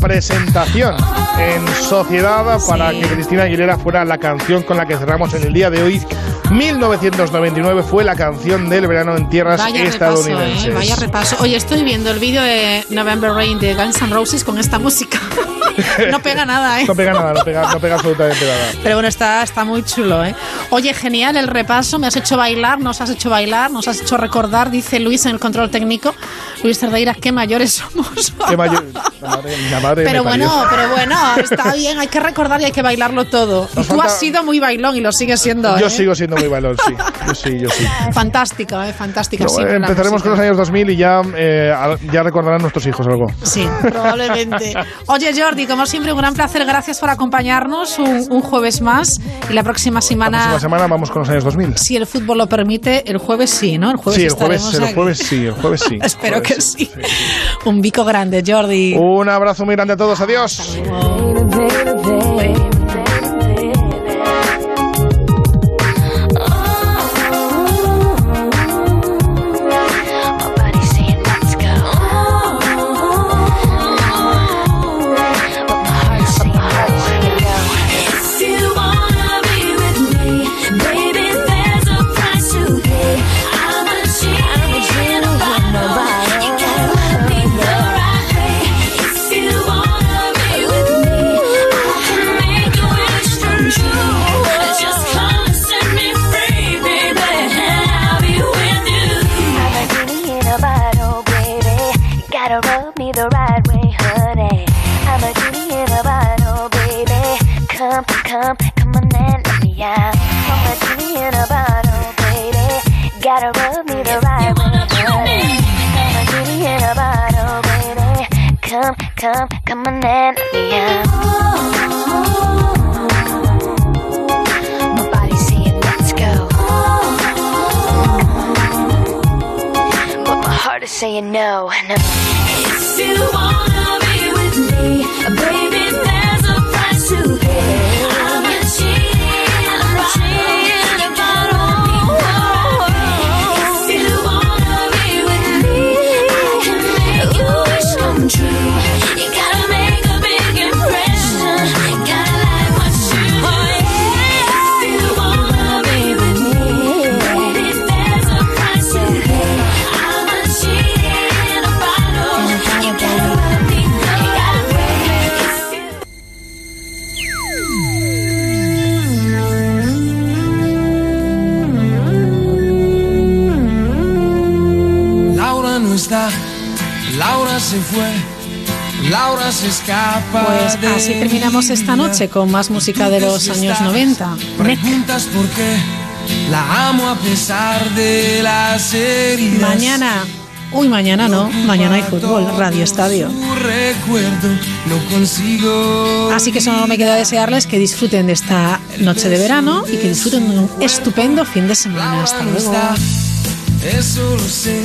Presentación en Sociedad para que Cristina Aguilera fuera la canción con la que cerramos en el día de hoy. 1999 fue la canción del verano en tierras Vaya repaso, estadounidenses. ¿eh? Vaya repaso. Oye, estoy viendo el vídeo de November Rain de Guns N' Roses con esta música. no pega nada, ¿eh? No pega nada, no pega, no pega absolutamente nada. Pero bueno, está, está muy chulo, ¿eh? Oye, genial el repaso. Me has hecho bailar, nos has hecho bailar, nos has hecho recordar, dice Luis en el control técnico. Luis Cerdeira, qué mayores somos. Qué mayor- la madre, la madre Pero bueno, pero bueno, está bien, hay que recordar y hay que bailarlo todo. Y tú falta- has sido muy bailón y lo sigues siendo, Yo ¿eh? sigo siendo muy bailón, sí. Yo sí, yo sí. Fantástico, ¿eh? Fantástica. Luego, siempre la empezaremos con los años 2000 y ya, eh, ya recordarán nuestros hijos algo. Sí, probablemente. Oye, Jordi, como siempre, un gran placer. Gracias por acompañarnos un, un jueves más. Y la próxima La semana, próxima semana vamos con los años 2000. si el fútbol lo permite, el jueves sí, ¿no? El jueves Sí, el jueves, estaremos el aquí. jueves sí, el jueves sí. Espero Jueves que sí. Un bico grande, Jordi. Un abrazo muy grande a todos, adiós. If come, come on and let me out. My body's saying let's go. But my heart is saying no, no. Se fue, Laura se escapa. Pues así terminamos esta noche con más música de los años 90. Preguntas por qué la amo a pesar de las heridas. Mañana, uy, mañana no, mañana hay fútbol, Radio Estadio. Así que solo me queda desearles que disfruten de esta noche de verano y que disfruten de un estupendo fin de semana. Hasta luego. está, eso lo sé,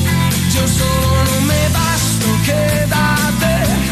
yo solo me basto, quédate.